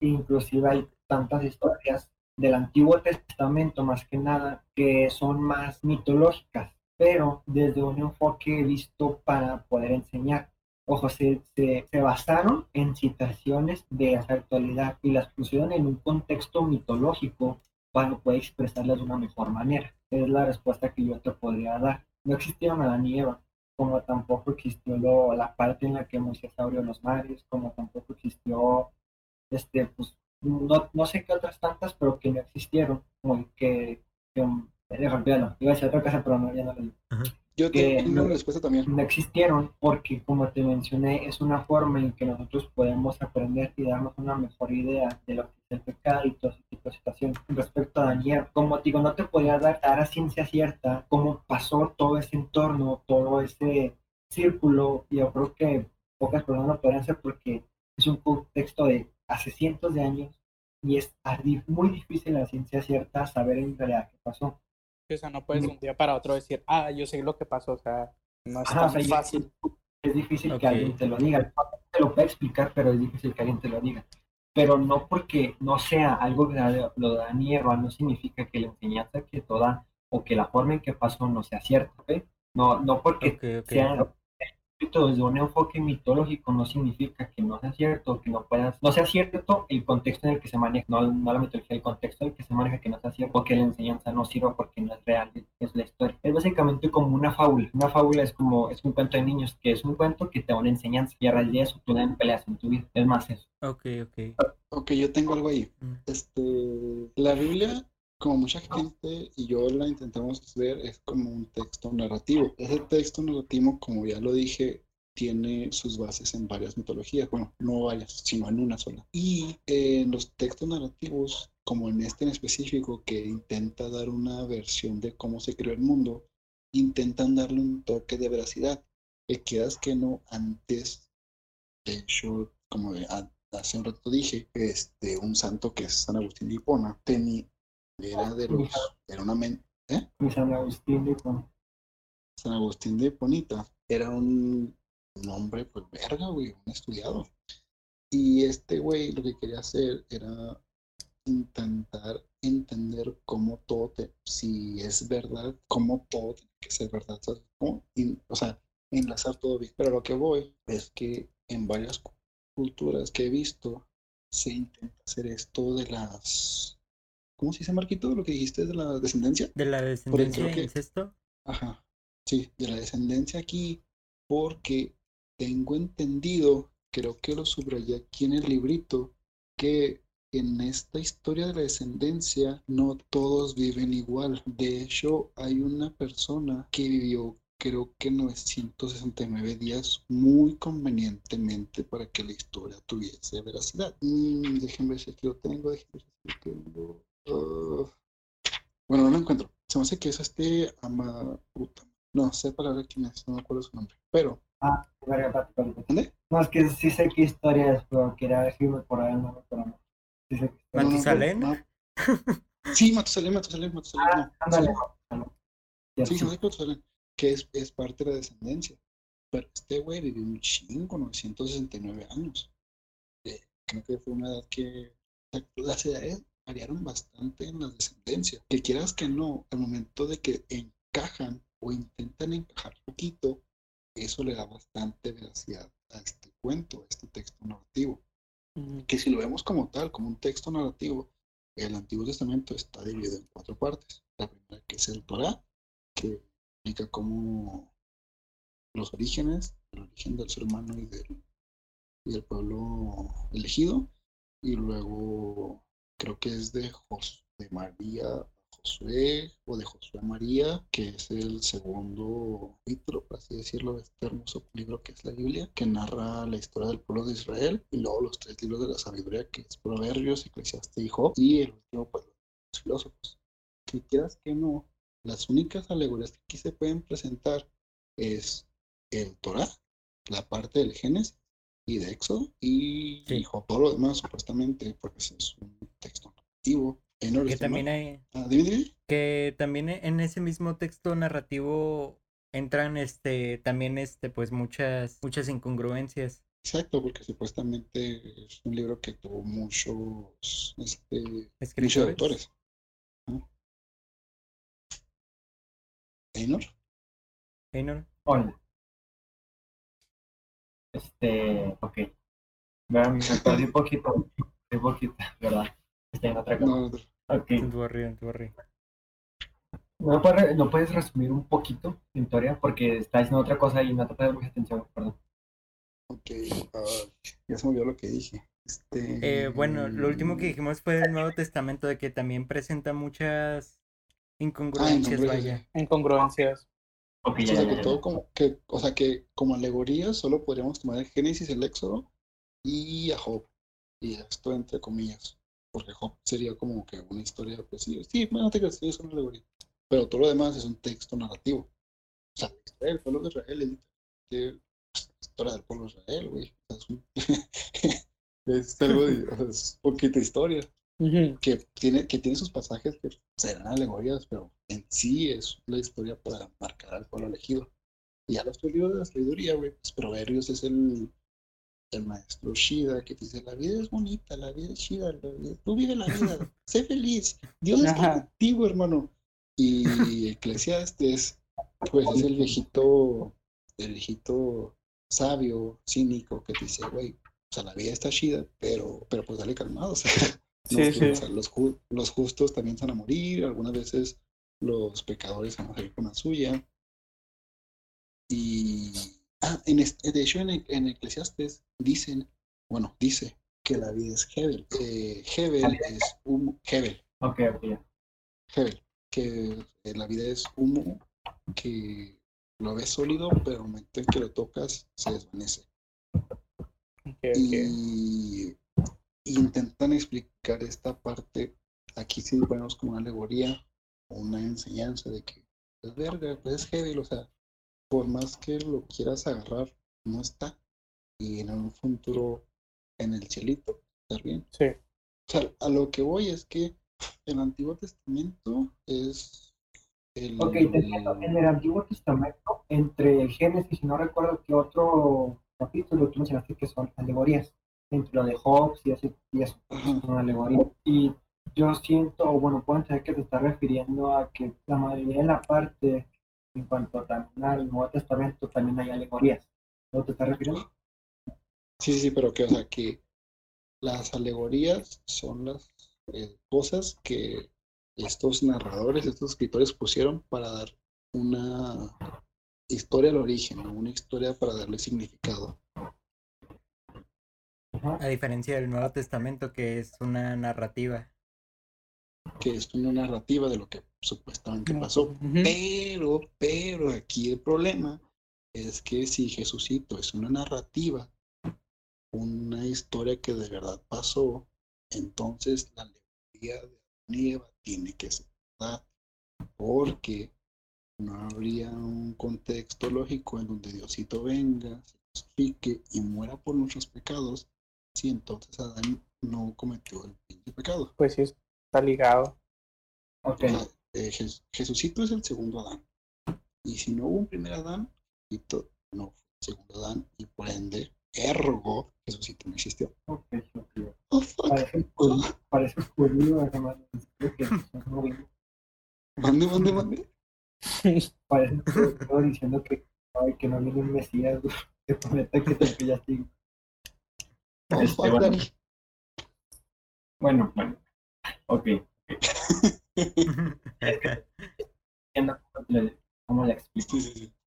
S5: Inclusive hay tantas historias del Antiguo Testamento, más que nada, que son más mitológicas, pero desde un enfoque visto para poder enseñar. Ojo, se, se, basaron en situaciones de la actualidad y las pusieron en un contexto mitológico para poder expresarlas de una mejor manera. Es la respuesta que yo te podría dar. No existieron Adán y Eva, como tampoco existió lo- la parte en la que Moisés abrió los mares, como tampoco existió, este, pues, no, no sé qué otras tantas, pero que no existieron, como que, que eh, olvídalo, iba a decir otra cosa, pero no, ya no lo.
S3: Yo
S5: que
S3: tengo
S5: no-
S3: una respuesta también.
S5: No existieron porque, como te mencioné, es una forma en que nosotros podemos aprender y darnos una mejor idea de lo que es el pecado y todo ese tipo de situaciones. Respecto a Daniel, como te digo, no te podía dar, dar a ciencia cierta cómo pasó todo ese entorno, todo ese círculo, y yo creo que pocas personas lo podrían hacer porque es un contexto de hace cientos de años y es muy difícil a la ciencia cierta saber en realidad qué pasó.
S1: O sea, no puedes de un día para otro decir, ah, yo sé lo que pasó. O sea, no es
S5: Ajá,
S1: tan
S5: o sea, yo-
S1: fácil.
S5: es difícil que alguien te lo diga. Te lo puede explicar, pero es difícil que alguien te lo diga. Pero no porque no sea algo que lo da ni Eva, no significa que la enseñanza que toda o que la forma en que pasó no sea cierta. ¿ok? No, no porque
S2: Ok, ok.
S5: sea escrito desde un enfoque mitológico no significa que no sea cierto, que no puedas, no sea cierto el contexto en el que se maneja, no, no la mitología, el contexto en el que se maneja que no sea cierto, o que la enseñanza no sirva porque no es real, es la historia. Es básicamente como una fábula. Una fábula es como, es un cuento de niños, que es un cuento que te da una enseñanza, y a raíz de eso tú dan peleas en tu vida. Es más eso.
S2: Ok, ok.
S3: Ok, yo tengo algo ahí.
S2: Mm.
S3: Este, la Biblia, como mucha gente y yo la intentamos ver, es como un texto narrativo. Ese texto narrativo, como ya lo dije, tiene sus bases en varias mitologías. Bueno, no varias, sino en una sola. Y eh, en los textos narrativos, como en este en específico, que intenta dar una versión de cómo se creó el mundo, intentan darle un toque de veracidad. Que quedas que no, antes, de hecho, como de- a- hace un rato dije, este, un santo que es San Agustín de Hipona, tenía, era de los, era una men-
S5: Y San Agustín dijo,
S3: San Agustín de Hiponita, era un, un hombre, pues verga, güey, un estudiado. Y este güey lo que quería hacer era intentar entender cómo todo, te- si es verdad, cómo todo tiene que ser verdad, cómo? Y, o sea, enlazar todo bien. Pero lo que voy es que en varias cu- culturas que he visto se intenta hacer esto de las... ¿Cómo se dice, Marquito? Lo que dijiste de la descendencia.
S2: ¿De la descendencia
S3: creo que-
S2: incesto?
S3: Ajá, sí, de la descendencia aquí, porque tengo entendido, creo que lo subrayé aquí en el librito, que en esta historia de la descendencia no todos viven igual. De hecho, hay una persona que vivió, creo que 969 días muy convenientemente para que la historia tuviese veracidad. Mm, déjenme ver si aquí lo tengo, déjenme ver si lo tengo. Ah, bueno, no lo encuentro. Se me hace que es este ama. No sé palabra quién es, no me acuerdo su nombre. Pero,
S5: ah, verga, pati, pati, pati".
S3: ¿dónde?
S5: No, es que sí sé qué historia es, pero quería decirme por ahí nombre, pero no. Sí sé qué historia.
S3: No, [laughs] no,
S2: ¿Matusalén?
S3: no. Sí, Matusalén, Matusalén, Matusalén.
S5: Ah,
S3: no.
S5: ándale.
S3: Sí,
S5: sí.
S3: se me hace que Matusalén, que es, es parte de la descendencia. Pero este güey vivió un chingo, 969 años. Eh, creo que fue una edad que o sea, las edades variaron bastante en la descendencia. Que quieras que no, al momento de que encajan o intentan encajar poquito, eso le da bastante veracidad a este cuento, a este texto narrativo. Que si lo vemos como tal, como un texto narrativo, el Antiguo Testamento está dividido en cuatro partes. La primera que es el Torah, que explica cómo los orígenes, el origen del ser humano y del, y del pueblo elegido. Y luego creo que es de, María Josué o de Josué María, que es el segundo capítulo, por así decirlo, de este hermoso libro que es la Biblia, que narra la historia del pueblo de Israel. Y luego los tres libros de la sabiduría, que es Proverbios, Eclesiastes y Job. Y el último, pues, los filósofos. Que quieras que no, las únicas alegorías que aquí se pueden presentar es el Torah, la parte del Génesis y de Éxodo y,
S2: Sí.
S3: todo lo demás supuestamente porque es un texto narrativo. En
S2: Que también hay,
S3: Ah, dime, dime.
S2: que también en ese mismo texto narrativo entran este también este pues muchas muchas incongruencias.
S3: Exacto, porque supuestamente es un libro que tuvo muchos, este, muchos autores. ¿Einor?
S2: Einor.
S5: Hola. Este, ok. Vean, me [laughs] perdí un poquito, un poquito, ¿verdad? Estoy en otra cosa.
S3: No,
S5: Ok.
S2: Don't worry, don't worry.
S5: ¿No puedes, ¿No puedes resumir un poquito, Victoria? Porque está diciendo otra cosa y no te pones mucha atención, perdón.
S3: ok. ah, ya se me olvidó lo que dije. Este...
S2: Eh, bueno, lo último que dijimos fue del Nuevo Testamento, de que también presenta muchas incongruencias,
S3: incongruencias,
S2: vaya.
S1: Incongruencias.
S5: Ok,
S3: Sí,
S5: ya,
S3: o sea,
S5: ya,
S3: que
S5: ya,
S3: todo
S5: ya.
S3: como que, o sea, que como alegoría solo podríamos tomar el Génesis, el Éxodo y a Job. Y esto entre comillas. Porque Job sería como que una historia, pues sí, sí, bueno, te creas, sí, es una alegoría. Pero todo lo demás es un texto narrativo. O sea, del pueblo de Israel es pues, la historia del pueblo de Israel, güey. O sea, es, un- [laughs] es algo de, o sea, es poquita historia
S1: Ujú.
S3: que tiene, que tiene sus pasajes que serán alegorías, pero en sí es la historia para marcar al pueblo elegido. Y ya los tres libros de la sabiduría, güey, pues Proverbios es el, el maestro Shida que dice, la vida es bonita, la vida es chida, la vida- tú vive la vida, [laughs] sé feliz, Dios está contigo, hermano. Y Eclesiastes, pues es el viejito, el viejito sabio, cínico, que dice, güey, o sea, la vida está chida, pero, pero pues dale calmado, o sea, [laughs]
S1: Sí,
S3: no,
S1: sí.
S3: o sea, los, ju- los justos también van a morir, algunas veces los pecadores van a salir con la suya. Y ah, en este- de hecho en, en Eclesiastes dicen, bueno, dice que la vida es Hebel. Eh, Hebel es humo, Hebel,
S5: Ok, ok.
S3: Hebel, que eh, la vida es humo que lo ves sólido, pero al momento en que lo tocas se desvanece.
S1: Ok, ok.
S3: y, intentan explicar esta parte. Aquí sí ponemos como una alegoría una enseñanza de que es verga, es heavy, o sea, por más que lo quieras agarrar, no está. Y en un futuro, en el cielito, estar bien.
S1: Sí.
S3: O sea, a lo que voy es que el Antiguo Testamento es el.
S5: Ok, te entiendo. En el Antiguo Testamento, entre el Génesis y no recuerdo qué otro capítulo, tú mencionaste que son alegorías. Entre lo de Hobbes y eso, y eso son alegorías. Y yo siento, o bueno, puedo entender que te estás refiriendo a que la mayoría de la parte, en cuanto también al Nuevo Testamento, también hay alegorías. ¿No te estás refiriendo?
S3: Sí, sí, pero que, o sea, que las alegorías son las eh, cosas que estos narradores, estos escritores pusieron para dar una historia al origen, ¿no? una historia para darle significado.
S2: A diferencia del Nuevo Testamento, que es una narrativa.
S3: Que es una narrativa de lo que supuestamente pasó.
S1: Ujú.
S3: Pero, pero aquí el problema es que si Jesucito es una narrativa, una historia que de verdad pasó, entonces la alegoría de Adán y Eva tiene que ser verdad, porque no habría un contexto lógico en donde Diosito venga, se justifique y muera por nuestros pecados, si entonces Adán no cometió el pecado.
S1: Pues sí, está ligado.
S5: Ok,
S3: eh, Jes- Jesucito es el segundo Adán. Y si no hubo un primer Adán, Jesucito no fue el segundo Adán. Y por ende, ergo, Jesucito no existió.
S5: ok, ok.
S3: Oh, fuck.
S5: Parece judío, parece judío, además.
S3: Mande, mande, mande. [laughs]
S5: parece judío diciendo que, ay, que no viene un Mesías, güey, que prometa que te pillas así.
S3: Oh,
S5: Este, bueno. Bueno, bueno. Ok. Cómo le explico.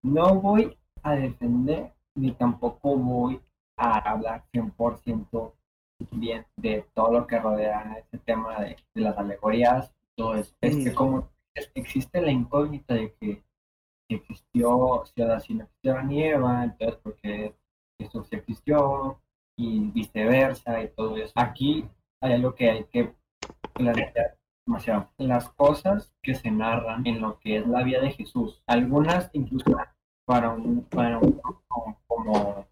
S5: No voy a defender ni tampoco voy a hablar 100% bien de todo lo que rodea este tema de, de las alegorías. Todo eso. Es que como es- existe la incógnita de que si existió, si ahora sí no existió Adán y Eva, entonces porque Jesús sí existió y viceversa y todo eso. Aquí hay algo que hay que plantear demasiado. Las cosas que se narran en lo que es la vida de Jesús, algunas incluso para un, para un como,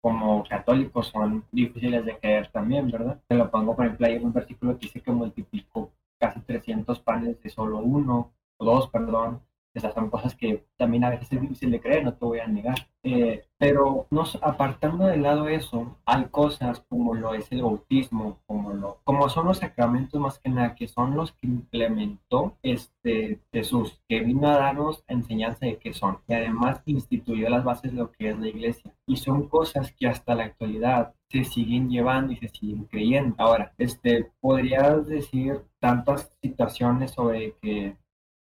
S5: como católicos son difíciles de creer también, ¿verdad? Te lo pongo, por ejemplo, hay un versículo que dice que multiplicó casi 300 panes de solo uno, o dos, perdón, Esas son cosas que también a veces es difícil de creer, no te voy a negar. Eh, pero nos, apartando de lado eso, hay cosas como lo es el bautismo, como, lo, como son los sacramentos más que nada, que son los que implementó este Jesús, que vino a darnos enseñanza de qué son, y además instituyó las bases de lo que es la iglesia. Y son cosas que hasta la actualidad se siguen llevando y se siguen creyendo. Ahora, este, podrías decir tantas situaciones sobre que,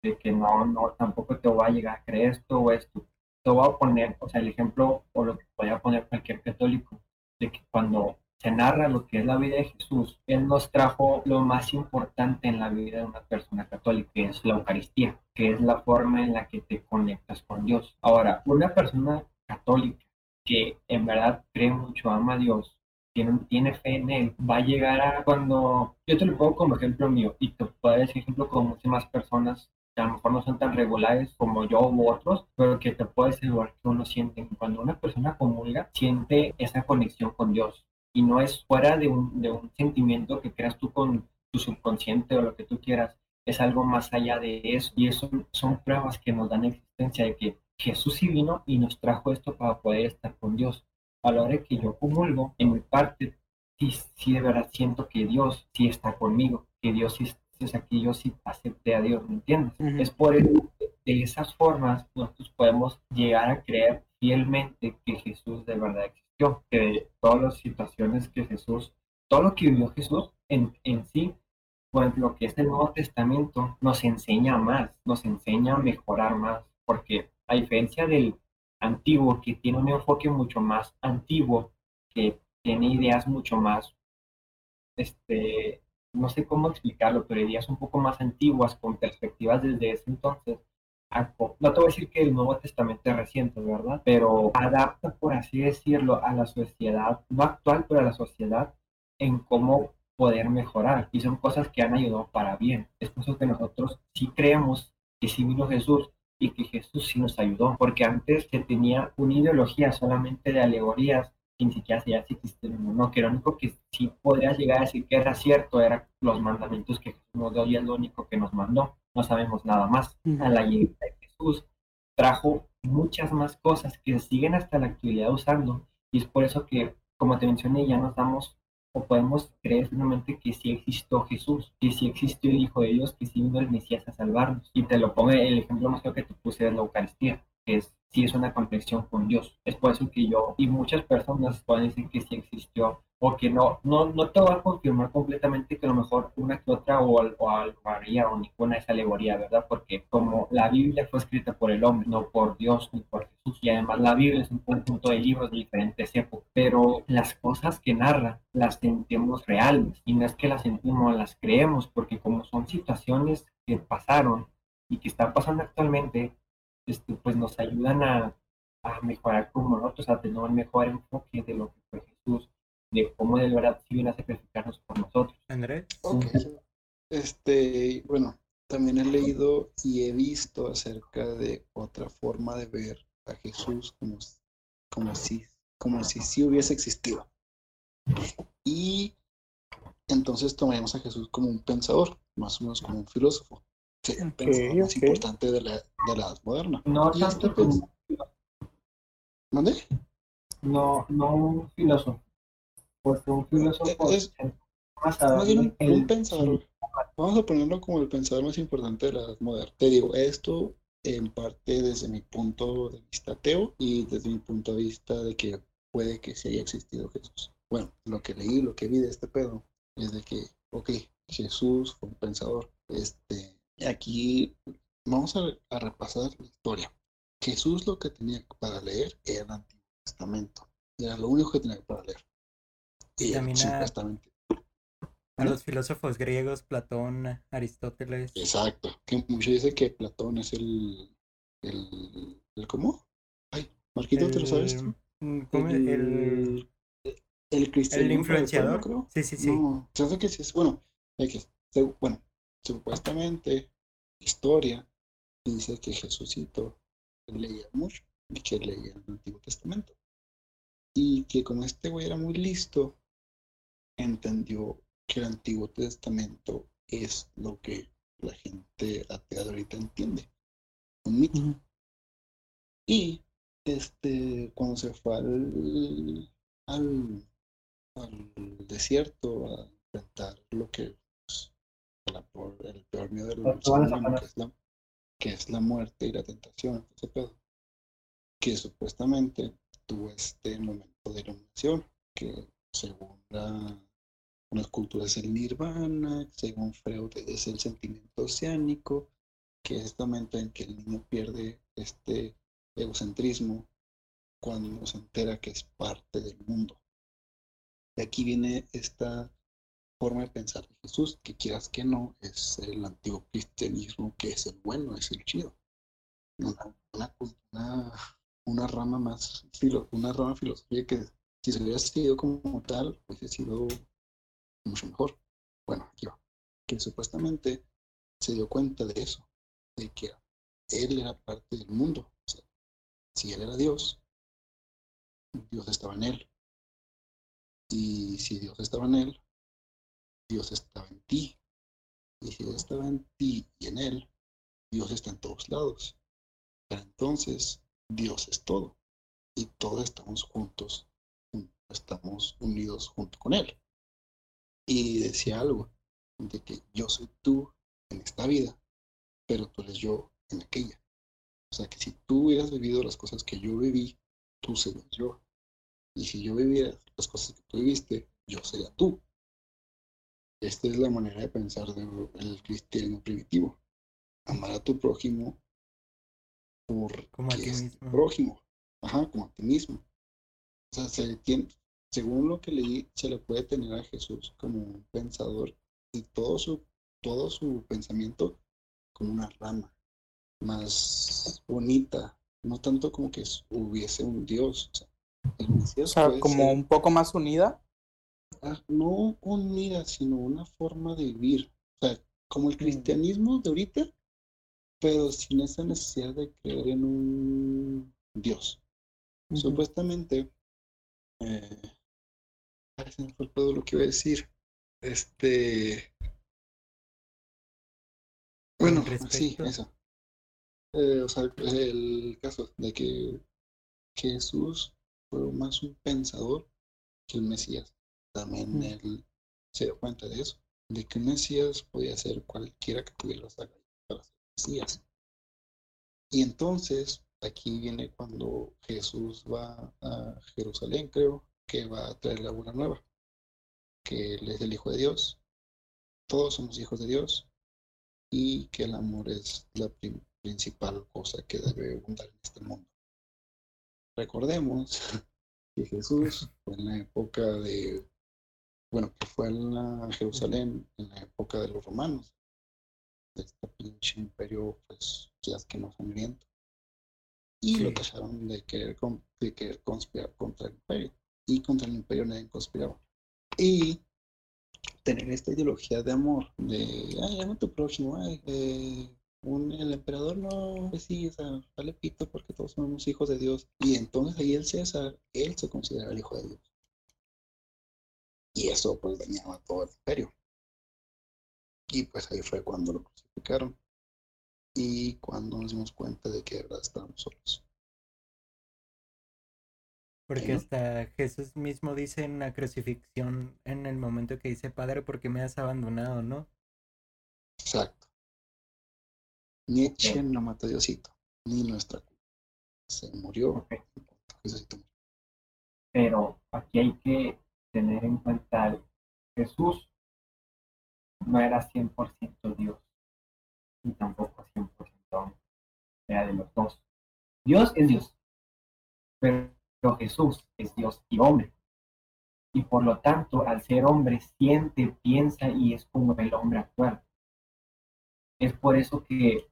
S5: de que no, no, tampoco te va a llegar a creer esto o esto. Te voy a poner, o sea, el ejemplo o lo que podría poner cualquier católico, de que cuando se narra lo que es la vida de Jesús, Él nos trajo lo más importante en la vida de una persona católica, que es la Eucaristía, que es la forma en la que te conectas con Dios. Ahora, una persona católica que en verdad cree mucho, ama a Dios, tiene, tiene fe en Él, va a llegar a cuando, yo te lo pongo como ejemplo mío, y te puedo decir ejemplo como muchas más personas a lo mejor no son tan regulares como yo u otros, pero que te puedo asegurar que uno siente, cuando una persona comulga, siente esa conexión con Dios, y no es fuera de un, de un sentimiento que creas tú con tu subconsciente o lo que tú quieras, es algo más allá de eso. Y eso son pruebas que nos dan existencia de que Jesús sí vino y nos trajo esto para poder estar con Dios. A la hora que yo comulgo, en mi parte, sí, sí de verdad siento que Dios sí está conmigo, que Dios sí, o sea, que yo sí acepté a Dios, ¿me entiendes? Es por eso de esas formas nosotros podemos llegar a creer fielmente que Jesús de verdad existió, que todas las situaciones que Jesús, todo lo que vivió Jesús en, en sí, pues lo que es el Nuevo Testamento nos enseña más, nos enseña a mejorar más, porque a diferencia del antiguo, que tiene un enfoque mucho más antiguo, que tiene ideas mucho más, este, no sé cómo explicarlo, pero ideas un poco más antiguas, con perspectivas desde ese entonces, no te voy a decir que el Nuevo Testamento es reciente, ¿verdad? Pero adapta, por así decirlo, a la sociedad, no actual, pero a la sociedad en cómo poder mejorar. Y son cosas que han ayudado para bien. Es por eso que nosotros sí creemos que sí vino Jesús y que Jesús sí nos ayudó, porque antes se tenía una ideología solamente de alegorías que ni siquiera sabía si existían no, que lo único que sí podría llegar a decir que era cierto eran los mandamientos que Jesús nos dio y es lo único que nos mandó no sabemos nada más. A la llegada de Jesús trajo muchas más cosas que siguen hasta la actualidad usando y es por eso que, como te mencioné, ya nos damos o podemos creer firmemente que sí existió Jesús, que sí existió el Hijo de Dios, que sí vino el Mesías a salvarnos. Y te lo pongo el ejemplo más claro que te puse de la Eucaristía, es sí es una conexión con Dios. Es por eso que yo y muchas personas decir que sí existió o que no, no, no te va a confirmar completamente que a lo mejor una que otra o, o alegoría o ninguna es alegoría, ¿verdad? Porque como la Biblia fue escrita por el hombre, no por Dios ni por Jesús, y además la Biblia es un conjunto de libros de diferentes épocas, pero las cosas que narra las sentimos reales y no es que las sentimos, las creemos, porque como son situaciones que pasaron y que están pasando actualmente, este, pues nos ayudan a, a mejorar como nosotros, a tener un mejor enfoque de lo que fue Jesús de cómo de verdad sí viene a sacrificarnos por nosotros.
S2: Andrés.
S3: Este, bueno, también he leído y he visto acerca de otra forma de ver a Jesús como, como si como si sí hubiese existido. Y entonces tomaríamos a Jesús como un pensador, más o menos como un filósofo. Sí, el pensador más importante de la, de la edad moderna.
S5: No tanto como...
S3: ¿Mande?
S5: No, no un filósofo. Pues un filósofo
S3: es, más bien un, pensador. Vamos a ponerlo como el pensador más importante de la edad moderna. Te digo, esto en parte desde mi punto de vista ateo y desde mi punto de vista de que puede que sí haya existido Jesús. Bueno, lo que leí, lo que vi de este pedo es de que, ok, Jesús fue un pensador. Este, aquí vamos a, a repasar la historia. Jesús lo que tenía para leer era el Antiguo Testamento. Era lo único que tenía para leer.
S2: Y también a, los filósofos griegos, Platón, Aristóteles.
S3: Exacto. Que mucho dice que Platón es el, el, el ¿cómo? Ay, Marquito, ¿te lo sabes?
S2: Mm, ¿Cómo? El, el,
S3: el,
S2: el influenciador. creo. Sí, sí, sí.
S3: No, que sí es, bueno, que, bueno, supuestamente, historia dice que Jesucito leía mucho y que leía el Antiguo Testamento. Y que como este güey era muy listo, entendió que el Antiguo Testamento es lo que la gente atea ahorita entiende. un mito. Y este, cuando se fue al, al, al desierto a enfrentar lo que la por- el peor miedo del
S4: a
S3: humano, que es la, que es la muerte y la tentación, ese pedo. Que supuestamente tuvo este momento de iluminación, que según la, las culturas es el nirvana, según Freud es el sentimiento oceánico, que es este momento en que el niño pierde este egocentrismo cuando se entera que es parte del mundo. Y aquí viene esta forma de pensar de Jesús, que quieras que no, es el antiguo cristianismo, que es el bueno, es el chido. Una, una, rama más, filo, una rama filosofía que si se hubiera sido como tal, hubiese sido mucho mejor. Bueno, aquí. Que supuestamente se dio cuenta de eso, de que él era parte del mundo. Si él era Dios, Dios estaba en él. Y si Dios estaba en él, Dios estaba en ti. Y si Dios estaba en ti y en él, Dios está en todos lados. Pero entonces, Dios es todo. Y todos estamos juntos, jun- estamos unidos junto con Él. Y decía algo, de que yo soy tú en esta vida, pero tú eres yo en aquella. O sea que si tú hubieras vivido las cosas que yo viví, tú serías yo. Y si yo viviera las cosas que tú viviste, yo sería tú. Esta es la manera de pensar del cristianismo primitivo. Amar a tu prójimo por
S2: Como a ti
S3: es
S2: mismo.
S3: prójimo. Ajá, como a ti mismo. O sea, se tiene, según lo que leí, se le puede tener a Jesús como un pensador y todo su, todo su pensamiento como una rama más bonita, no tanto como que hubiese un Dios. O sea, el
S1: O
S3: Mesías
S1: sea,
S3: puede
S1: como
S3: ser-
S1: un poco más unida.
S3: Ah, no unida, sino una forma de vivir. O sea, como el cristianismo de ahorita, pero sin esa necesidad de creer en un Dios. Supuestamente, eh, ay, se me fue todo lo que iba a decir. Este, bueno, sí, eso. Eh, o sea, el caso de que Jesús fue más un pensador que el Mesías. También
S1: Mm.
S3: él se dio cuenta de eso, de que un Mesías podía ser cualquiera que tuviera las para ser Mesías. Y entonces, aquí viene cuando Jesús va a Jerusalén, creo, que va a traer la buena nueva, que él es el Hijo de Dios, todos somos hijos de Dios, y que el amor es la principal cosa que debe abundar en este mundo. Recordemos [laughs] que Jesús en la época de, bueno, que fue en la Jerusalén en la época de los romanos, de este pinche imperio, pues, ya es que no sangriento. Y lo tacharon de querer, con- de querer conspirar contra el imperio. Y contra el imperio nadie conspiraba. Y tener esta ideología de amor, de, ay, ama a tu próximo, ay, eh, un, el emperador no, pues sí, o sea, vale pito porque todos somos hijos de Dios. Y entonces ahí el César, él se considera el hijo de Dios. Y eso pues dañaba todo el imperio. Y pues ahí fue cuando lo crucificaron. Y cuando nos dimos cuenta de que de verdad estábamos solos.
S2: Porque hasta Jesús mismo dice en la crucifixión, en el momento que dice, Padre, ¿por qué me has abandonado, no?
S3: Exacto. Nietzsche no mató a Diosito, ni nuestra culpa. Se murió.
S5: Ok.
S3: Jesucito murió.
S5: Pero aquí hay que tener en cuenta algo. Jesús no era 100% Dios, ni tampoco 100% hombre. Era de los dos. Dios es Dios, pero Jesús es Dios y hombre. Y por lo tanto, al ser hombre, siente, piensa y es como el hombre actual. Es por eso que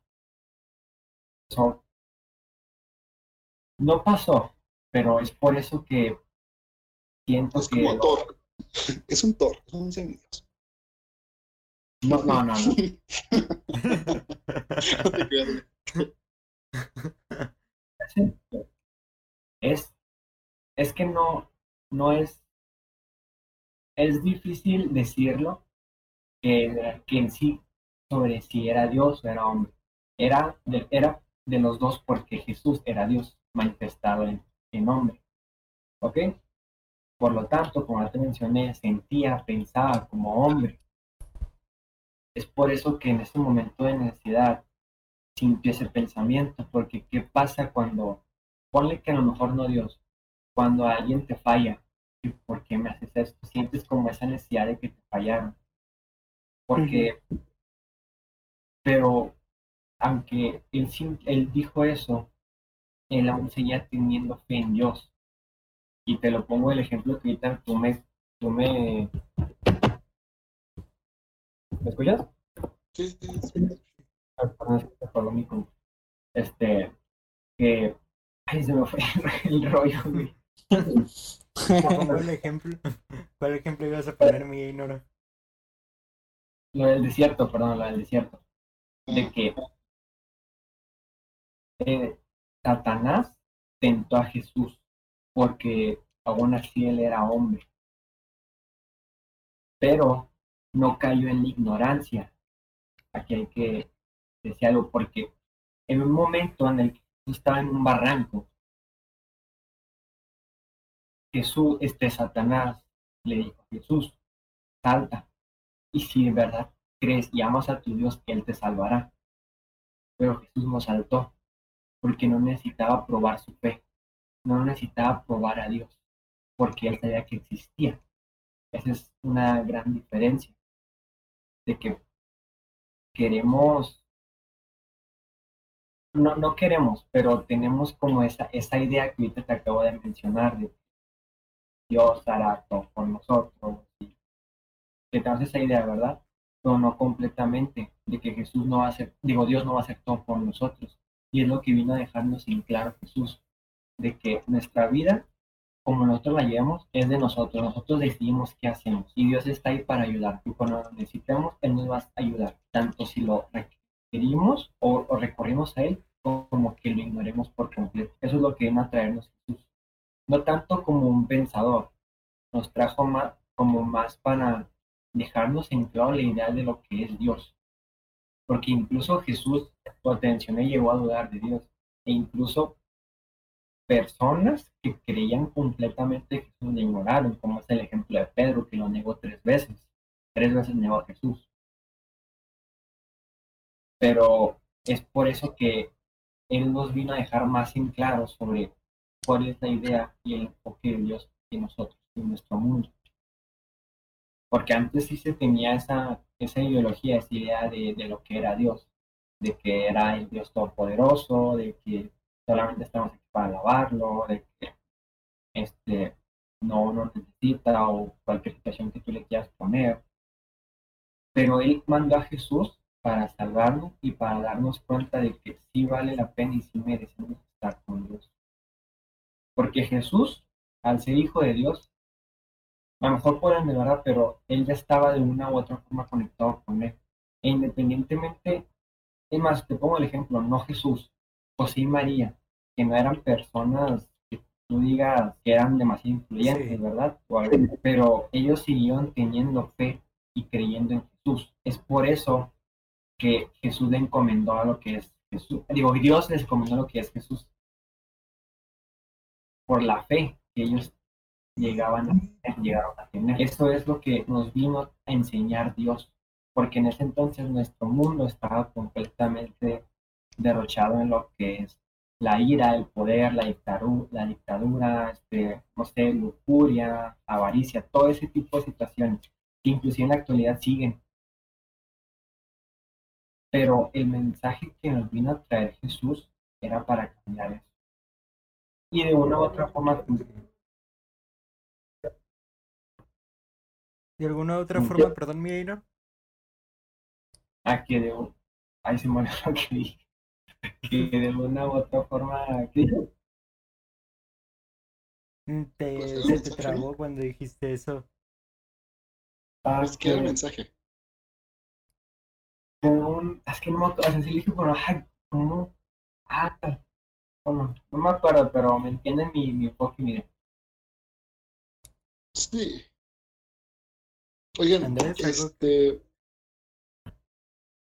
S5: no pasó, pero es por eso que siento
S3: Es
S5: que
S3: como Thor. Es un Thor, es un semidios.
S5: no, no, no, no. [laughs] Es es que no no es es difícil decirlo que, que en sí sobre si era Dios o era hombre era de- era de los dos porque Jesús era Dios manifestado en, en hombre. ¿Ok? Por lo tanto, como ya te mencioné, sentía, pensaba como hombre. Es por eso que en ese momento de necesidad sintió ese pensamiento, porque ¿qué pasa cuando, ponle que a lo mejor no Dios, cuando alguien te falla, ¿y ¿por qué me haces esto? Sientes como esa necesidad de que te fallaron. Porque, pero aunque él, él dijo eso, él aún seguía teniendo fe en Dios. Y te lo pongo el ejemplo que ahorita tú me, tú me, ¿me escuchas?
S3: Sí, sí, sí.
S5: Este, que, ay, se me fue [laughs] el rollo, güey.
S2: ¿Cuál ejemplo? ¿Cuál ejemplo ibas a poner, mi ignoro?
S5: Lo del desierto, perdón, lo del desierto. De que eh, Satanás tentó a Jesús porque aún así él era hombre. Pero no cayó en la ignorancia. Aquí hay que decir algo porque en un momento en el que estaba en un barranco, Jesús, este Satanás, le dijo a Jesús, salta, y si de verdad crees y amas a tu Dios, Él te salvará. Pero Jesús no saltó, porque no necesitaba probar su fe, no necesitaba probar a Dios, porque Él sabía que existía. Esa es una gran diferencia, de que queremos, no, no queremos, pero tenemos como esa, esa idea que ahorita te acabo de mencionar, de Dios hará todo por nosotros, y que tenemos esa idea, ¿verdad? Pero no completamente, de que Jesús no va a hacer, digo, Dios no va a hacer todo por nosotros. Y es lo que vino a dejarnos en claro Jesús, de que nuestra vida, como nosotros la llevamos, es de nosotros. Nosotros decidimos qué hacemos. Y Dios está ahí para ayudar. Y cuando lo necesitemos, Él nos va a ayudar. Tanto si lo requerimos o, o recorrimos a Él, como que lo ignoremos por completo. Eso es lo que vino a traernos Jesús. No tanto como un pensador, nos trajo más, como más para dejarnos en claro la idea de lo que es Dios. Porque incluso Jesús, por mencioné, llegó a dudar de Dios. E incluso personas que creían completamente que Jesús le ignoraron, como es el ejemplo de Pedro, que lo negó tres veces. Tres veces negó a Jesús. Pero es por eso que Él nos vino a dejar más en claro sobre cuál es la idea y el enfoque de Dios en nosotros, en nuestro mundo. Porque antes sí se tenía esa, esa ideología, esa idea de, de lo que era Dios, de que era el Dios todopoderoso, de que solamente estamos aquí para alabarlo, de que este, no nos necesita o cualquier situación que tú le quieras poner. Pero Él mandó a Jesús para salvarnos y para darnos cuenta de que sí vale la pena y sí merecemos estar con Dios. Porque Jesús, al ser hijo de Dios, a lo mejor por de verdad, pero él ya estaba de una u otra forma conectado con él. E independientemente, es más, te pongo el ejemplo, no Jesús, José y María, que no eran personas que tú digas que eran demasiado influyentes,
S2: Sí.
S5: ¿verdad? O algo, pero ellos siguieron teniendo fe y creyendo en Jesús. Es por eso que Jesús le encomendó a lo que es Jesús. Digo, Dios les encomendó lo que es Jesús. Por la fe que ellos llegaban a llegaron a tener. Eso es lo que nos vino a enseñar Dios, porque en ese entonces nuestro mundo estaba completamente derrochado en lo que es la ira, el poder, la dictadura, la dictadura este, no sé, lujuria, avaricia, todo ese tipo de situaciones que inclusive en la actualidad siguen. Pero el mensaje que nos vino a traer Jesús era para cambiar eso. Y de una u otra forma,
S2: ¿De alguna otra forma, perdón, mi ignoro?
S5: a que de un... Ahí se me olvidó lo que dije. Que de una u otra forma... ¿qué?
S2: Mm, Te,
S3: Pues,
S2: se te trabó cuando dijiste eso.
S5: Ah,
S3: Es que el mensaje.
S5: de un- Es que no me acuerdo, o sea, sí le dije, pero... Ay, ¿cómo? Ah, ¿cómo? No me acuerdo, pero me entienden mi, mi enfoque, mire.
S3: Sí. Oigan,
S2: Andrés,
S3: este.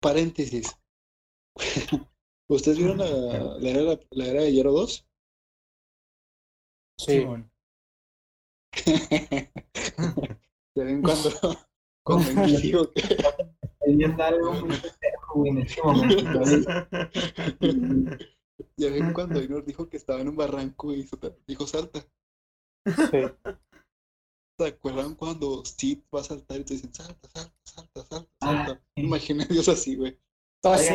S3: Paréntesis. [laughs] ¿Ustedes vieron la, la era, la, era de Hierro 2?
S1: Sí.
S2: Simón. [laughs]
S3: ¿Se ven cuando, [laughs] cuando Inor dijo que, [laughs]
S5: Viendo algo muy pendejo, en este momento.
S3: ya ven cuando Inor dijo que estaba en un barranco y dijo salta?
S1: Sí.
S3: ¿Se acuerdan cuando Sid va a saltar y te dicen salta, salta, salta, salta,
S5: Ah,
S3: salta?
S5: sí.
S3: Imagina a Dios así, güey.
S1: Así.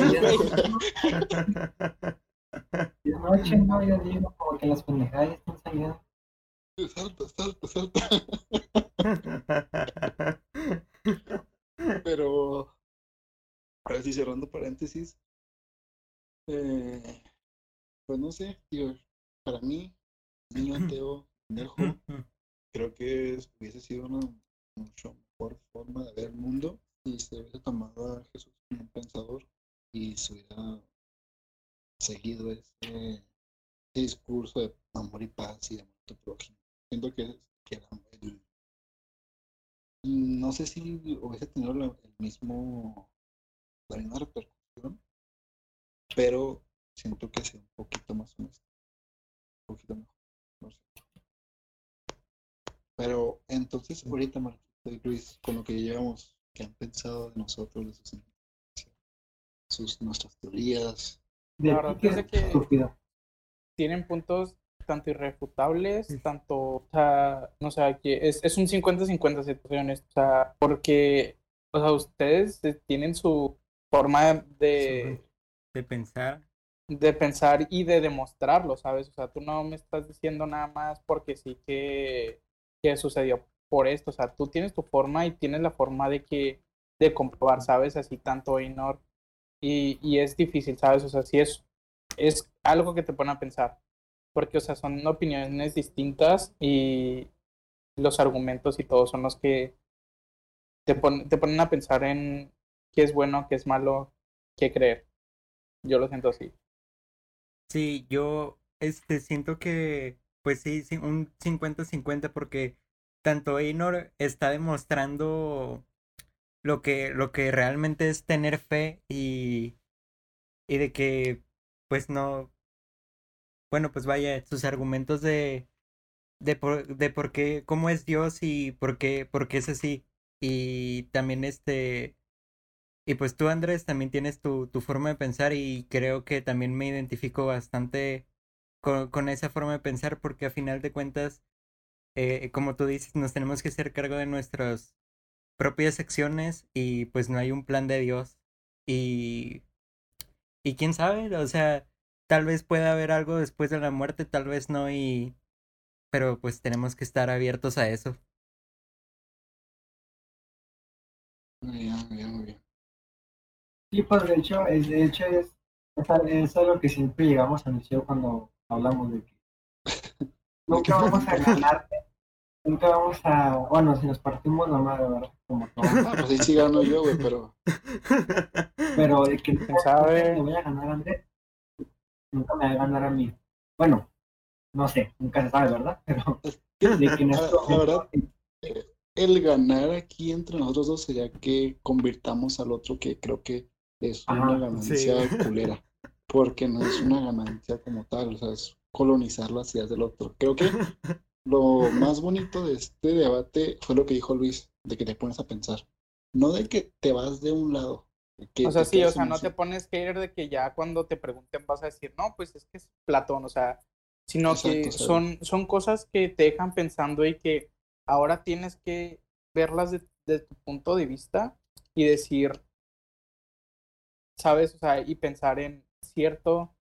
S5: De noche, no, yo digo, como que las pendejadas ya están saliendo.
S3: Salta, salta, salta. [laughs] Pero, ahora sí, cerrando paréntesis, eh, pues no sé, digo, para mí, niño ateo, pendejo, creo que es- hubiese sido una mucho mejor forma de ver el mundo si se hubiese tomado a Jesús como un pensador y se hubiera seguido ese, discurso de amor y paz y de amor a prójimo. Siento que, que era el- no sé si hubiese tenido el mismo, la misma repercusión, pero siento que sea un poquito más honesto, un poquito mejor. no sé. Pero entonces, ahorita, Marquito y Luis, con lo que llevamos, ¿qué han pensado de nosotros, de sus, sus nuestras teorías?
S5: De
S1: La verdad
S5: ti,
S1: es
S5: que
S1: de que-
S5: estúpido.
S1: Tienen puntos tanto irrefutables, tanto, o sea, no sé, que es, es un 50-50, si te soy honesto, o sea, porque, o sea, ustedes eh, tienen su forma de,
S2: de pensar.
S1: de pensar y de demostrarlo, ¿sabes? O sea, tú no me estás diciendo nada más porque sí que, que sucedió por esto, o sea, tú tienes tu forma y tienes la forma de que, de comprobar, ¿sabes? Así tanto Inor, y, y es difícil, ¿sabes? O sea, sí es, es algo que te pone a pensar, porque, o sea, son opiniones distintas y los argumentos y todo son los que te, pon- te ponen a pensar en qué es bueno, qué es malo, qué creer. Yo lo siento así.
S2: Sí, yo este siento que pues sí, un 50-50 porque tanto Einor está demostrando lo que lo que realmente es tener fe y y de que pues no bueno, pues vaya, sus argumentos de de por, de por qué cómo es Dios y por qué por qué es así. Y también este y pues tú, Andrés, también tienes tu, tu forma de pensar y creo que también me identifico bastante con, con esa forma de pensar porque a final de cuentas, eh, como tú dices, nos tenemos que hacer cargo de nuestras propias acciones y pues no hay un plan de Dios. Y, y quién sabe, o sea, tal vez pueda haber algo después de la muerte, tal vez no, y pero pues tenemos que estar abiertos a eso.
S3: Muy bien, muy bien, muy bien.
S5: Sí, pues de hecho, es, de hecho es, es, a- es a lo que siempre llegamos a decir cuando hablamos [laughs] de que nunca vamos a ganarte, nunca vamos a, bueno, si nos partimos la madre, ¿verdad? Como todo.
S3: Ah, pues ahí sí gano yo, güey, pero [laughs]
S5: Pero de que
S1: ¿Quién sabe?
S5: me voy a ganar a Andrés, nunca me va a ganar a mí. Bueno, no sé, nunca se sabe, ¿verdad? [laughs] Pero de que en
S3: la, verdad, [laughs] el ganar aquí entre nosotros dos sería que convirtamos al otro que creo que es una
S5: Ajá,
S3: ganancia
S2: sí.
S3: culera, porque no es una ganancia como tal, o sea, es colonizar las ideas del otro. Creo que lo más bonito de este debate fue lo que dijo Luis, de que te pones a pensar, no de que te vas de un lado. de que
S1: O sea, sí, o sea, no te pones que ir de que ya cuando te pregunten vas a decir, no, pues es que es Platón, o sea, sino que
S3: Exacto,
S1: son, son cosas que te dejan pensando y que ahora tienes que verlas de- desde tu punto de vista y decir, ¿sabes? O sea, y pensar en cierto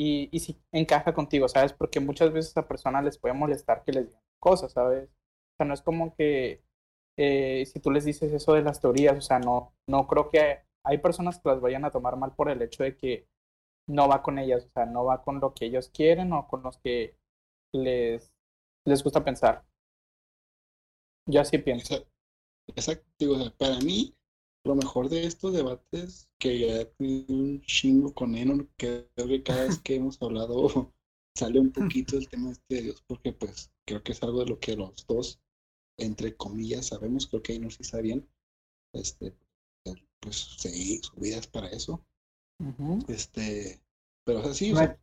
S1: y, y si encaja contigo, ¿sabes? Porque muchas veces a personas les puede molestar que les digan cosas, ¿sabes? O sea, no es como que eh, si tú les dices eso de las teorías, o sea, no, no creo que hay personas que las vayan a tomar mal por el hecho de que no va con ellas, o sea, no va con lo que ellos quieren o con los que les, les gusta pensar. Yo así pienso.
S3: Exacto. O sea, para mí, lo mejor de estos debates que ya he tenido un chingo con Enon, que creo que cada vez que hemos hablado [laughs] sale un [laughs] poquito el tema este de Dios, porque pues creo que es algo de lo que los dos, entre comillas, sabemos, creo que Enon sí sabe bien, este, pues sí, su vida es para eso, este, Pero o sea, sí, o
S5: No
S3: sea,